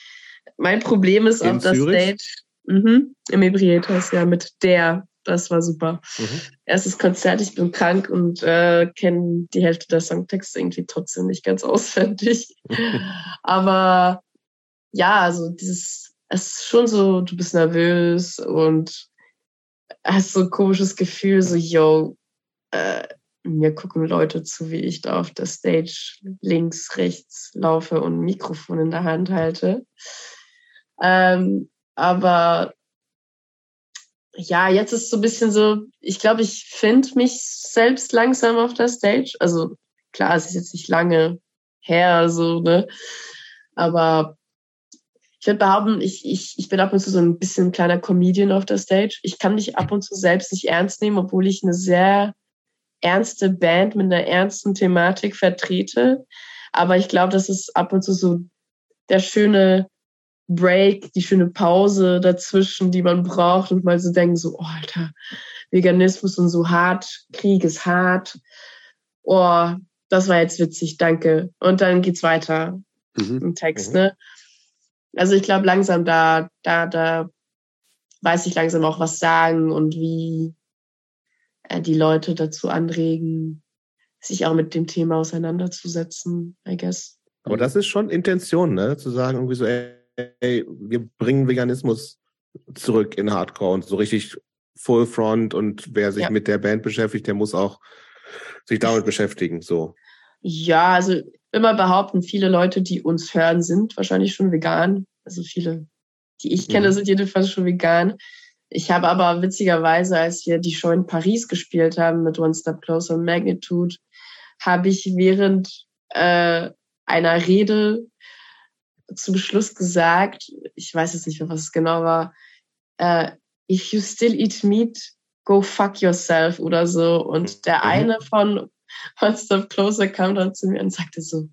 Mein Problem ist auf der Stage. Mhm, Im Ebrietas, ja, mit der. Das war super. Mhm. Erstes Konzert, ich bin krank und äh, kenne die Hälfte der Songtexte irgendwie trotzdem nicht ganz (laughs) auswendig. (laughs) Aber ja, also dieses, es ist schon so, du bist nervös und hast so ein komisches Gefühl, so, yo, äh, mir gucken Leute zu, wie ich da auf der Stage links, rechts laufe und ein Mikrofon in der Hand halte. Ähm, aber ja, jetzt ist so ein bisschen so, ich glaube, ich finde mich selbst langsam auf der Stage. Also klar, es ist jetzt nicht lange her, so, ne? Aber ich würde behaupten, ich, ich, ich bin ab und zu so ein bisschen ein kleiner Comedian auf der Stage. Ich kann mich ab und zu selbst nicht ernst nehmen, obwohl ich eine sehr ernste Band mit einer ernsten Thematik vertrete. Aber ich glaube, das ist ab und zu so der schöne Break, die schöne Pause dazwischen, die man braucht und mal so denken, so, oh, Alter, Veganismus und so hart, Krieg ist hart. Oh, das war jetzt witzig, danke. Und dann geht's weiter mhm. im Text, mhm. ne? Also ich glaube langsam da, da, da weiß ich langsam auch was sagen und wie, die Leute dazu anregen, sich auch mit dem Thema auseinanderzusetzen, I guess. Aber das ist schon Intention, ne? Zu sagen, irgendwie so, ey, ey wir bringen Veganismus zurück in Hardcore und so richtig Full Front und wer sich ja. mit der Band beschäftigt, der muss auch sich damit beschäftigen, so. Ja, also immer behaupten viele Leute, die uns hören, sind wahrscheinlich schon vegan. Also viele, die ich kenne, mhm. sind jedenfalls schon vegan. Ich habe aber witzigerweise, als wir die Show in Paris gespielt haben mit One Step Closer Magnitude, habe ich während äh, einer Rede zum Schluss gesagt, ich weiß jetzt nicht mehr, was es genau war, äh, if you still eat meat, go fuck yourself oder so. Und der mhm. eine von One Step Closer kam dann zu mir und sagte so,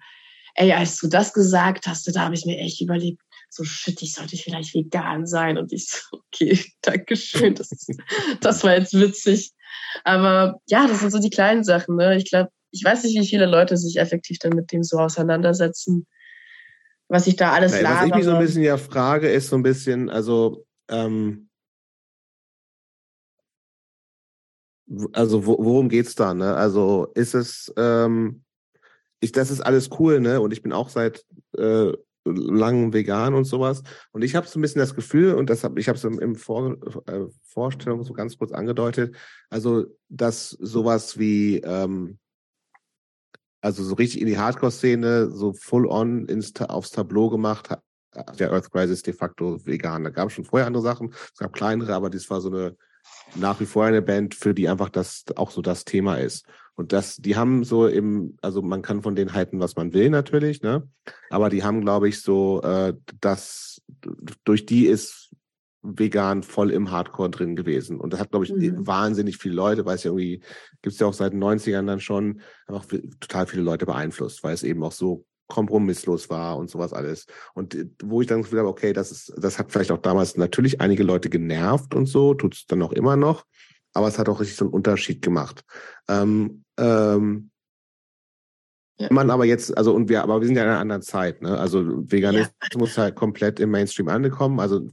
ey, als du das gesagt hast, da habe ich mir echt überlegt, so shit, ich sollte vielleicht vegan sein. Und ich so, (laughs) okay, danke schön. Das, das war jetzt witzig. Aber ja, das sind so die kleinen Sachen. Ne? Ich glaube, ich weiß nicht, wie viele Leute sich effektiv dann mit dem so auseinandersetzen, was ich da alles Nein, Was ich mich so ein bisschen ja frage, ist so ein bisschen, also, ähm, also worum geht's da? Ne? Also ist es, ähm, ich, das ist alles cool, ne? Und ich bin auch seit äh, lang vegan und sowas. Und ich habe so ein bisschen das Gefühl, und das hab, ich habe es im, im Vor, äh, Vorstellung so ganz kurz angedeutet, also dass sowas wie ähm, also so richtig in die Hardcore-Szene, so full on aufs Tableau gemacht hat der Earth Crisis de facto vegan. Da gab es schon vorher andere Sachen, es gab kleinere, aber das war so eine nach wie vor eine Band, für die einfach das auch so das Thema ist. Und das, die haben so im, also man kann von denen halten, was man will natürlich, ne? Aber die haben, glaube ich, so, äh, das, durch die ist vegan voll im Hardcore drin gewesen. Und das hat, glaube ich, mhm. wahnsinnig viele Leute, weil es ja irgendwie, gibt es ja auch seit den 90ern dann schon, einfach total viele Leute beeinflusst, weil es eben auch so kompromisslos war und sowas alles. Und äh, wo ich dann das Gefühl habe, okay, das ist, das hat vielleicht auch damals natürlich einige Leute genervt und so, tut es dann auch immer noch. aber es hat auch richtig so einen Unterschied gemacht. Ähm, ähm, ja. Man aber jetzt, also und wir, aber wir sind ja in einer anderen Zeit, ne? Also Veganismus ja. halt komplett im Mainstream angekommen. Also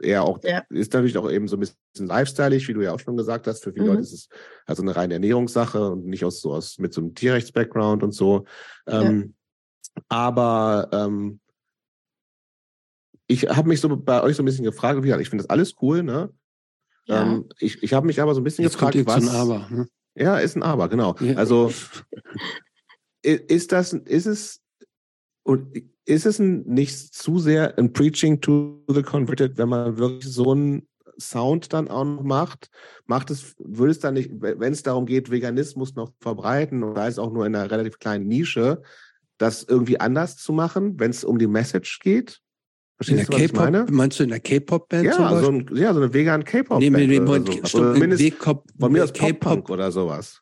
eher auch, ja. ist natürlich auch eben so ein bisschen lifestyleig, wie du ja auch schon gesagt hast. Für viele mhm. Leute ist es also eine reine Ernährungssache und nicht aus so aus mit so einem Tierrechts-Background und so. Ähm, aber ähm, ich habe mich so bei euch so ein bisschen gefragt, wie gesagt, ich finde das alles cool, ne? Ja. Ähm, ich ich habe mich aber so ein bisschen Jetzt gefragt, kommt was. Ein aber, ne? Ja, ist ein Aber, genau. Ja. Also ist das, ist es, und ist es nicht zu sehr ein Preaching to the Converted, wenn man wirklich so einen Sound dann auch noch macht? Macht es, würde es dann nicht, wenn es darum geht, Veganismus noch verbreiten und da ist auch nur in einer relativ kleinen Nische, das irgendwie anders zu machen, wenn es um die Message geht? Verstehst du, was ich meine? Meinst du in der K-Pop-Band? Ja, so ein, ja, so eine vegan K-Pop-Band. Nee, nee, nee, oder, sowas. oder zumindest von mir aus K-Pop oder sowas.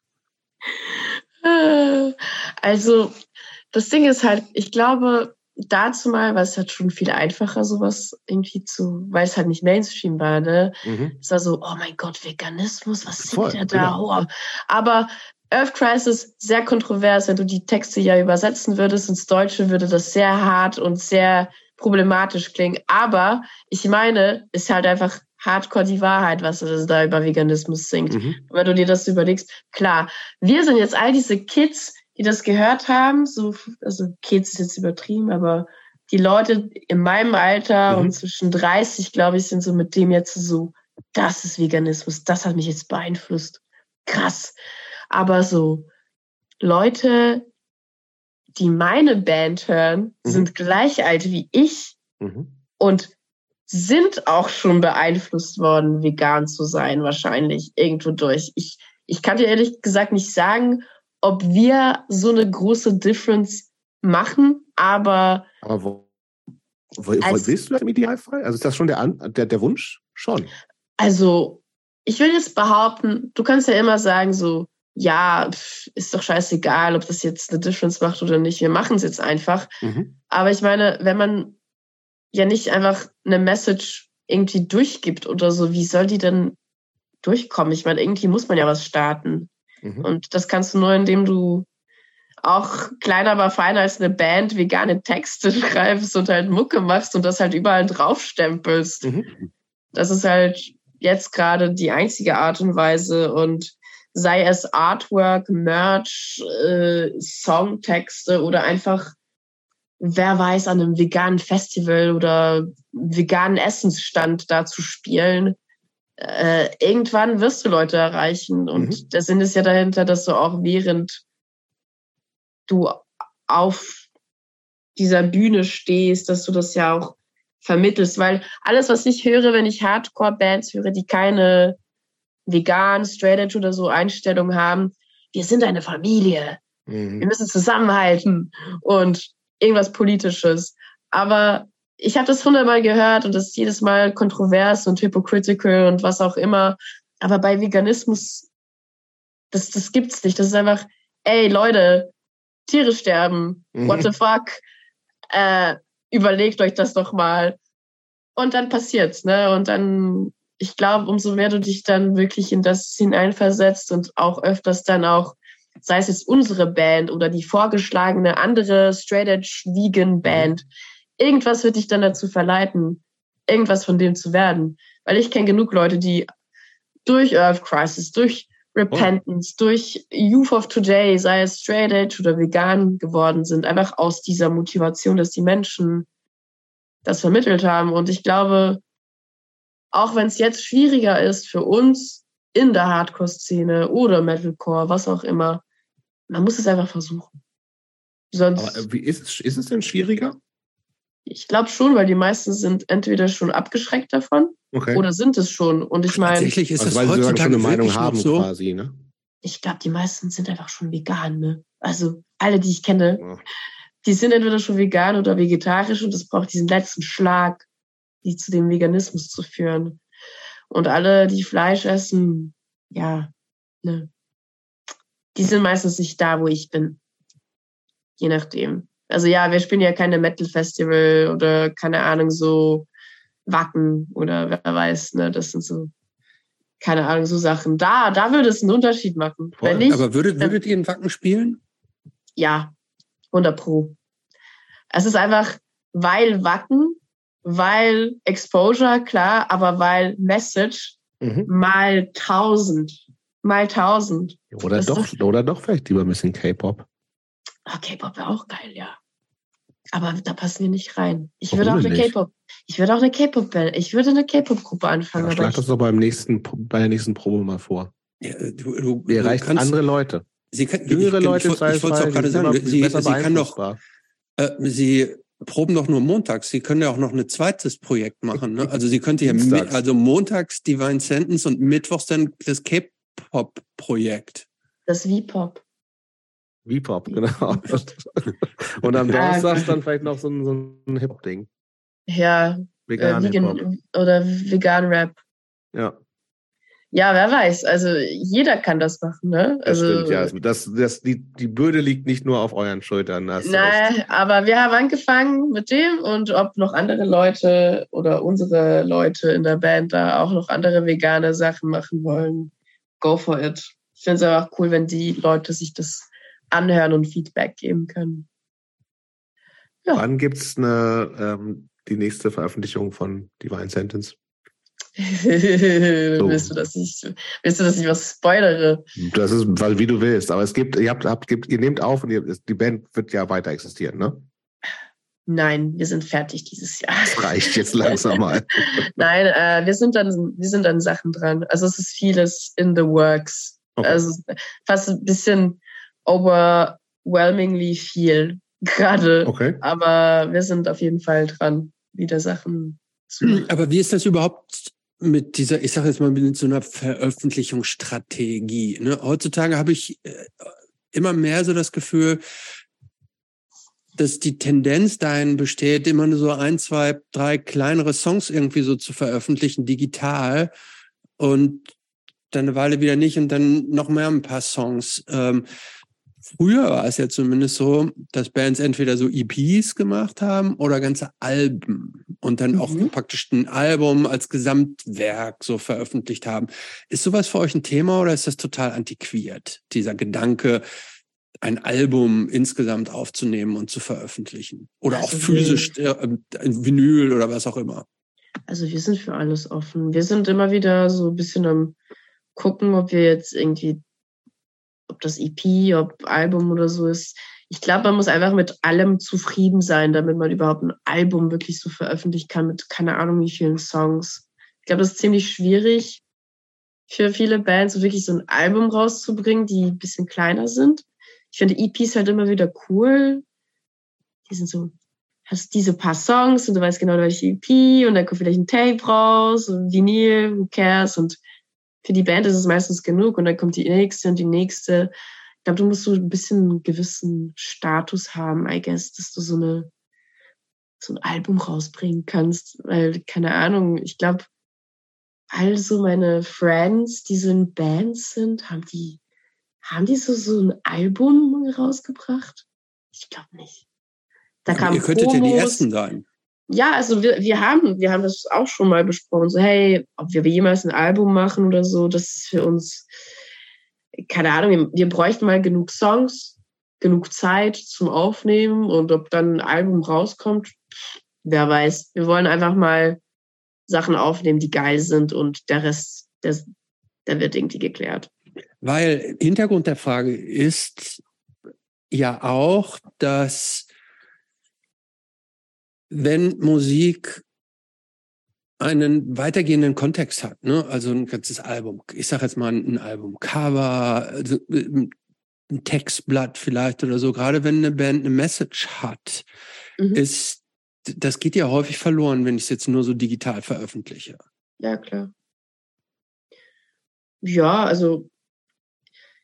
Also, das Ding ist halt, ich glaube, dazu mal war es halt schon viel einfacher, sowas irgendwie zu, weil es halt nicht Mainstream war, ne? Mhm. Es war so, oh mein Gott, Veganismus, was Voll, singt der da? Genau. Oh. Aber Earth Crisis, sehr kontrovers, wenn du die Texte ja übersetzen würdest ins Deutsche, würde das sehr hart und sehr problematisch klingen. Aber ich meine, ist halt einfach hardcore die Wahrheit, was er da über Veganismus singt. Mhm. Wenn du dir das überlegst, klar, wir sind jetzt all diese Kids, die das gehört haben, so, also Kids ist jetzt übertrieben, aber die Leute in meinem Alter mhm. und zwischen 30, glaube ich, sind so mit dem jetzt so, das ist Veganismus, das hat mich jetzt beeinflusst. Krass. Aber so Leute, die meine Band hören, mhm. sind gleich alt wie ich mhm. und sind auch schon beeinflusst worden, vegan zu sein, wahrscheinlich irgendwo durch. Ich, ich kann dir ehrlich gesagt nicht sagen, ob wir so eine große Difference machen, aber. Aber wo, wo, als, willst du das im Idealfall? Also ist das schon der, der, der Wunsch? Schon. Also, ich will jetzt behaupten, du kannst ja immer sagen, so, ja, ist doch scheißegal, ob das jetzt eine Difference macht oder nicht. Wir machen es jetzt einfach. Mhm. Aber ich meine, wenn man ja nicht einfach eine Message irgendwie durchgibt oder so, wie soll die denn durchkommen? Ich meine, irgendwie muss man ja was starten. Mhm. Und das kannst du nur, indem du auch kleiner, aber feiner als eine Band vegane Texte (laughs) schreibst und halt Mucke machst und das halt überall draufstempelst. Mhm. Das ist halt jetzt gerade die einzige Art und Weise und sei es Artwork, Merch, äh, Songtexte oder einfach wer weiß, an einem veganen Festival oder veganen Essensstand da zu spielen. Äh, irgendwann wirst du Leute erreichen. Und mhm. der Sinn ist ja dahinter, dass du auch während du auf dieser Bühne stehst, dass du das ja auch vermittelst. Weil alles, was ich höre, wenn ich Hardcore-Bands höre, die keine vegan, straight edge oder so Einstellungen haben, wir sind eine Familie. Mhm. Wir müssen zusammenhalten. Und irgendwas Politisches. Aber ich habe das hundertmal gehört und das ist jedes Mal kontrovers und hypocritical und was auch immer. Aber bei Veganismus, das, das gibt's nicht. Das ist einfach, ey Leute, Tiere sterben. Mhm. What the fuck? Äh, überlegt euch das doch mal. Und dann passiert's, ne? Und dann, ich glaube, umso mehr du dich dann wirklich in das hineinversetzt und auch öfters dann auch sei es jetzt unsere Band oder die vorgeschlagene andere Straight Edge Vegan Band, irgendwas wird dich dann dazu verleiten, irgendwas von dem zu werden. Weil ich kenne genug Leute, die durch Earth Crisis, durch Repentance, oh. durch Youth of Today, sei es Straight Edge oder vegan geworden sind, einfach aus dieser Motivation, dass die Menschen das vermittelt haben. Und ich glaube, auch wenn es jetzt schwieriger ist für uns, in der Hardcore-Szene oder Metalcore, was auch immer. Man muss es einfach versuchen. Sonst, Aber äh, wie ist es, ist es denn schwieriger? Ich glaube schon, weil die meisten sind entweder schon abgeschreckt davon okay. oder sind es schon. Und ich meine. Tatsächlich ist also, weil sie schon eine Meinung haben so? quasi, ne? Ich glaube, die meisten sind einfach schon vegan, ne? Also alle, die ich kenne, ja. die sind entweder schon vegan oder vegetarisch und es braucht diesen letzten Schlag, die zu dem Veganismus zu führen. Und alle, die Fleisch essen, ja, ne, die sind meistens nicht da, wo ich bin. Je nachdem. Also ja, wir spielen ja keine Metal Festival oder keine Ahnung, so Wacken oder wer weiß, ne, das sind so keine Ahnung, so Sachen. Da, da würde es einen Unterschied machen. Wenn nicht, Aber würdet, würdet ihr in Wacken spielen? ja, 100 Pro. Es ist einfach, weil Wacken, weil Exposure, klar, aber weil Message Mhm. mal tausend. Mal tausend. Oder Das doch, oder doch vielleicht lieber ein bisschen K-Pop. Ah, K-Pop wäre auch geil, ja. Aber da passen wir nicht rein. Ich Warum würde auch eine? K-Pop, ich würde auch eine K-Pop, ich würde eine K-Pop-Gruppe anfangen. Ja, aber schlag ich, das doch beim nächsten, bei der nächsten Probe mal vor. Ja, du, du, Ihr du erreicht kannst, andere Leute. Sie kann, Jüngere ich, Leute ich, ich, ich wollte es auch gerade sagen. Sie, sie kann doch, äh, sie proben doch nur montags. Sie können ja auch noch ein zweites Projekt machen. Ne? Also sie könnte ja, mi- Dienstags. also montags Divine Sentence und mittwochs dann das K-Pop-Projekt. das V-Pop. V-Pop, genau. (laughs) Und am Donnerstag dann vielleicht noch so ein, so ein Hip-Ding. Ja, äh, Vegan Hip-Hop. vegan, oder vegan Rap. Ja, Ja, wer weiß. Also jeder kann das machen, ne? das Also, stimmt. Ja, Also das, das, die, die Bürde liegt nicht nur auf euren Schultern. Nein, aber wir haben angefangen mit dem und ob noch andere Leute oder unsere Leute in der Band da auch noch andere vegane Sachen machen wollen, go for it. Ich finde es einfach cool, wenn die Leute sich das anhören und Feedback geben können. Ja. Wann gibt's eine, ähm, die nächste Veröffentlichung von Divine Sentence? (laughs) willst, du, dass ich, willst du, dass ich was spoilere? Das ist, weil wie du willst. Aber es gibt, ihr habt, habt gibt, ihr nehmt auf und ihr, die Band wird ja weiter existieren, ne? Nein, wir sind fertig dieses Jahr. Das reicht jetzt langsam mal. (laughs) Nein, äh, wir sind dann, wir sind an Sachen dran. Also es ist vieles in the works. Okay. Also fast ein bisschen overwhelmingly viel (laughs) gerade. Okay. Aber wir sind auf jeden Fall dran, wieder Sachen zu machen. Aber wie ist das überhaupt mit dieser, ich sage jetzt mal mit so einer Veröffentlichungsstrategie? Ne? Heutzutage habe ich äh, immer mehr so das Gefühl, dass die Tendenz dahin besteht, immer nur so ein, zwei, drei kleinere Songs irgendwie so zu veröffentlichen, digital und dann eine Weile wieder nicht und dann noch mehr ein paar Songs. Ähm, früher war es ja zumindest so, dass Bands entweder so EPs gemacht haben oder ganze Alben und dann auch Mhm. praktisch ein Album als Gesamtwerk so veröffentlicht haben. Ist sowas für euch ein Thema oder ist das total antiquiert, dieser Gedanke, ein Album insgesamt aufzunehmen und zu veröffentlichen? Oder auch Also physisch, äh, ein Vinyl oder was auch immer. Also wir sind für alles offen. Wir sind immer wieder so ein bisschen am gucken, ob wir jetzt irgendwie, ob das EP, ob Album oder so ist. Ich glaube, man muss einfach mit allem zufrieden sein, damit man überhaupt ein Album wirklich so veröffentlichen kann mit keine Ahnung wie vielen Songs. Ich glaube, das ist ziemlich schwierig für viele Bands, wirklich so ein Album rauszubringen, die ein bisschen kleiner sind. Ich finde EPs halt immer wieder cool. Die sind so, hast diese paar Songs und du weißt genau, welche EP und dann kommt vielleicht ein Tape raus und Vinyl, who cares und für die Band ist es meistens genug und dann kommt die nächste und die nächste. Ich glaube, du musst so ein bisschen einen gewissen Status haben, I guess, dass du so eine so ein Album rausbringen kannst, weil keine Ahnung, ich glaube, also meine Friends, die so in Bands sind, haben die haben die so so ein Album rausgebracht? Ich glaube nicht. Da Aber kam ihr könntet ja die Promos. Ersten sein. Ja, also wir, wir haben, wir haben das auch schon mal besprochen. So, hey, ob wir jemals ein Album machen oder so, das ist für uns, keine Ahnung, wir, bräuchten mal genug Songs, genug Zeit zum Aufnehmen und ob dann ein Album rauskommt, wer weiß. Wir wollen einfach mal Sachen aufnehmen, die geil sind und der Rest, der, der wird irgendwie geklärt. Weil Hintergrund der Frage ist ja auch, dass wenn Musik einen weitergehenden Kontext hat, ne? also ein ganzes Album, ich sage jetzt mal ein Album, Cover, also ein Textblatt vielleicht oder so, gerade wenn eine Band eine Message hat, Mhm. ist, das geht ja häufig verloren, wenn ich es jetzt nur so digital veröffentliche. Ja, klar. Ja, also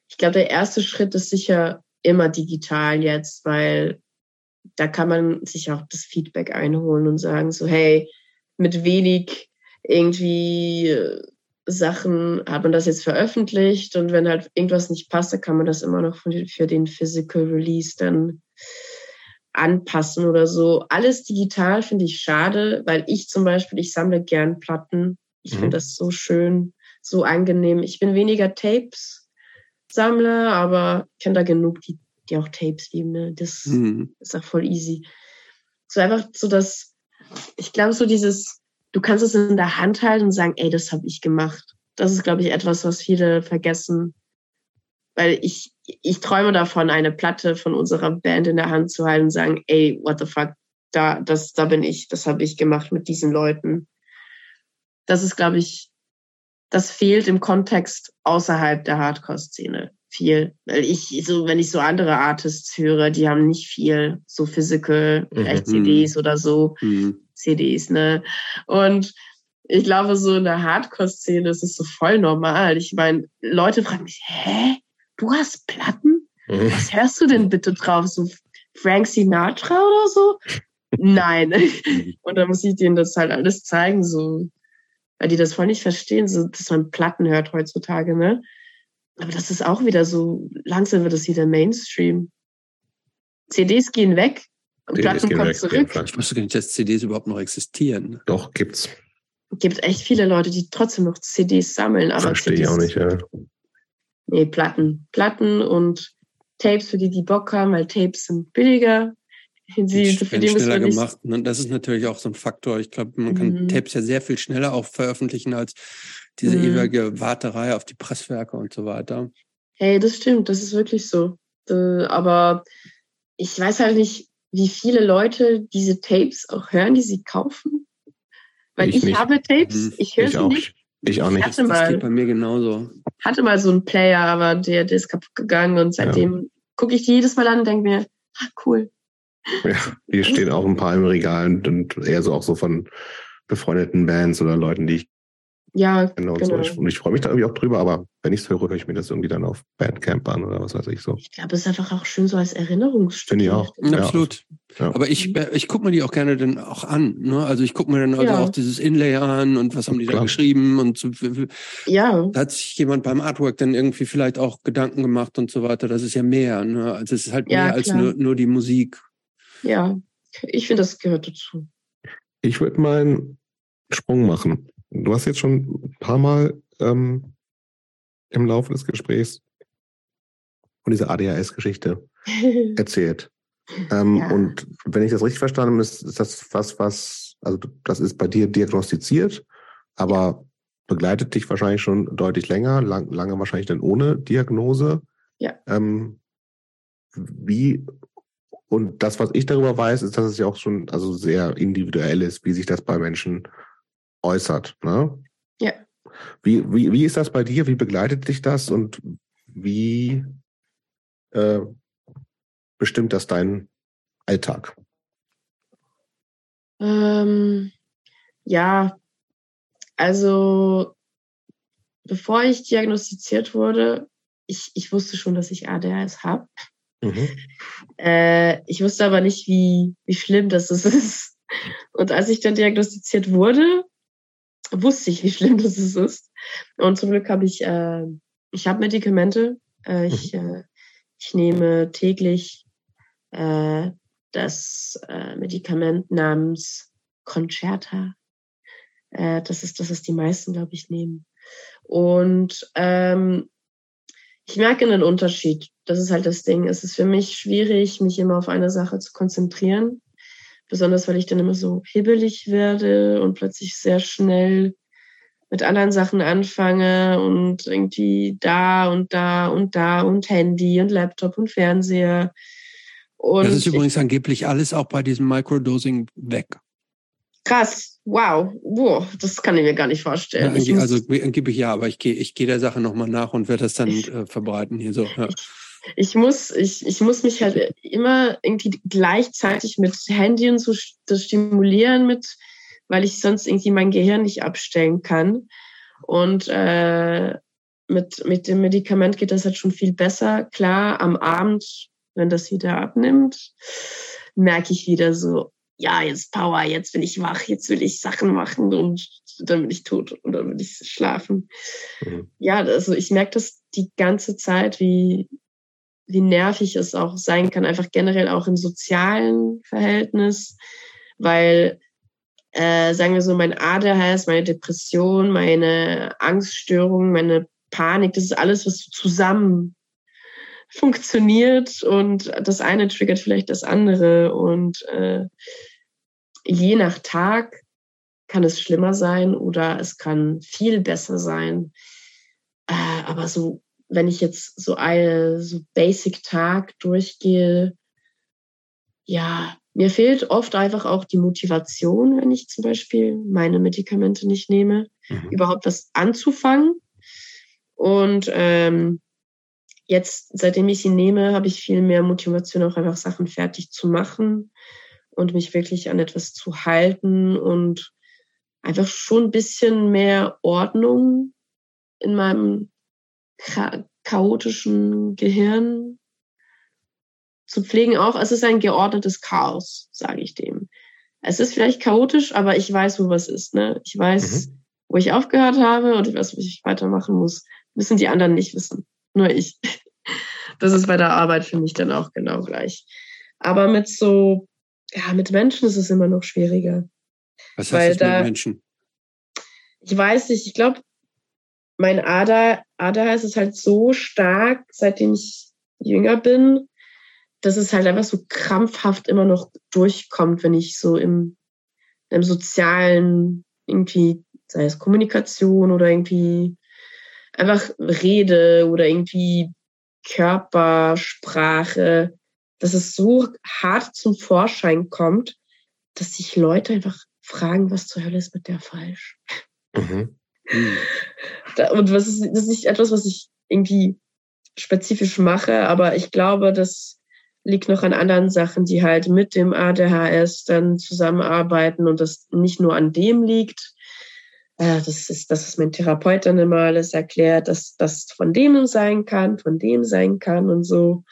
ich glaube, der erste Schritt ist sicher immer digital jetzt, weil da kann man sich auch das Feedback einholen und sagen so, hey, mit wenig irgendwie äh, Sachen hat man das jetzt veröffentlicht und wenn halt irgendwas nicht passt, dann kann man das immer noch für für den Physical Release dann anpassen oder so. Alles digital finde ich schade, weil ich zum Beispiel, ich sammle gern Platten. Ich Mhm. finde das so schön, so angenehm. Ich bin weniger Tapes-Sammler, aber ich kenne da genug, die, die auch Tapes lieben. Ne? Das mhm. ist auch voll easy. So einfach so das, ich glaube, so dieses, du kannst es in der Hand halten und sagen, ey, das habe ich gemacht. Das ist, glaube ich, etwas, was viele vergessen. Weil ich, ich träume davon, eine Platte von unserer Band in der Hand zu halten und sagen, ey, what the fuck, da, das, da bin ich, das habe ich gemacht mit diesen Leuten. Das ist, glaube ich, das fehlt im Kontext außerhalb der Hardcore-Szene viel. Weil ich, so, wenn ich so andere Artists höre, die haben nicht viel, so physical, vielleicht mhm. CDs oder so, mhm. CDs, ne? Und ich glaube, so in der Hardcore-Szene ist es so voll normal. Ich meine, Leute fragen mich, hä? Du hast Platten? Mhm. Was hörst du denn bitte drauf? So Frank Sinatra oder so? (laughs) Nein. Und da muss ich denen das halt alles zeigen, so, weil die das voll nicht verstehen, so, dass man Platten hört heutzutage, ne? Aber das ist auch wieder so, langsam wird es wieder Mainstream. CDs gehen weg und CDs Platten kommen weg, zurück. Ich wusste gar nicht, dass CDs überhaupt noch existieren. Doch, gibt's. Gibt echt viele Leute, die trotzdem noch CDs sammeln. Aber Verstehe CDs, ich auch nicht, ja. Nee, Platten. Platten und Tapes für die, die Bock haben, weil Tapes sind billiger. (laughs) Sie, für die schneller gemacht. Und ne? das ist natürlich auch so ein Faktor. Ich glaube, man kann mhm. Tapes ja sehr viel schneller auch veröffentlichen als diese mhm. ewige Warterei auf die Presswerke und so weiter. Hey, das stimmt, das ist wirklich so. Äh, aber ich weiß halt nicht, wie viele Leute diese Tapes auch hören, die sie kaufen. Weil ich, ich habe Tapes, mhm. ich höre sie auch. nicht. Ich auch nicht. Hatte mal, das geht bei mir genauso. Hatte mal so einen Player, aber der, der ist kaputt gegangen und seitdem ja. gucke ich die jedes Mal an und denke mir, ah, cool. Ja, hier stehen auch ein paar im Regal und eher so auch so von befreundeten Bands oder Leuten, die ich ja, genau. genau. Und ich freue mich da irgendwie auch drüber, aber wenn ich es höre, höre ich mir das irgendwie dann auf Bandcamp an oder was weiß ich so. Ich glaube, es ist einfach auch schön so als Erinnerungsstück. Finde ich auch. Ja, absolut. Ja. Aber ich, ich gucke mir die auch gerne dann auch an. Ne? Also ich gucke mir dann also ja. auch dieses Inlay an und was haben die Klar. da geschrieben und so. Ja. Da hat sich jemand beim Artwork dann irgendwie vielleicht auch Gedanken gemacht und so weiter. Das ist ja mehr. Ne? Also es ist halt mehr als nur, nur die Musik. Ja, ich finde, das gehört dazu. Ich würde mal einen Sprung machen. Du hast jetzt schon ein paar Mal ähm, im Laufe des Gesprächs von dieser ADHS-Geschichte (laughs) erzählt. Ähm, ja. Und wenn ich das richtig verstanden habe, ist, ist das was, was, also das ist bei dir diagnostiziert, aber begleitet dich wahrscheinlich schon deutlich länger, lang, lange wahrscheinlich dann ohne Diagnose. Ja. Ähm, wie, und das, was ich darüber weiß, ist, dass es ja auch schon also sehr individuell ist, wie sich das bei Menschen äußert. Ne? Ja. Wie, wie, wie ist das bei dir? Wie begleitet dich das und wie äh, bestimmt das deinen Alltag? Ähm, ja, also bevor ich diagnostiziert wurde, ich, ich wusste schon, dass ich ADHS habe. Mhm. Äh, ich wusste aber nicht, wie, wie schlimm das (laughs) ist. Und als ich dann diagnostiziert wurde, wusste ich, wie schlimm das ist. Und zum Glück habe ich, äh, ich habe Medikamente. Äh, ich, mhm. äh, ich nehme täglich äh, das äh, Medikament namens Concerta. Äh, das ist das, was die meisten, glaube ich, nehmen. Und ähm, ich merke einen Unterschied. Das ist halt das Ding. Es ist für mich schwierig, mich immer auf eine Sache zu konzentrieren. Besonders weil ich dann immer so hibbelig werde und plötzlich sehr schnell mit anderen Sachen anfange und irgendwie da und da und da und Handy und Laptop und Fernseher. Und das ist übrigens ich, angeblich alles auch bei diesem Microdosing weg. Krass, wow, wow, das kann ich mir gar nicht vorstellen. Ja, also angeblich ja, aber ich gehe ich geh der Sache nochmal nach und werde das dann ich, äh, verbreiten hier so. Ja. Ich, ich muss, ich, ich muss mich halt immer irgendwie gleichzeitig mit Handy und so das stimulieren mit, weil ich sonst irgendwie mein Gehirn nicht abstellen kann. Und äh, mit, mit dem Medikament geht das halt schon viel besser. Klar, am Abend, wenn das wieder abnimmt, merke ich wieder so, ja, jetzt Power, jetzt bin ich wach, jetzt will ich Sachen machen und dann bin ich tot und dann will ich schlafen. Mhm. Ja, also ich merke das die ganze Zeit, wie, wie nervig es auch sein kann, einfach generell auch im sozialen Verhältnis, weil äh, sagen wir so, mein ADHS, meine Depression, meine Angststörung, meine Panik, das ist alles, was zusammen funktioniert und das eine triggert vielleicht das andere und äh, je nach Tag kann es schlimmer sein oder es kann viel besser sein. Äh, aber so, wenn ich jetzt so eine so Basic Tag durchgehe, ja, mir fehlt oft einfach auch die Motivation, wenn ich zum Beispiel meine Medikamente nicht nehme, mhm. überhaupt was anzufangen. Und ähm, jetzt, seitdem ich sie nehme, habe ich viel mehr Motivation, auch einfach Sachen fertig zu machen und mich wirklich an etwas zu halten und einfach schon ein bisschen mehr Ordnung in meinem cha chaotischen Gehirn zu pflegen. Auch es ist ein geordnetes Chaos, sage ich dem. Es ist vielleicht chaotisch, aber ich weiß, wo was ist. Ne? Ich weiß, mhm. wo ich aufgehört habe und ich weiß, wie ich weitermachen muss. Müssen die anderen nicht wissen. Nur ich. (laughs) Das ist bei der Arbeit für mich dann auch genau gleich. Aber mit so, ja, mit Menschen ist es immer noch schwieriger. Was heißt das mit Menschen? Ich weiß nicht, ich glaube, mein Ader, Ader ist halt so stark, seitdem ich jünger bin, dass es halt einfach so krampfhaft immer noch durchkommt, wenn ich so im, im sozialen, irgendwie, sei es Kommunikation oder irgendwie einfach rede oder irgendwie Körpersprache, dass es so hart zum Vorschein kommt, dass sich Leute einfach fragen, was zur Hölle ist mit der falsch? Mhm. Und was ist, das ist nicht etwas, was ich irgendwie spezifisch mache, aber ich glaube, das liegt noch an anderen Sachen, die halt mit dem ADHS dann zusammenarbeiten und das nicht nur an dem liegt. Äh, das ist, das ist mein Therapeut dann immer alles erklärt, dass das von dem sein kann, von dem sein kann und so.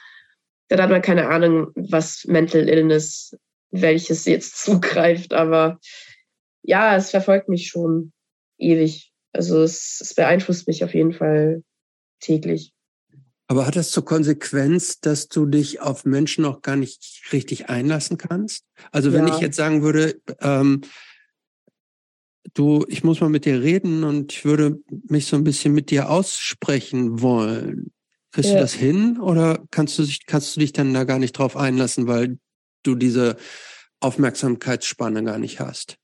Da hat man keine Ahnung, was Mental Illness, welches jetzt (laughs) zugreift, aber ja, es verfolgt mich schon ewig. Also es, es beeinflusst mich auf jeden Fall täglich. Aber hat das zur Konsequenz, dass du dich auf Menschen auch gar nicht richtig einlassen kannst? Also wenn ja. ich jetzt sagen würde, ähm, du, ich muss mal mit dir reden und ich würde mich so ein bisschen mit dir aussprechen wollen. Kriegst ja. du das hin oder kannst du, dich, kannst du dich dann da gar nicht drauf einlassen, weil du diese Aufmerksamkeitsspanne gar nicht hast?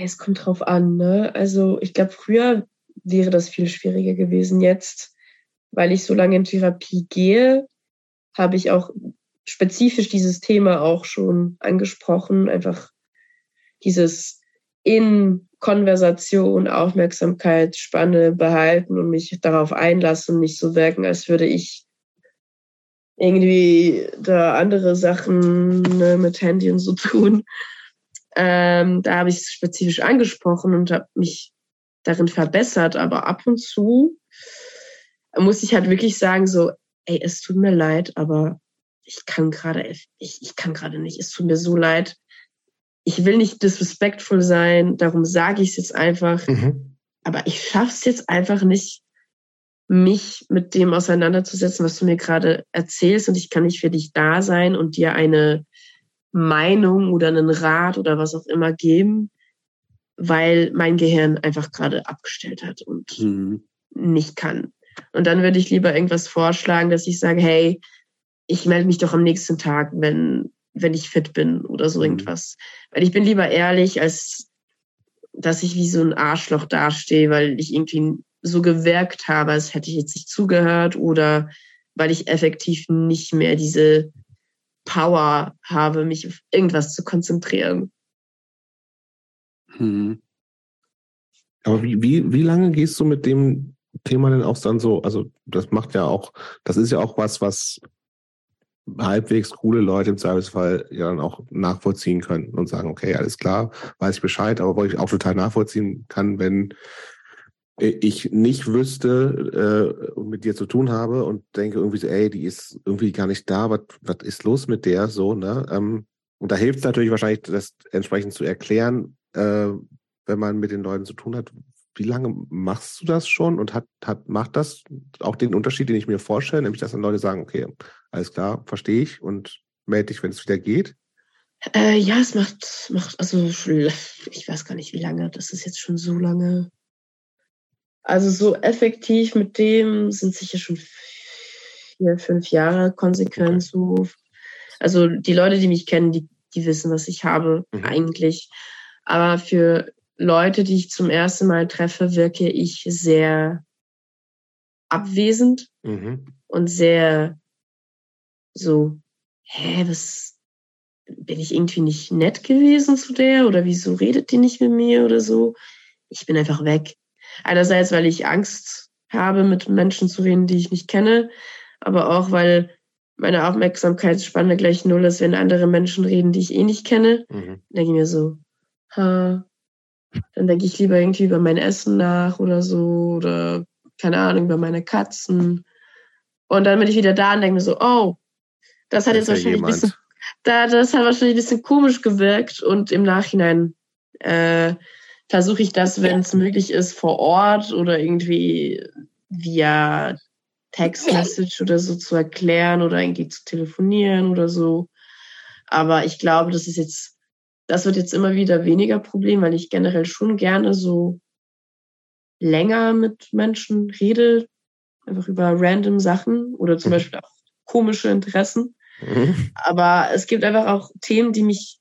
Es kommt drauf an, ne? Also ich glaube, früher wäre das viel schwieriger gewesen. Jetzt, weil ich so lange in Therapie gehe, habe ich auch spezifisch dieses Thema auch schon angesprochen. Einfach dieses in Konversation Aufmerksamkeit, Spanne behalten und mich darauf einlassen, nicht so wirken, als würde ich irgendwie da andere Sachen ne, mit Handy und so tun. Ähm, da habe ich es spezifisch angesprochen und habe mich darin verbessert, aber ab und zu muss ich halt wirklich sagen, so, ey, es tut mir leid, aber ich kann gerade, ich, ich kann gerade nicht, es tut mir so leid. Ich will nicht disrespectful sein, darum sage ich es jetzt einfach. Mhm. Aber ich schaffe es jetzt einfach nicht, mich mit dem auseinanderzusetzen, was du mir gerade erzählst und ich kann nicht für dich da sein und dir eine Meinung oder einen Rat oder was auch immer geben, weil mein Gehirn einfach gerade abgestellt hat und mhm. nicht kann. Und dann würde ich lieber irgendwas vorschlagen, dass ich sage, hey, ich melde mich doch am nächsten Tag, wenn, wenn ich fit bin oder so mhm. irgendwas. Weil ich bin lieber ehrlich, als dass ich wie so ein Arschloch dastehe, weil ich irgendwie so gewirkt habe, als hätte ich jetzt nicht zugehört oder weil ich effektiv nicht mehr diese Power habe, mich auf irgendwas zu konzentrieren. Hm. Aber wie, wie, wie lange gehst du mit dem Thema denn auch dann so? Also, das macht ja auch, das ist ja auch was, was halbwegs coole Leute im Zweifelsfall ja dann auch nachvollziehen können und sagen, okay, alles klar, weiß ich Bescheid, aber wo ich auch total nachvollziehen kann, wenn ich nicht wüsste äh, und mit dir zu tun habe und denke irgendwie so, ey, die ist irgendwie gar nicht da, was ist los mit der so, ne? Ähm, und da hilft es natürlich wahrscheinlich, das entsprechend zu erklären, äh, wenn man mit den Leuten zu tun hat. Wie lange machst du das schon und hat, hat, macht das auch den Unterschied, den ich mir vorstelle, nämlich dass dann Leute sagen, okay, alles klar, verstehe ich und melde dich, wenn es wieder geht? Äh, ja, es macht, macht, also ich weiß gar nicht, wie lange, das ist jetzt schon so lange. Also so effektiv mit dem sind sicher schon vier, fünf Jahre konsequent so. Also die Leute, die mich kennen, die, die wissen, was ich habe mhm. eigentlich. Aber für Leute, die ich zum ersten Mal treffe, wirke ich sehr abwesend mhm. und sehr so, hä, was bin ich irgendwie nicht nett gewesen zu der oder wieso redet die nicht mit mir oder so? Ich bin einfach weg. Einerseits, weil ich Angst habe, mit Menschen zu reden, die ich nicht kenne, aber auch, weil meine Aufmerksamkeitsspanne gleich null ist, wenn andere Menschen reden, die ich eh nicht kenne. Mhm. denke ich mir so, ha, dann denke ich lieber irgendwie über mein Essen nach oder so oder keine Ahnung, über meine Katzen. Und dann bin ich wieder da und denke mir so, oh, das hat das jetzt wahrscheinlich ein bisschen, da, das hat wahrscheinlich ein bisschen komisch gewirkt und im Nachhinein äh, versuche ich das, wenn es möglich ist, vor Ort oder irgendwie via Textmessage oder so zu erklären oder irgendwie zu telefonieren oder so. Aber ich glaube, das ist jetzt, das wird jetzt immer wieder weniger Problem, weil ich generell schon gerne so länger mit Menschen rede, einfach über random Sachen oder zum mhm. Beispiel auch komische Interessen. Mhm. Aber es gibt einfach auch Themen, die mich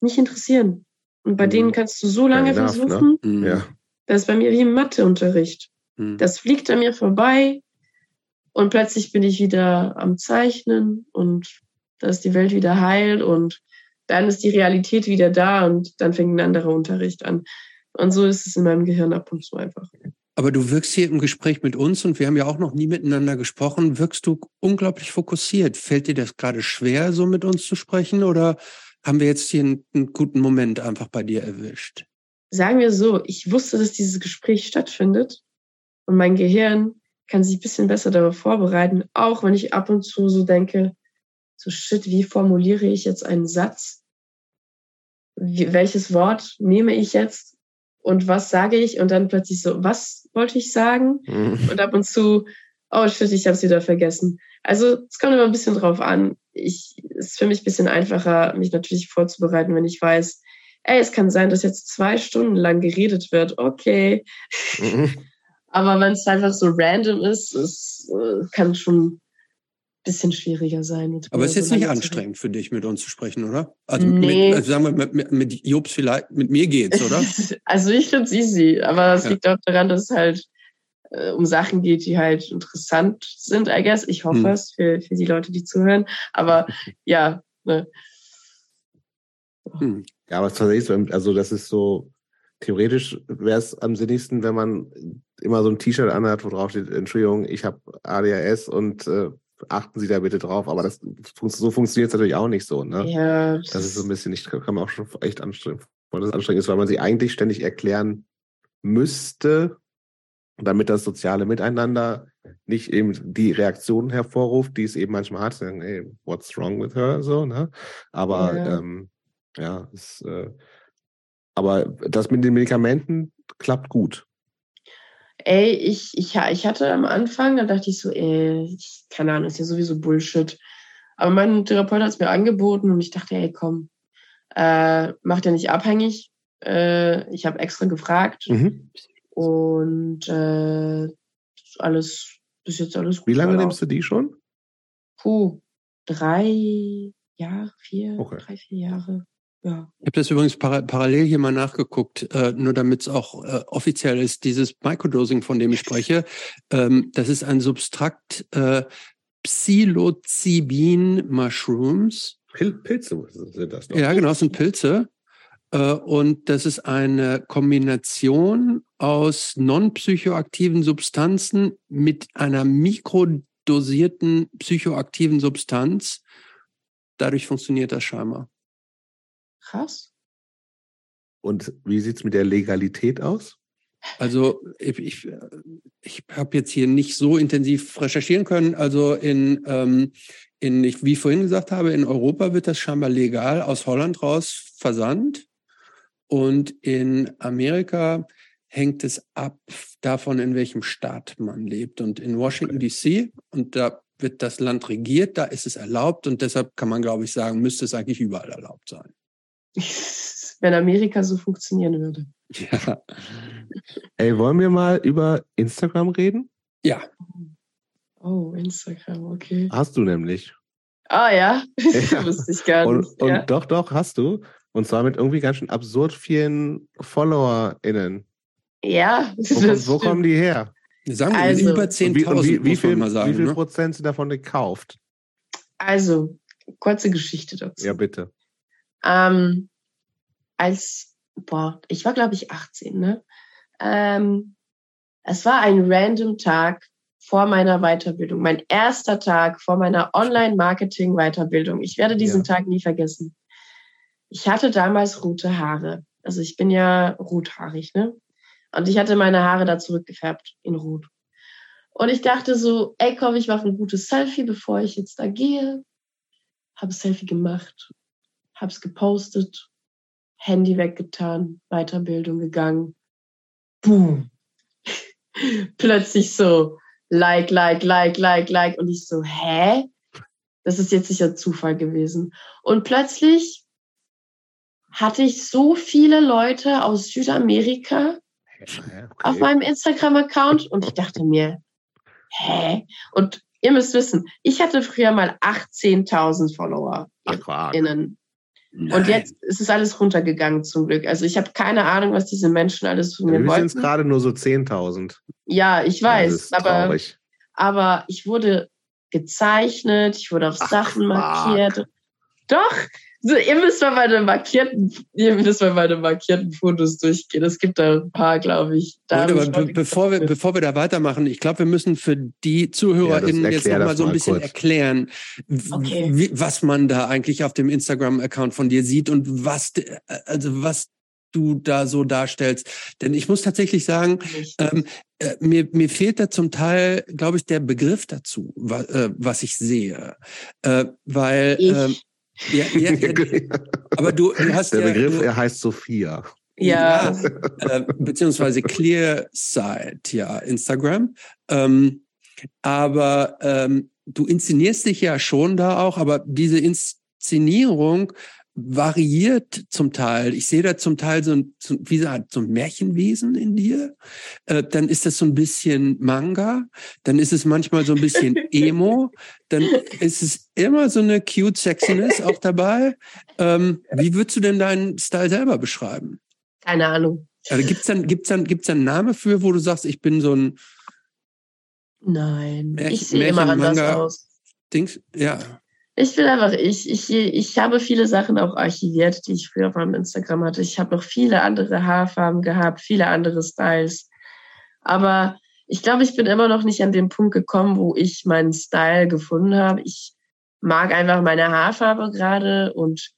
nicht interessieren. Und bei mhm. denen kannst du so lange enough, ne? versuchen. Ne? Ja. Das ist bei mir wie im Matheunterricht. Mhm. Das fliegt an mir vorbei und plötzlich bin ich wieder am Zeichnen und da ist die Welt wieder heil und dann ist die Realität wieder da und dann fängt ein anderer Unterricht an. Und so ist es in meinem Gehirn ab und zu einfach. Aber du wirkst hier im Gespräch mit uns und wir haben ja auch noch nie miteinander gesprochen, wirkst du unglaublich fokussiert. Fällt dir das gerade schwer, so mit uns zu sprechen oder haben wir jetzt hier einen, einen guten Moment einfach bei dir erwischt? Sagen wir so, ich wusste, dass dieses Gespräch stattfindet und mein Gehirn kann sich ein bisschen besser darauf vorbereiten, auch wenn ich ab und zu so denke, so shit, wie formuliere ich jetzt einen Satz? Wie, welches Wort nehme ich jetzt? und was sage ich und dann plötzlich so, was wollte ich sagen? Mhm. Und ab und zu, oh shit, ich habe es wieder vergessen. Also es kommt immer ein bisschen drauf an. Ich ist für mich ein bisschen einfacher, mich natürlich vorzubereiten, wenn ich weiß, ey, es kann sein, dass jetzt zwei Stunden lang geredet wird. Okay. Mhm. (laughs) Aber wenn es einfach so random ist, es äh, kann schon bisschen schwieriger sein. Aber es ist jetzt nicht anstrengend für dich, mit uns zu sprechen, oder? Also, nee. mit, also sagen wir, mit, mit, mit Jobs vielleicht, mit mir geht's, oder? (laughs) also ich finde es easy, aber es ja. liegt auch daran, dass es halt äh, um Sachen geht, die halt interessant sind, I guess. Ich hoffe hm. es für, für die Leute, die zuhören. Aber (laughs) ja, ne. Hm. Ja, aber tatsächlich so, also das ist so, theoretisch wäre es am sinnigsten, wenn man immer so ein T-Shirt anhat, wo drauf steht, Entschuldigung, ich habe ADHS und äh, achten Sie da bitte drauf. Aber das, so funktioniert es natürlich auch nicht so. Ne? Ja. Das ist so ein bisschen nicht, kann man auch schon echt anstrengend, weil das anstrengend ist, weil man sie eigentlich ständig erklären müsste, damit das soziale Miteinander nicht eben die Reaktionen hervorruft, die es eben manchmal hat, sagen, hey, what's wrong with her, so, ne? Aber ja, ähm, ja es, äh, aber das mit den Medikamenten klappt gut. Ey, ich, ich, ich hatte am Anfang, da dachte ich so, ey, keine Ahnung, ist ja sowieso Bullshit. Aber mein Therapeut hat es mir angeboten und ich dachte, ey, komm, äh, macht ja nicht abhängig. Äh, ich habe extra gefragt mhm. Und äh, alles, bis jetzt alles gut. Wie lange nimmst du die schon? Puh, drei Jahre, vier, okay. drei, vier Jahre. Ja. Ich habe das übrigens para parallel hier mal nachgeguckt, äh, nur damit es auch äh, offiziell ist. Dieses Microdosing, von dem ich spreche, ähm, das ist ein Substrakt äh, Psilocybin-Mushrooms. Pil Pilze sind das doch. Ja, genau, das sind Pilze. Äh, und das ist eine Kombination aus non-psychoaktiven Substanzen mit einer mikrodosierten psychoaktiven Substanz. Dadurch funktioniert das scheinbar. Krass. Und wie sieht es mit der Legalität aus? Also ich, ich, ich habe jetzt hier nicht so intensiv recherchieren können. Also in, ähm, in, ich, wie ich vorhin gesagt habe, in Europa wird das scheinbar legal aus Holland raus versandt. Und in Amerika hängt es ab davon, in welchem Staat man lebt. Und in Washington okay. DC, und da wird das Land regiert, da ist es erlaubt. Und deshalb kann man, glaube ich, sagen, müsste es eigentlich überall erlaubt sein. (laughs) Wenn Amerika so funktionieren würde. Ja. (laughs) Ey, wollen wir mal über Instagram reden? Ja. Oh, Instagram, okay. Hast du nämlich. Ah ja, (laughs) Ja. wusste ich gar Und, nicht. und ja. doch, doch, hast du. Und zwar mit irgendwie ganz schön absurd vielen FollowerInnen. ja, Wo, das kommt, wo kommen die her? Sagen wir Also- über Und wie, und 10.000, wie, wie, viel, mal sagen. wie viel ne? Prozent sind davon gekauft? Also, kurze Geschichte dazu. Ja, bitte. Ähm, als, boah, ich war glaube ich 18, ne? Ähm, es war ein random Tag vor meiner Weiterbildung, mein erster Tag vor meiner Online-Marketing-Weiterbildung. Ich werde diesen Tag nie vergessen. Ich hatte damals rote Haare. Also ich bin ja rothaarig, ne? Und ich hatte meine Haare da zurückgefärbt in rot. Und ich dachte so, ey komm, ich mache ein gutes Selfie, bevor ich jetzt da gehe. Habe Selfie gemacht, hab's gepostet, Handy weggetan, Weiterbildung gegangen. Boom. (laughs) Plötzlich so, like, like, like, like, like. Und ich so, hä? Das ist jetzt sicher Zufall gewesen. Und plötzlich hatte ich so viele Leute aus Südamerika auf Okay. meinem Instagram-Account und ich dachte mir, hä? Und ihr müsst wissen, ich hatte früher mal 18.000 Follower Ach, Quark. innen. Nein. Und jetzt ist es alles runtergegangen zum Glück. Also ich habe keine Ahnung, was diese Menschen alles von mir Wir sind wollten. gerade nur so 10.000. Ja, ich weiß, ist aber, aber ich wurde gezeichnet, ich wurde auf Ach, Sachen markiert. Doch, so, ihr müsst mal meine markierten, ihr müsst mal meine markierten Fotos durchgehen. Es gibt da ein paar, glaube ich. Da habe aber ich be bevor, wir, bevor wir da weitermachen, ich glaube, wir müssen für die ZuhörerInnen Ja, jetzt nochmal so ein bisschen kurz. erklären, Okay. wie, was man da eigentlich auf dem Instagram-Account von dir sieht und was, also was du da so darstellst. Denn ich muss tatsächlich sagen, ähm, äh, mir, mir fehlt da zum Teil, glaube ich, der Begriff dazu, wa, äh, was ich sehe. Äh, weil, Ich. Ja, ja, ja, (laughs) aber du, du hast Der ja, Begriff, du, er heißt Sophia. ja, äh, beziehungsweise Clearside, ja, Instagram. Ähm, aber ähm, du inszenierst dich ja schon da auch, aber diese Inszenierung variiert zum Teil. Ich sehe da zum Teil so ein, so, wie so, so ein Märchenwesen in dir. Äh, dann ist das so ein bisschen Manga. Dann ist es manchmal so ein bisschen (laughs) Emo. Dann ist es immer so eine cute Sexiness auch dabei. Ähm, wie würdest du denn deinen Style selber beschreiben? keine Ahnung. Also gibt's dann, gibt's dann, gibt's dann einen Namen für, wo du sagst, ich bin so ein Nein, Märchen- ich sehe immer anders Manga. aus. Dings? Ja. Ich bin einfach ich. Ich, ich habe viele Sachen auch archiviert, die ich früher auf meinem Instagram hatte. Ich habe noch viele andere Haarfarben gehabt, viele andere Styles. Aber ich glaube, ich bin immer noch nicht an den Punkt gekommen, wo ich meinen Style gefunden habe. Ich mag einfach meine Haarfarbe gerade und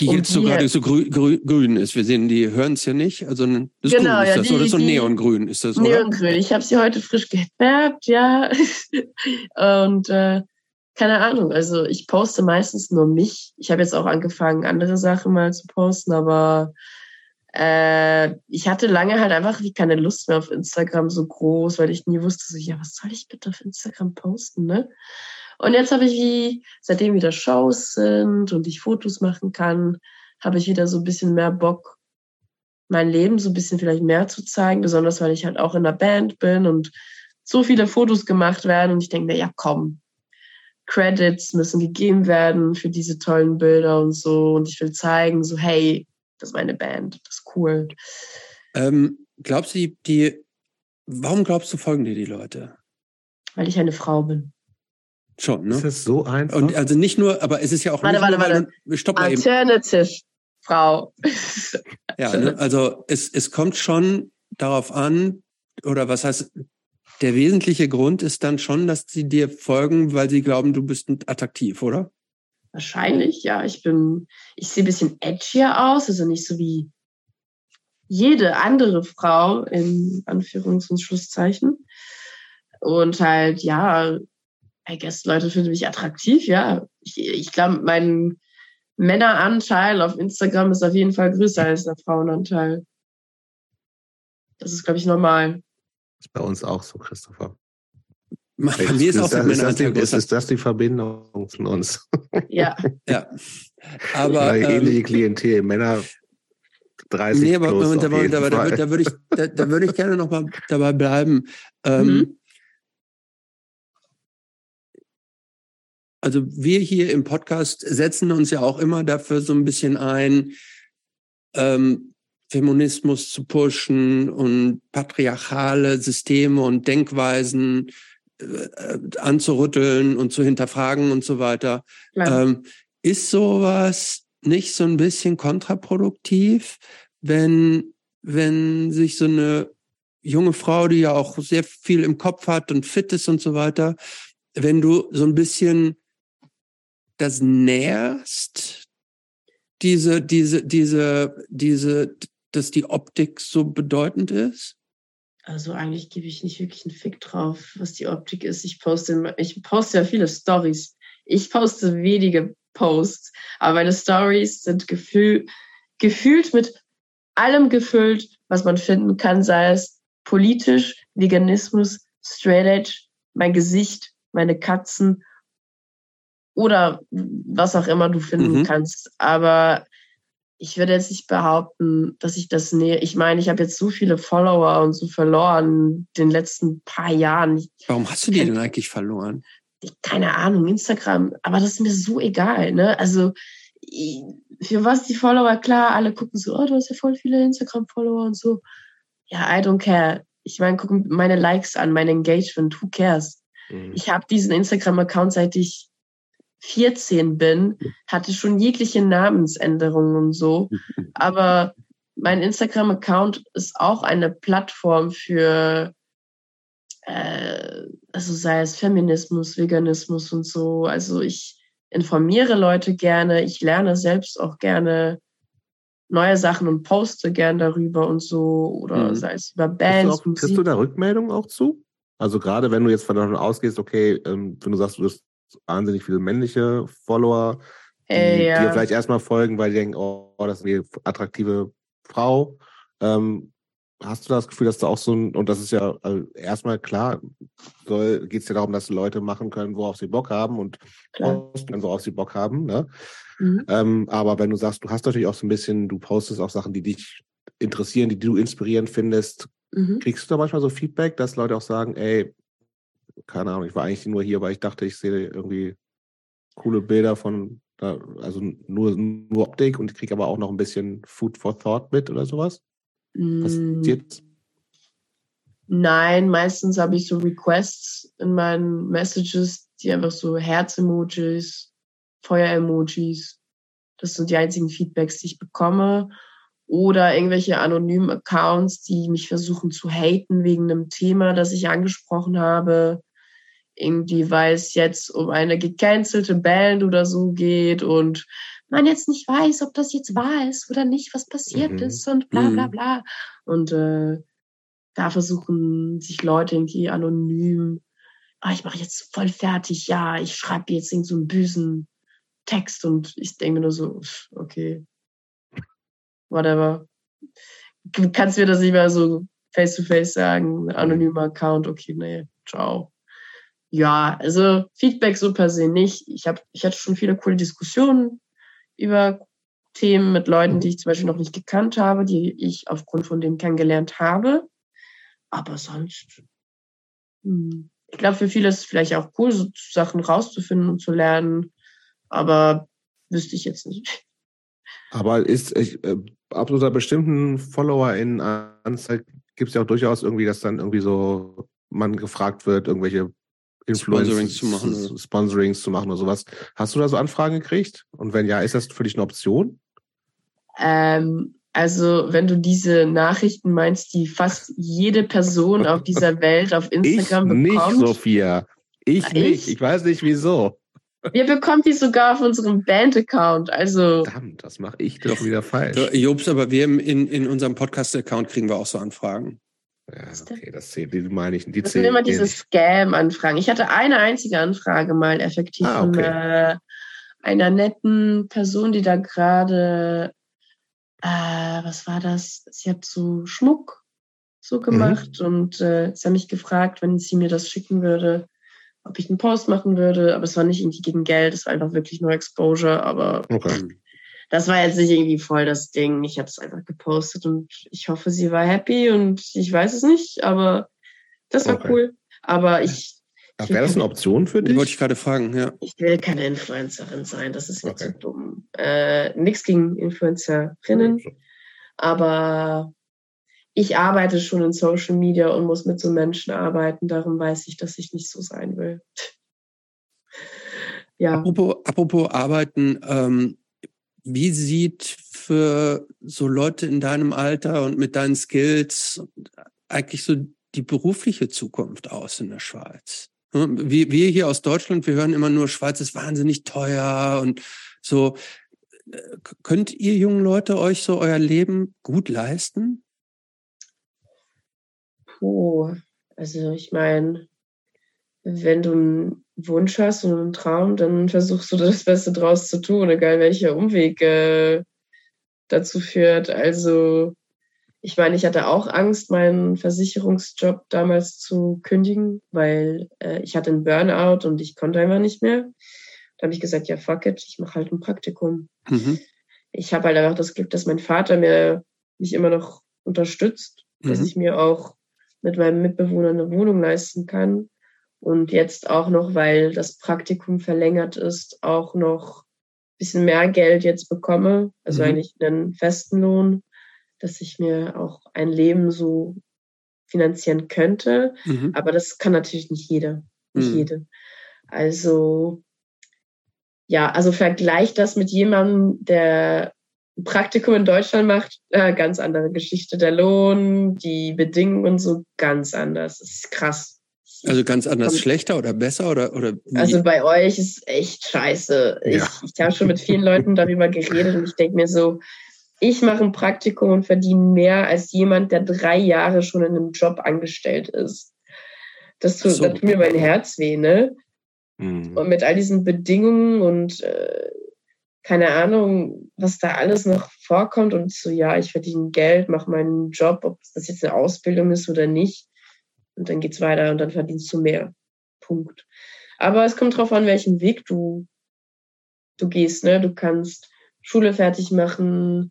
Die Und jetzt so die- gerade so grü grü grün ist. Wir sehen, die hören es ja nicht. Also das ist Genau, grün ist ja, das, die- oder so neongrün ist das, oder? Neongrün. Ich habe sie heute frisch gefärbt, ja. (laughs) und äh, keine Ahnung, also ich poste meistens nur mich. Ich habe jetzt auch angefangen, andere Sachen mal zu posten, aber äh, ich hatte lange halt einfach wie keine Lust mehr auf Instagram so groß, weil ich nie wusste, so, ja, was soll ich bitte auf Instagram posten, ne? Und jetzt habe ich wie, seitdem wieder Shows sind und ich Fotos machen kann, habe ich wieder so ein bisschen mehr Bock, mein Leben so ein bisschen vielleicht mehr zu zeigen, besonders weil ich halt auch in der Band bin und so viele Fotos gemacht werden und ich denke mir, ja komm, Credits müssen gegeben werden für diese tollen Bilder und so und ich will zeigen, so hey, das ist meine Band, das ist cool. Ähm, glaubst du, die, die, warum glaubst du, folgen dir die Leute? Weil ich eine Frau bin. Schon, Ist ne? das so einfach? Und also nicht nur, aber es ist ja auch Warte, nicht warte, warte. du- stopp mal eben. Alternative Frau. Ja, ne? (laughs) also es, es kommt schon darauf an, oder was heißt, der wesentliche Grund ist dann schon, dass sie dir folgen, weil sie glauben, du bist attraktiv, oder? Wahrscheinlich, ja. Ich bin, ich sehe ein bisschen edgier aus, also nicht so wie jede andere Frau in Anführungs- und Schlusszeichen. Und halt, ja, I guess Leute finden mich attraktiv, ja. Ich, ich glaube, mein Männeranteil auf Instagram ist auf jeden Fall größer als der Frauenanteil. Das ist, glaube ich, normal. Ist bei uns auch so, Christopher. Bei mir ist auch der das, ist, das die, Männeranteil ist, größer. ist das die Verbindung von uns? Ja. (laughs) Ja. Aber Eine ähm, ähnliche Klientel, Männer 30 nee, aber, plus aber, auf aber, jeden aber da, Fall. würd- da würde ich, da, da würde ich gerne noch mal dabei bleiben. Ähm, Mhm. Also wir hier im Podcast setzen uns ja auch immer dafür so ein bisschen ein, ähm, Feminismus zu pushen und patriarchale Systeme und Denkweisen äh, anzurütteln und zu hinterfragen und so weiter. Ähm, ist sowas nicht so ein bisschen kontraproduktiv, wenn, wenn sich so eine junge Frau, die ja auch sehr viel im Kopf hat und fit ist und so weiter, wenn du so ein bisschen das näherst, diese, diese, diese, diese, dass die Optik so bedeutend ist? Also eigentlich gebe ich nicht wirklich einen Fick drauf, was die Optik ist. Ich poste, ich poste ja viele Stories. Ich poste wenige Posts, aber meine Stories sind gefühl, gefühlt mit allem gefüllt, was man finden kann, sei es politisch, Veganismus, Straight Edge, mein Gesicht, meine Katzen oder was auch immer du finden Mhm. kannst. Aber ich würde jetzt nicht behaupten, dass ich das nähe. Ich meine, ich habe jetzt so viele Follower und so verloren in den letzten paar Jahren. Warum hast du die denn eigentlich verloren? keine Ahnung, Instagram, aber das ist mir so egal, ne? Also für was die Follower, klar, alle gucken so, oh, du hast ja voll viele Instagram-Follower und so. Ja, I don't care. Ich meine, gucken meine Likes an, mein Engagement, who cares? Mhm. Ich habe diesen Instagram-Account seit ich 14 bin, hatte schon jegliche Namensänderungen und so. Aber mein Instagram-Account ist auch eine Plattform für, äh, also sei es Feminismus, Veganismus und so. Also ich informiere Leute gerne, ich lerne selbst auch gerne neue Sachen und poste gern darüber und so. Oder Mhm. sei es über Kriegst du, Bands, auch, kriegst du da Rückmeldungen auch zu? Also gerade wenn du jetzt von davon ausgehst, okay, ähm, wenn du sagst, du hast wahnsinnig viele männliche Follower, die Äh, ja. dir vielleicht erstmal folgen, weil die denken, oh, das ist eine attraktive Frau. Ähm, hast du das Gefühl, dass du auch so ein, und das ist ja also erstmal klar, soll, geht es ja darum, dass Leute machen können, worauf sie Bock haben und posten können, worauf sie Bock haben. Ne? Mhm. Ähm, aber wenn du sagst, du hast natürlich auch so ein bisschen, du postest auch Sachen, die dich interessieren, die du inspirierend findest, Mhm. kriegst du da manchmal so Feedback, dass Leute auch sagen, ey, keine Ahnung, ich war eigentlich nur hier, weil ich dachte, ich sehe irgendwie coole Bilder von, also nur, nur Optik und ich kriege aber auch noch ein bisschen Food for Thought mit oder sowas? Mm, Passiert? Nein, meistens habe ich so Requests in meinen Messages, die einfach so Herz-Emojis, Feuer-Emojis. Das sind die einzigen Feedbacks, die ich bekomme. Oder irgendwelche anonymen Accounts, die mich versuchen zu haten wegen einem Thema, das ich angesprochen habe. Irgendwie, weil es jetzt um eine gecancelte Band oder so geht und man jetzt nicht weiß, ob das jetzt wahr ist oder nicht, was passiert Mhm. ist und bla bla Mhm. bla. Und äh, da versuchen sich Leute irgendwie anonym, ah, ich mache jetzt voll fertig, ja, ich schreibe jetzt irgend so einen bösen Text und ich denke mir nur so, okay, whatever. Du kannst mir das nicht mehr so face to face sagen, anonymer Account, okay, nee, ciao. Ja, also Feedback so per se nicht. Ich habe, ich hatte schon viele coole Diskussionen über Themen mit Leuten, die ich zum Beispiel noch nicht gekannt habe, die ich aufgrund von dem kennengelernt habe. Aber sonst, hm, ich glaube, für viele ist es vielleicht auch cool, so Sachen rauszufinden und zu lernen. Aber wüsste ich jetzt nicht. Aber ist ich, äh, ab so einer bestimmten Follower-in-Anzahl gibt es ja auch durchaus irgendwie, dass dann irgendwie so man gefragt wird, irgendwelche Influencer Sponsorings zu machen, oder? Sponsorings zu machen oder sowas. Hast du da so Anfragen gekriegt? Und wenn ja, ist das für dich eine Option? Ähm, also, wenn du diese Nachrichten meinst, die fast jede Person auf dieser (laughs) Welt auf Instagram ich nicht, bekommt. Sophia. Ich Ich? nicht. Ich weiß nicht wieso. Wir bekommen die sogar auf unserem Band-Account. Also, Verdammt, das mache ich doch wieder falsch. Jobs, aber wir in, in unserem Podcast-Account kriegen wir auch so Anfragen. Ja, okay, das zählt, die meine ich. Die das sind zählen immer diese. Scam-Anfragen. Ich hatte eine einzige Anfrage mal effektiv Ah, von okay. äh, einer netten Person, die da gerade, äh, was war das? Sie hat so Schmuck so Mhm. gemacht und äh, sie hat mich gefragt, wenn sie mir das schicken würde, ob ich einen Post machen würde, aber es war nicht irgendwie gegen Geld, es war einfach wirklich nur Exposure, aber okay. das war jetzt nicht irgendwie voll das Ding. Ich habe es einfach gepostet und ich hoffe, sie war happy und ich weiß es nicht, aber das war okay. cool. Aber ich. Wäre das eine Option für dich? Wollte ich gerade fragen, ja. Ich will keine Influencerin sein, das ist jetzt okay. so dumm. Äh, nix gegen Influencerinnen, aber ich arbeite schon in Social Media und muss mit so Menschen arbeiten. Darum weiß ich, dass ich nicht so sein will. (laughs) ja. Apropos, apropos Arbeiten, ähm, wie sieht für so Leute in deinem Alter und mit deinen Skills eigentlich so die berufliche Zukunft aus in der Schweiz? Wir, wir hier aus Deutschland, wir hören immer nur, Schweiz ist wahnsinnig teuer und so. Äh, könnt ihr jungen Leute euch so euer Leben gut leisten? Puh, also ich meine, wenn du einen Wunsch hast und einen Traum, dann versuchst du (laughs) das Beste draus zu tun, egal welcher Umweg äh, dazu führt. Also ich meine, ich hatte auch Angst, meinen Versicherungsjob damals zu kündigen, weil äh, ich hatte einen Burnout und ich konnte einfach nicht mehr. Da habe ich gesagt, ja, fuck it, ich mache halt ein Praktikum. Mhm. Ich habe halt einfach das Glück, dass mein Vater mir mich immer noch unterstützt, mhm. dass ich mir auch mit meinem Mitbewohner eine Wohnung leisten kann. Und jetzt auch noch, weil das Praktikum verlängert ist, auch noch ein bisschen mehr Geld jetzt bekomme. Also mhm. eigentlich einen festen Lohn, dass ich mir auch ein Leben so finanzieren könnte. Mhm. Aber das kann natürlich nicht jeder. Nicht mhm. jede. Also, ja, also vergleich das mit jemandem, der ein Praktikum in Deutschland macht, äh, ganz andere Geschichte. Der Lohn, die Bedingungen so ganz anders. Das ist krass. Also ganz anders, schlechter oder besser oder oder? Also bei euch ist echt scheiße. Ja. Ich, ich habe schon mit vielen Leuten darüber geredet und ich denke mir so, ich mache ein Praktikum und verdiene mehr als jemand, der drei Jahre schon in einem Job angestellt ist. Das tut, so. das tut mir mein Herz weh, ne? Mhm. Und mit all diesen Bedingungen und äh, keine Ahnung, was da alles noch vorkommt und so, ja, ich verdiene Geld, mache meinen Job, ob das jetzt eine Ausbildung ist oder nicht. Und dann geht's weiter und dann verdienst du mehr. Punkt. Aber es kommt drauf an, welchen Weg du, du gehst. Ne? Du kannst Schule fertig machen,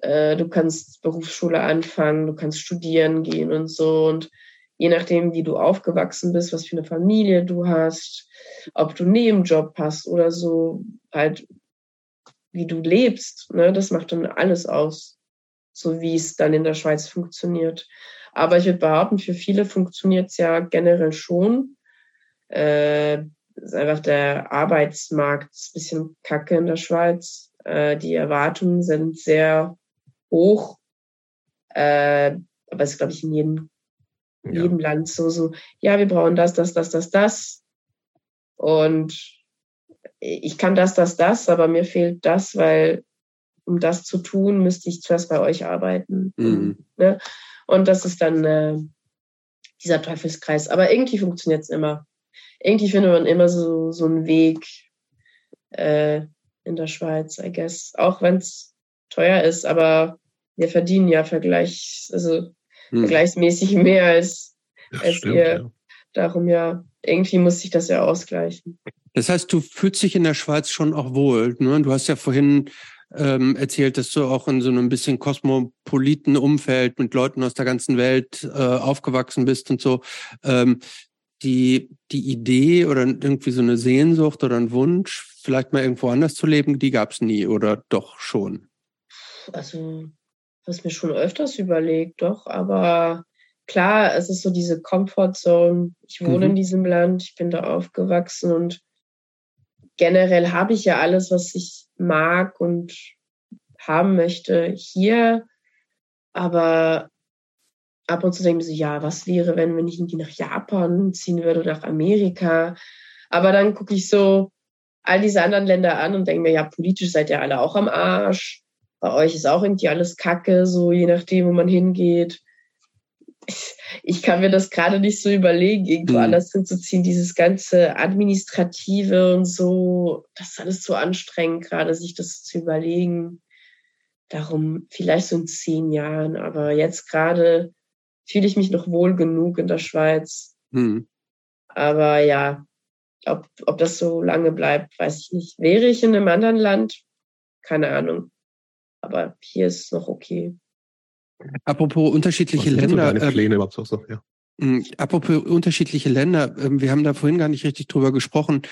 äh, du kannst Berufsschule anfangen, du kannst studieren gehen und so. Und je nachdem, wie du aufgewachsen bist, was für eine Familie du hast, ob du Nebenjob hast oder so, halt wie du lebst. Ne? Das macht dann alles aus, so wie es dann in der Schweiz funktioniert. Aber ich würde behaupten, für viele funktioniert es ja generell schon. Äh, ist einfach der Arbeitsmarkt ist ein bisschen kacke in der Schweiz. Äh, die Erwartungen sind sehr hoch. Äh, aber es ist, glaube ich, in jedem, ja. jedem Land so, so, ja, wir brauchen das, das, das, das, das. Und ich kann das, das, das, aber mir fehlt das, weil um das zu tun, müsste ich zuerst bei euch arbeiten. Mhm. Ne? Und das ist dann äh, dieser Teufelskreis. Aber irgendwie funktioniert es immer. Irgendwie findet man immer so, so einen Weg äh, in der Schweiz, I guess. Auch wenn es teuer ist, aber wir verdienen ja vergleich, also mhm. vergleichsmäßig mehr als, als stimmt, ihr. Ja. Darum ja, irgendwie muss sich das ja ausgleichen. Das heißt, du fühlst dich in der Schweiz schon auch wohl. Ne? Du hast ja vorhin ähm, erzählt, dass du auch in so einem bisschen kosmopoliten Umfeld mit Leuten aus der ganzen Welt äh, aufgewachsen bist und so. Ähm, die, die Idee oder irgendwie so eine Sehnsucht oder ein Wunsch, vielleicht mal irgendwo anders zu leben, die gab es nie oder doch schon? Also, hast mir schon öfters überlegt, doch, aber klar, es ist so diese Comfortzone. Ich wohne mhm. in diesem Land, ich bin da aufgewachsen und generell habe ich ja alles, was ich mag und haben möchte hier. Aber ab und zu denke ich so, ja, was wäre, wenn, wenn ich irgendwie nach Japan ziehen würde oder nach Amerika? Aber dann gucke ich so all diese anderen Länder an und denke mir, ja, politisch seid ihr alle auch am Arsch. Bei euch ist auch irgendwie alles Kacke, so je nachdem, wo man hingeht ich kann mir das gerade nicht so überlegen, irgendwo mhm. anders hinzuziehen. Dieses ganze Administrative und so, das ist alles zu anstrengend, gerade sich das zu überlegen. Darum vielleicht so in zehn Jahren, aber jetzt gerade fühle ich mich noch wohl genug in der Schweiz. Mhm. Aber ja, ob, ob das so lange bleibt, weiß ich nicht. Wäre ich in einem anderen Land? Keine Ahnung. Aber hier ist es noch okay. Apropos unterschiedliche Was sind so Länder. deine ähm, Pläne überhaupt so? ja. Mm, Apropos unterschiedliche Länder, ähm, wir haben da vorhin gar nicht richtig drüber gesprochen.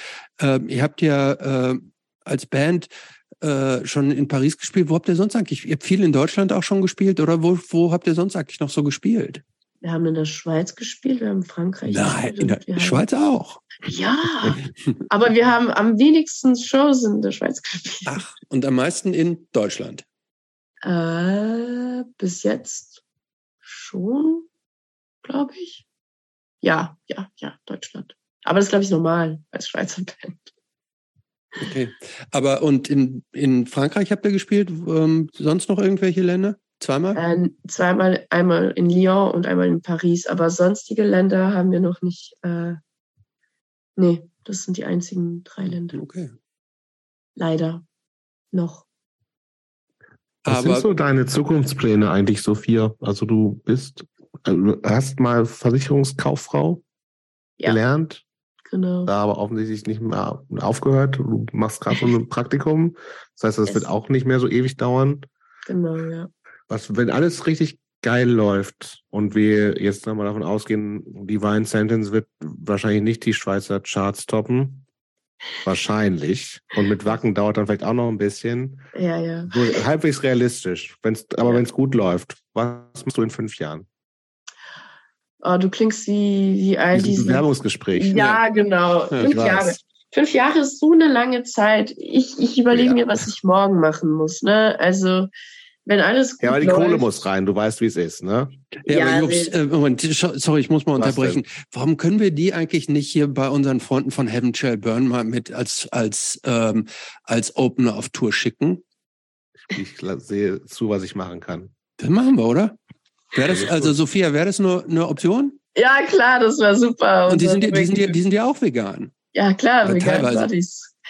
Ähm, Ihr habt ja äh, als Band äh, schon in Paris gespielt. Wo habt ihr sonst eigentlich? Ihr habt viel in Deutschland auch schon gespielt oder wo, wo habt ihr sonst eigentlich noch so gespielt? Wir haben in der Schweiz gespielt, wir haben in Frankreich Nein, gespielt. in der haben- Schweiz auch. Ja, aber wir haben am wenigsten Shows in der Schweiz gespielt. Ach, und am meisten in Deutschland. Äh, bis jetzt schon, glaube ich. Ja, ja, ja, Deutschland. Aber das glaube ich, normal als Schweizer (laughs) Band. Okay. Aber und in, in Frankreich habt ihr gespielt? Ähm, sonst noch irgendwelche Länder? Zweimal? Äh, zweimal, einmal in Lyon und einmal in Paris. Aber sonstige Länder haben wir noch nicht. Äh, nee, das sind die einzigen drei Länder. Okay. Leider. Noch. Was Aber sind so deine Zukunftspläne eigentlich, Sophia? Also du bist, also hast mal Versicherungskauffrau Ja. gelernt, Genau. da aber offensichtlich nicht mehr aufgehört. Du machst gerade so ein (laughs) Praktikum. Das heißt, das Es- wird auch nicht mehr so ewig dauern. Genau, ja. Was, wenn alles richtig geil läuft und wir jetzt nochmal davon ausgehen, Divine Sentence wird wahrscheinlich nicht die Schweizer Charts toppen. Wahrscheinlich. Und mit Wacken dauert dann vielleicht auch noch ein bisschen. Ja, ja. So halbwegs realistisch. Wenn's, aber Ja. wenn es gut läuft, was machst du in fünf Jahren? Oh, du klingst wie, wie all diese. Bewerbungsgespräch. Ja, genau. Ja, Fünf ich weiß. Jahre. Fünf Jahre ist so eine lange Zeit. Ich, ich überlege Ja. mir, was ich morgen machen muss. Ne? Also, wenn alles gut Ja, aber die läuft, Kohle muss rein, du weißt, wie es ist, ne? Ja, Ja, Jobs, nee. äh, Moment, sorry, ich muss mal Was unterbrechen. Warum können wir die eigentlich nicht hier bei unseren Freunden von Heaven Shall Burn mal mit als als ähm, als Opener auf Tour schicken? Ich sehe zu, was ich machen kann. Das machen wir, oder? Wäre das also Sophia, wäre das nur eine Option? Ja, klar, das war super. Und die sind ja, die sind ja, die sind ja auch vegan. ja, klar, Ja, vegan teilweise.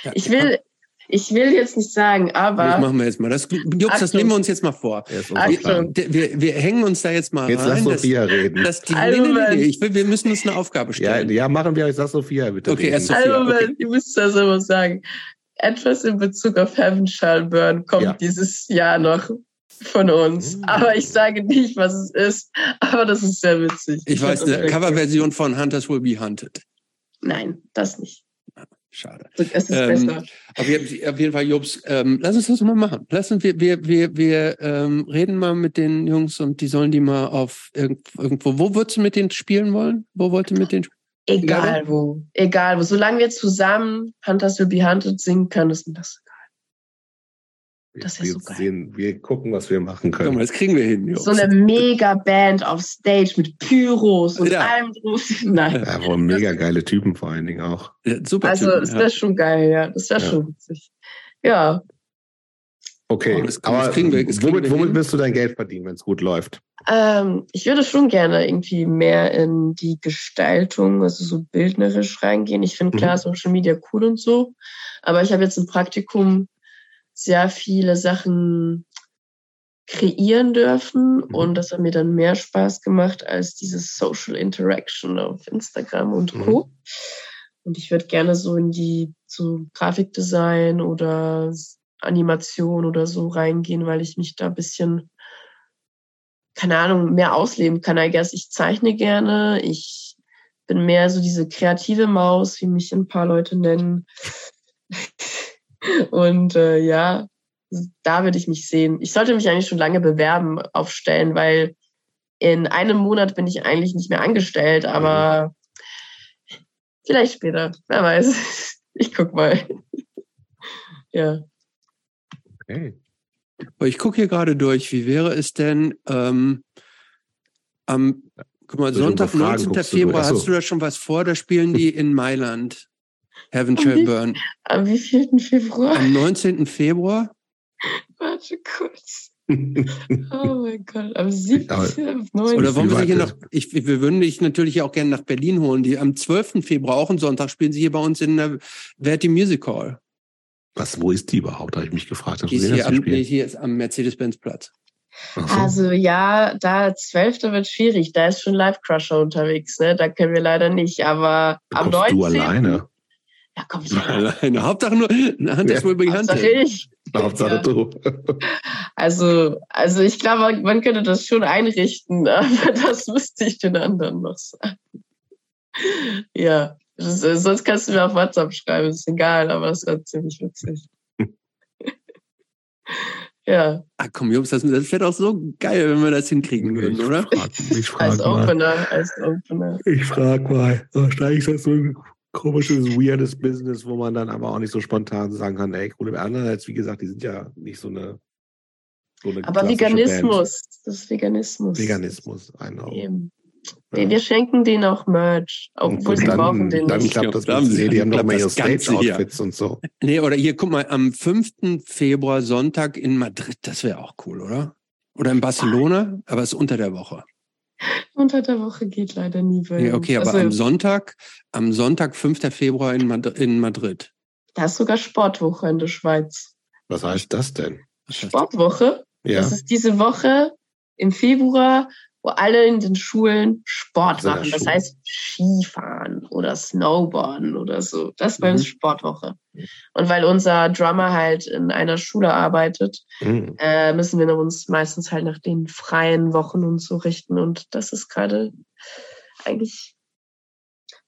Ja, Ich will, ich will jetzt nicht sagen, Das aber machen wir jetzt mal. Das, Jux, das nehmen wir uns jetzt mal vor. Achtung. Wir, wir, wir hängen uns da jetzt mal Jetzt lass rein. dass, Sophia reden. dass die, nee, Also, nee, nee, ich will, wir müssen uns eine Aufgabe Ja, stellen. ja, machen wir. Ich sag Sophia bitte. Okay, reden. erst Sophia. also, okay. Moment, ihr müsst das immer sagen. Etwas in Bezug auf Heaven Shall Burn kommt Ja. dieses Jahr noch von uns. Mm. Aber ich sage nicht, was es ist. Aber das ist sehr witzig. Ich weiß, hab das eine Coverversion von Hunters Will Be Hunted. Nein, das nicht. Schade. Es ist Ähm, besser. Auf jeden, auf jeden Fall, Jobs, ähm, lass uns das mal machen. Lass uns, wir, wir, wir, wir ähm, reden mal mit den Jungs und die sollen die mal auf irgend, irgendwo. Wo würdest du mit denen spielen wollen? Wo wollt ihr mit denen spielen? Egal wo. Egal wo. Solange wir zusammen Hunters Will Be Hunted singen können, ist das das ist wir, so geil. sehen, wir gucken, was wir machen Guck mal, können. das kriegen wir hin, Jobs. So eine mega Band auf Stage mit Pyros und Ja. allem drauf. Nein. Ja, aber mega geile Typen vor allen Dingen auch. Ja, super. Also, Typen, das ja. wäre schon geil, ja. Das wäre Ja. schon witzig. Ja. Okay, Oh, das- das aber kriegen wir- das kriegen womit, wir womit hin. wirst du dein Geld verdienen, wenn es gut läuft? Ähm, ich würde schon gerne irgendwie mehr in die Gestaltung, also so bildnerisch reingehen. Ich finde Mhm. klar Social Media cool und so, aber ich habe jetzt im Praktikum sehr viele Sachen kreieren dürfen Mhm. und das hat mir dann mehr Spaß gemacht als dieses Social Interaction auf Instagram und Co. Und ich würde gerne so in die so Grafikdesign oder Animation oder so reingehen, weil ich mich da ein bisschen keine Ahnung, mehr ausleben kann, I guess. Ich zeichne gerne, ich bin mehr so diese kreative Maus, wie mich ein paar Leute nennen. Und äh, ja, da würde ich mich sehen. Ich sollte mich eigentlich schon lange bewerben auf Stellen, weil in einem Monat bin ich eigentlich nicht mehr angestellt, aber vielleicht später, wer weiß. (laughs) Ich guck mal. (laughs) Ja. Okay. Ich gucke hier gerade durch. Wie wäre es denn ähm, am guck mal, Sonntag, über Fragen 19. guckst du Februar, so. hast du da schon was vor? Da spielen die in Mailand. Heaven Shall wie- Burn. Am wievielten Februar? Am 19. Februar? (laughs) Warte kurz. Oh mein Gott, am 17. am 19. Oder wollen wir sie hier noch, ich, wir würden dich natürlich auch gerne nach Berlin holen. Die am 12. Februar, auch einen Sonntag, spielen sie hier bei uns in der Verti Music Hall. Was, wo ist die überhaupt? Habe ich mich gefragt. Die ist hier, am, nee, spielen? hier ist am Mercedes-Benz-Platz. So. Also ja, da 12. wird schwierig. Da ist schon Live Crusher unterwegs, ne? Da können wir leider nicht. Aber Da am kommst 19. du alleine. Ja, komm, (laughs) Alleine. Hauptsache nur, Hand ist Ja. über die Hand. Hauptsache ich. Hauptsache Ja. du. (laughs) Also, also ich glaube, man könnte das schon einrichten, (laughs) aber das müsste ich den anderen noch sagen. Ja, ist- sonst kannst du mir auf WhatsApp schreiben, ist egal, aber das wäre ziemlich witzig. ja, Ah, komm, Jungs, das, das wäre doch so geil, wenn wir das hinkriegen würden, Ich oder? frag, ich frag als mal. Opener, als Opener. Ich frag mal. Wahrscheinlich ist das so komisches, weirdes Business, wo man dann aber auch nicht so spontan sagen kann, ey, coole Andererseits, wie gesagt, die sind ja nicht so eine. So eine Aber Veganismus, das ist Veganismus. Band. Veganismus, genau. Eben. Ja. Wir, schenken denen auch Merch, obwohl sie dann, brauchen den dann nicht. klappt das Ganze. Nee, die haben doch klappt mal ihre das Ganze hier. Stage-Outfits und so. Nee, oder hier, guck mal, am 5. Februar, Sonntag in Madrid, das wäre auch cool, oder? Oder in Barcelona, aber es ist unter der Woche. Unter der Woche geht leider nie bei Nee, okay, aber also, am Sonntag, am Sonntag, 5. Februar in, Mad in Madrid. Da ist sogar Sportwoche in der Schweiz. Was heißt das denn? Sportwoche? Ja. Das ist diese Woche im Februar, wo alle in den Schulen Sport Also machen. Das heißt Skifahren oder Snowboarden oder so. Das bei Mhm. uns Sportwoche. Und weil unser Drummer halt in einer Schule arbeitet, Hm. äh, müssen wir uns meistens halt nach den freien Wochen und so richten. Und das ist gerade eigentlich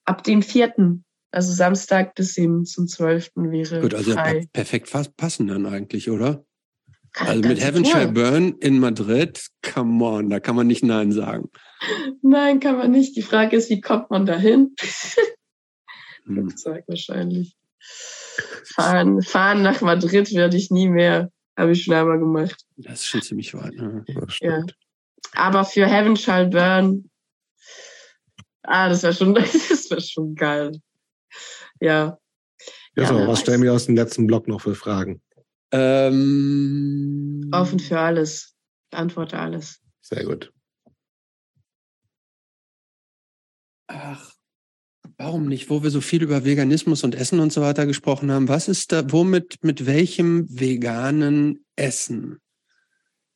ab dem vierten, also Samstag bis eben zum zwölften wäre Gut, also frei. per perfekt fast passen dann eigentlich, oder? Kann- Also mit Heaven. Shall Burn in Madrid, come on, da kann man nicht Nein sagen. Nein, kann man nicht. Die Frage ist, wie kommt man dahin? (laughs) Hm. Flugzeug wahrscheinlich. Fahren, fahren nach Madrid werde ich nie mehr. Habe ich schon einmal gemacht. Das ist schon ziemlich weit. Ne? Stimmt. Aber für Heaven Shall Burn, ah, das wäre schon, (laughs) das wäre schon geil. Ja. Ja, Ja, so, was stellen wir aus dem letzten Block noch für Fragen? Ähm, Offen für alles. Beantworte alles. Sehr gut. Ach, warum nicht? Wo wir so viel über Veganismus und Essen und so weiter gesprochen haben, was ist da, womit, mit welchem veganen Essen?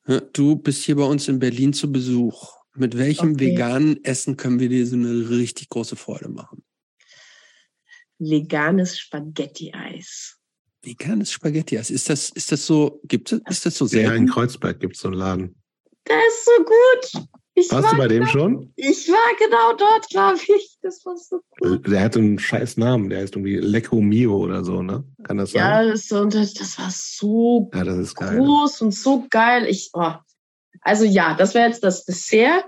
Ja, Du bist hier bei uns in Berlin zu Besuch. Mit welchem Okay. veganen Essen können wir dir so eine richtig große Freude machen? Veganes Spaghetti-Eis. Veganes Spaghetti. Also ist das, ist das so, gibt es, ist das so Ja, in? Kreuzberg gibt es so einen Laden. Der ist so gut. Ich Warst war, du bei dem schon? ich war genau dort, glaube ich. Das war so gut. Der hat so einen scheiß Namen. Der heißt irgendwie Lecco Mio oder so, ne? Kann das Ja, sein? das, und das, das war so Ja, das ist geil. groß und so geil. Ich, oh. Also ja, das wäre jetzt das Dessert.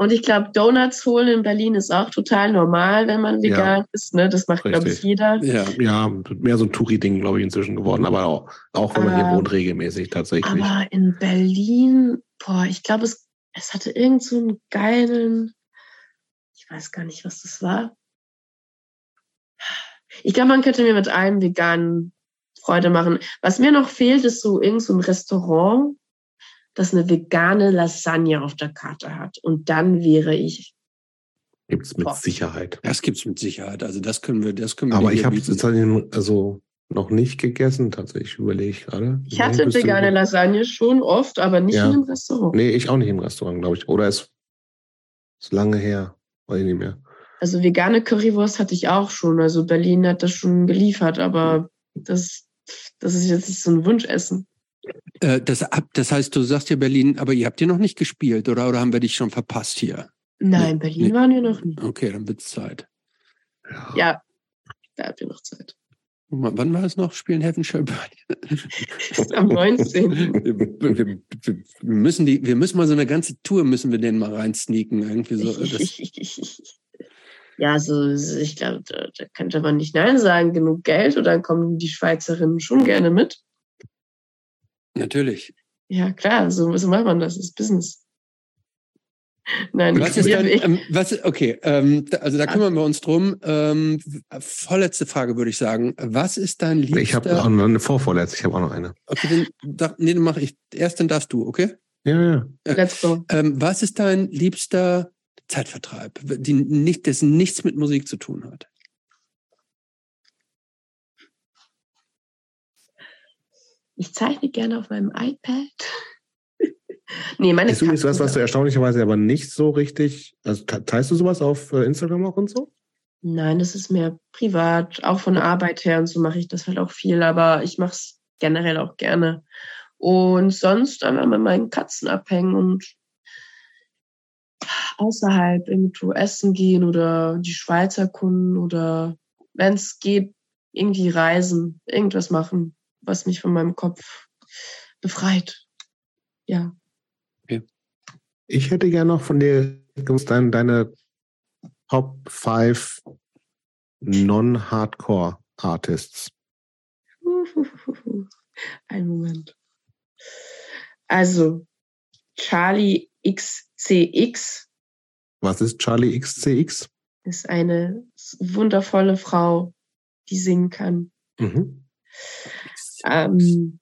Und ich glaube, Donuts holen in Berlin ist auch total normal, wenn man Ja. vegan ist. Ne? Das macht, glaube ich, jeder. Ja. Ja, mehr so ein Touri-Ding, glaube ich, inzwischen geworden. Aber auch, auch wenn man hier Ähm, wohnt, regelmäßig tatsächlich. Aber in Berlin, boah, ich glaube, es, es hatte irgend so einen geilen, ich weiß gar nicht, was das war. Ich glaube, man könnte mir mit allem veganen Freude machen. Was mir noch fehlt, ist so irgend so ein Restaurant, das eine vegane Lasagne auf der Karte hat. Und dann wäre ich, Gibt's mit Boah. Sicherheit. Das gibt's mit Sicherheit. Also das können wir, das können wir Aber ich habe es also noch nicht gegessen, tatsächlich, überlege ich gerade. ich hatte wüsste vegane. Lasagne schon oft, aber nicht Ja. in einem Restaurant. Nee, ich auch nicht im Restaurant, glaube ich. Oder es ist lange her. Weiß ich nicht mehr. Also vegane Currywurst hatte ich auch schon. Also Berlin hat das schon geliefert, aber das, das ist jetzt nicht so ein Wunschessen. Äh, das, das heißt, du sagst hier Berlin, aber ihr habt hier noch nicht gespielt, oder? Oder haben wir dich schon verpasst hier? Nein, Nee, Berlin nee. waren wir noch nie. Okay, dann wird's Zeit. Ja. Ja, da habt ihr noch Zeit. Wann war es noch? Spielen Heaven Shall Burn? (laughs) Am 19. wir, wir, wir, müssen die, wir müssen mal so eine ganze Tour müssen wir denen mal reinsneaken. Irgendwie so. (laughs) Ja, so, ich glaube, da, da könnte man nicht Nein sagen. Genug Geld und dann kommen die Schweizerinnen schon gerne mit. Natürlich. Ja, klar, so, so macht man das. Das ist Business. Nein, Was ist dann, ähm, was, okay, ähm, da, also da kümmern wir uns drum. Ähm, vorletzte Frage würde ich sagen. Was ist dein liebster? Ich habe auch noch eine vorvorletzte, ich habe auch noch eine. okay, dann, da, nee, dann mache ich. Erst dann darfst du, okay? Ja, ja. Let's go. Ähm, was ist dein liebster Zeitvertreib, die nicht, das nichts mit Musik zu tun hat? Ich zeichne gerne auf meinem iPad. (laughs) nee, meine Ist übrigens was, was du erstaunlicherweise aber nicht so richtig, also te- teilst du sowas auf äh, Instagram auch und so? Nein, das ist mehr privat. Auch von Arbeit her und so mache ich das halt auch viel, aber ich mache es generell auch gerne. Und sonst einfach mit meinen Katzen abhängen und außerhalb irgendwo essen gehen oder die Schweiz erkunden oder wenn es geht, irgendwie reisen, irgendwas machen, was mich von meinem Kopf befreit. Ja. Okay. Ich hätte gerne noch von dir gewusst, deine, deine Top 5 Non-Hardcore Artists. (laughs) Ein Moment. Also, Charlie XCX. Was ist Charlie XCX? Ist eine wundervolle Frau, die singen kann. Mhm. Ähm,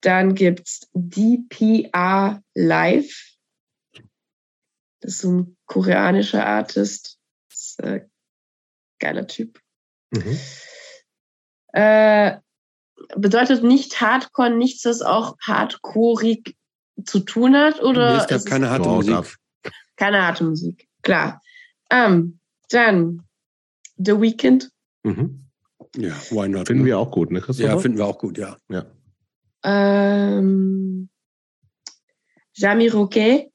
dann gibt's DPR Live. Das ist so ein koreanischer Artist. Ist, äh, geiler Typ. Mhm. Äh, bedeutet nicht Hardcore nichts, das auch hardcoreig zu tun hat? Oder nee, es gab keine harte Musik. Keine harte Musik, klar. Ähm, dann The Weeknd. Mhm. Ja, why not? Finden ne? wir auch gut, ne, Christopher? Ja, finden wir auch gut, ja. ja. Ähm, Jamie Roquet.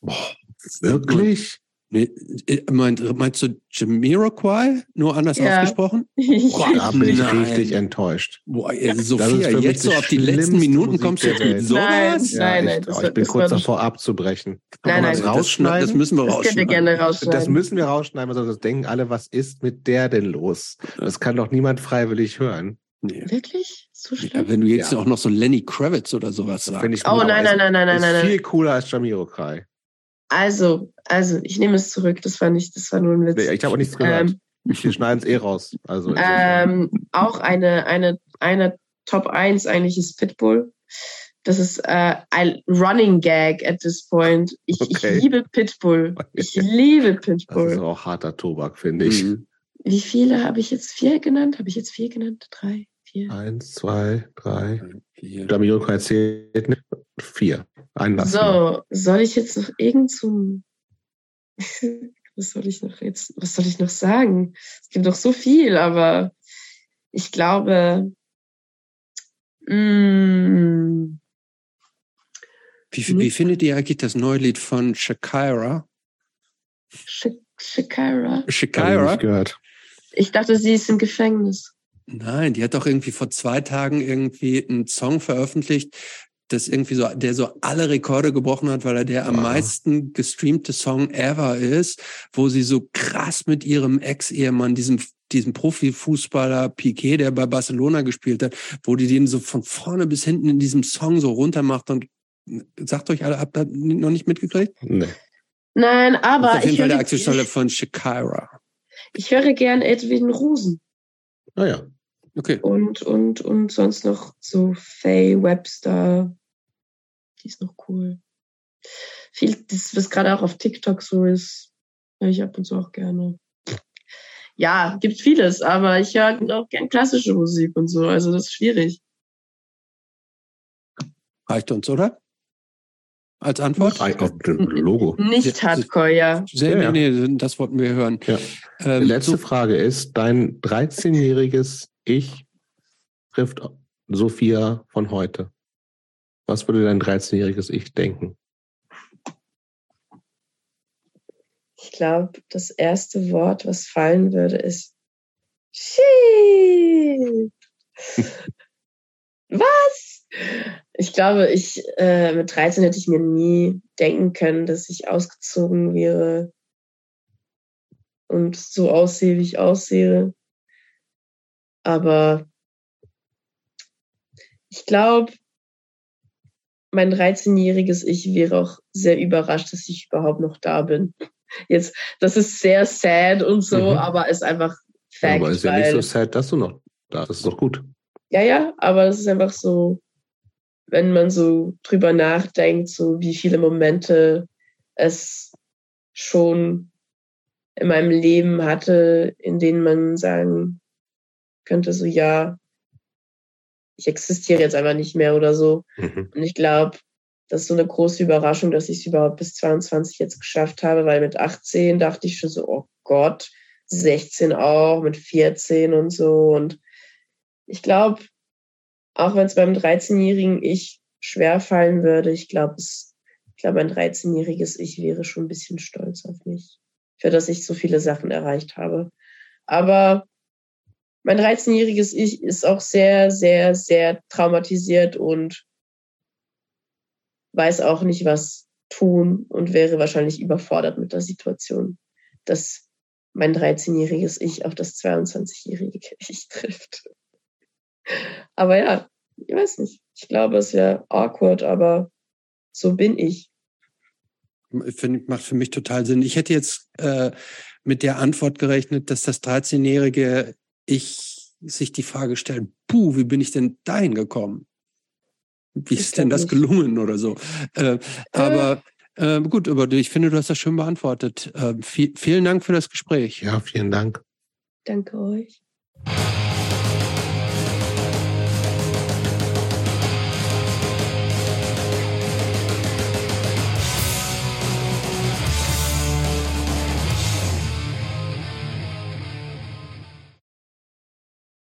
Boah, wirklich? Nee, äh, meint, meinst du Jamiroquai? Nur anders ja. ausgesprochen? (laughs) Boah, da bin ich nein. richtig enttäuscht. Boah, Sophia, jetzt so auf die letzten Minuten kommst du jetzt mit sowas? Nein, nein, nein. Ja, ich, bin kurz davor abzubrechen. Nein, nein. Das rausschneiden? Das, müssen wir rausschneiden. Das könnt ihr gerne rausschneiden. Das müssen wir rausschneiden, weil sonst denken alle, was ist mit der denn los? Das kann doch niemand freiwillig hören. Nee. Wirklich? So schlimm? Ja, wenn du jetzt ja. auch noch so Lenny Kravitz oder sowas sagst. Oh nein, nein, nein, nein, nein, nein. Viel cooler als Jamiroquai. Also, also, ich nehme es zurück. Das war nicht, das war nur ein Witz. Nee, ich habe auch nichts gehört. Ähm, Wir schneiden es eh raus. Also, ähm, auch eine, eine, eine Top 1 eigentlich ist Pitbull. Das ist äh, ein Running Gag at this point. Ich, okay. ich liebe Pitbull. Ich (laughs) liebe Pitbull. Das ist auch harter Tobak, finde ich. Mhm. Wie viele habe ich jetzt? Vier genannt? Habe ich jetzt vier genannt? Drei, vier? Eins, zwei, drei, vier. Jamiro erzählt vier. Einlassen. So, soll ich jetzt noch irgend zum was soll ich noch jetzt, was soll ich noch sagen? Es gibt doch so viel, aber ich glaube, mh, mm, wie, wie findet ihr eigentlich das neue Lied von Shakira? Shakira? Shakira? gehört. Ich dachte, sie ist im Gefängnis. Nein, die hat doch irgendwie vor zwei Tagen irgendwie einen Song veröffentlicht, das irgendwie so, der so alle Rekorde gebrochen hat, weil er der am meisten gestreamte Song ever ist, wo sie so krass mit ihrem Ex-Ehemann, diesem diesem Profifußballer Piquet, der bei Barcelona gespielt hat, wo die den so von vorne bis hinten in diesem Song so runter macht und sagt euch alle, habt ihr noch nicht mitgekriegt? Nee. Nein, aber auf jeden Fall der Aktienstelle von Shakira. Ich höre gern Edwin Rosen. Ah ja. Okay. Und, und, und sonst noch so Faye Webster. Die ist noch cool. Viel, das, was gerade auch auf TikTok so ist, höre ich ab und zu auch gerne. Ja, gibt vieles, aber ich höre auch gern klassische Musik und so. Also das ist schwierig. Reicht uns, oder? Als Antwort? Logo. Nicht Hardcore, ja. Sehr, ja, nee, nee, das wollten wir hören. Ja. Ähm, Die letzte so Frage ist, dein 13-jähriges ich trifft Sophia von heute. Was würde dein 13-jähriges Ich denken? Ich glaube, das erste Wort, was fallen würde, ist Shit. (laughs) was? Ich glaube, ich äh, mit 13 hätte ich mir nie denken können, dass ich ausgezogen wäre und so aussehe, wie ich aussehe. Aber ich glaube, mein 13-jähriges Ich wäre auch sehr überrascht, dass ich überhaupt noch da bin. Jetzt, das ist sehr sad und so, mhm. aber ist einfach Fact. Aber ist ja nicht so sad, dass du noch da bist. Das ist doch gut. Ja, ja, aber es ist einfach so, wenn man so drüber nachdenkt, so wie viele Momente es schon in meinem Leben hatte, in denen man sagen könnte, so ja, ich existiere jetzt einfach nicht mehr oder so. Mhm. Und ich glaube, das ist so eine große Überraschung, dass ich es überhaupt bis 22 jetzt geschafft habe, weil mit 18 dachte ich schon so, oh Gott, 16 auch, mit 14 und so. Und ich glaube, auch wenn es beim 13-jährigen Ich schwer fallen würde, ich glaube, es, ich glaube, ein 13-jähriges Ich wäre schon ein bisschen stolz auf mich, für das ich so viele Sachen erreicht habe. Aber mein 13-jähriges Ich ist auch sehr, sehr, sehr traumatisiert und weiß auch nicht, was tun und wäre wahrscheinlich überfordert mit der Situation, dass mein 13-jähriges Ich auf das 22-jährige (laughs) Ich trifft. Aber ja, ich weiß nicht. Ich glaube, es wäre awkward, aber so bin ich. Find, macht für mich total Sinn. Ich hätte jetzt äh, mit der Antwort gerechnet, dass das 13-jährige Ich sich die Frage stellt, puh, wie bin ich denn dahin gekommen? Wie ist denn das nicht. gelungen oder so? Äh, aber äh, gut, aber ich finde, du hast das schön beantwortet. Äh, viel, vielen Dank für das Gespräch. Ja, vielen Dank. Danke euch.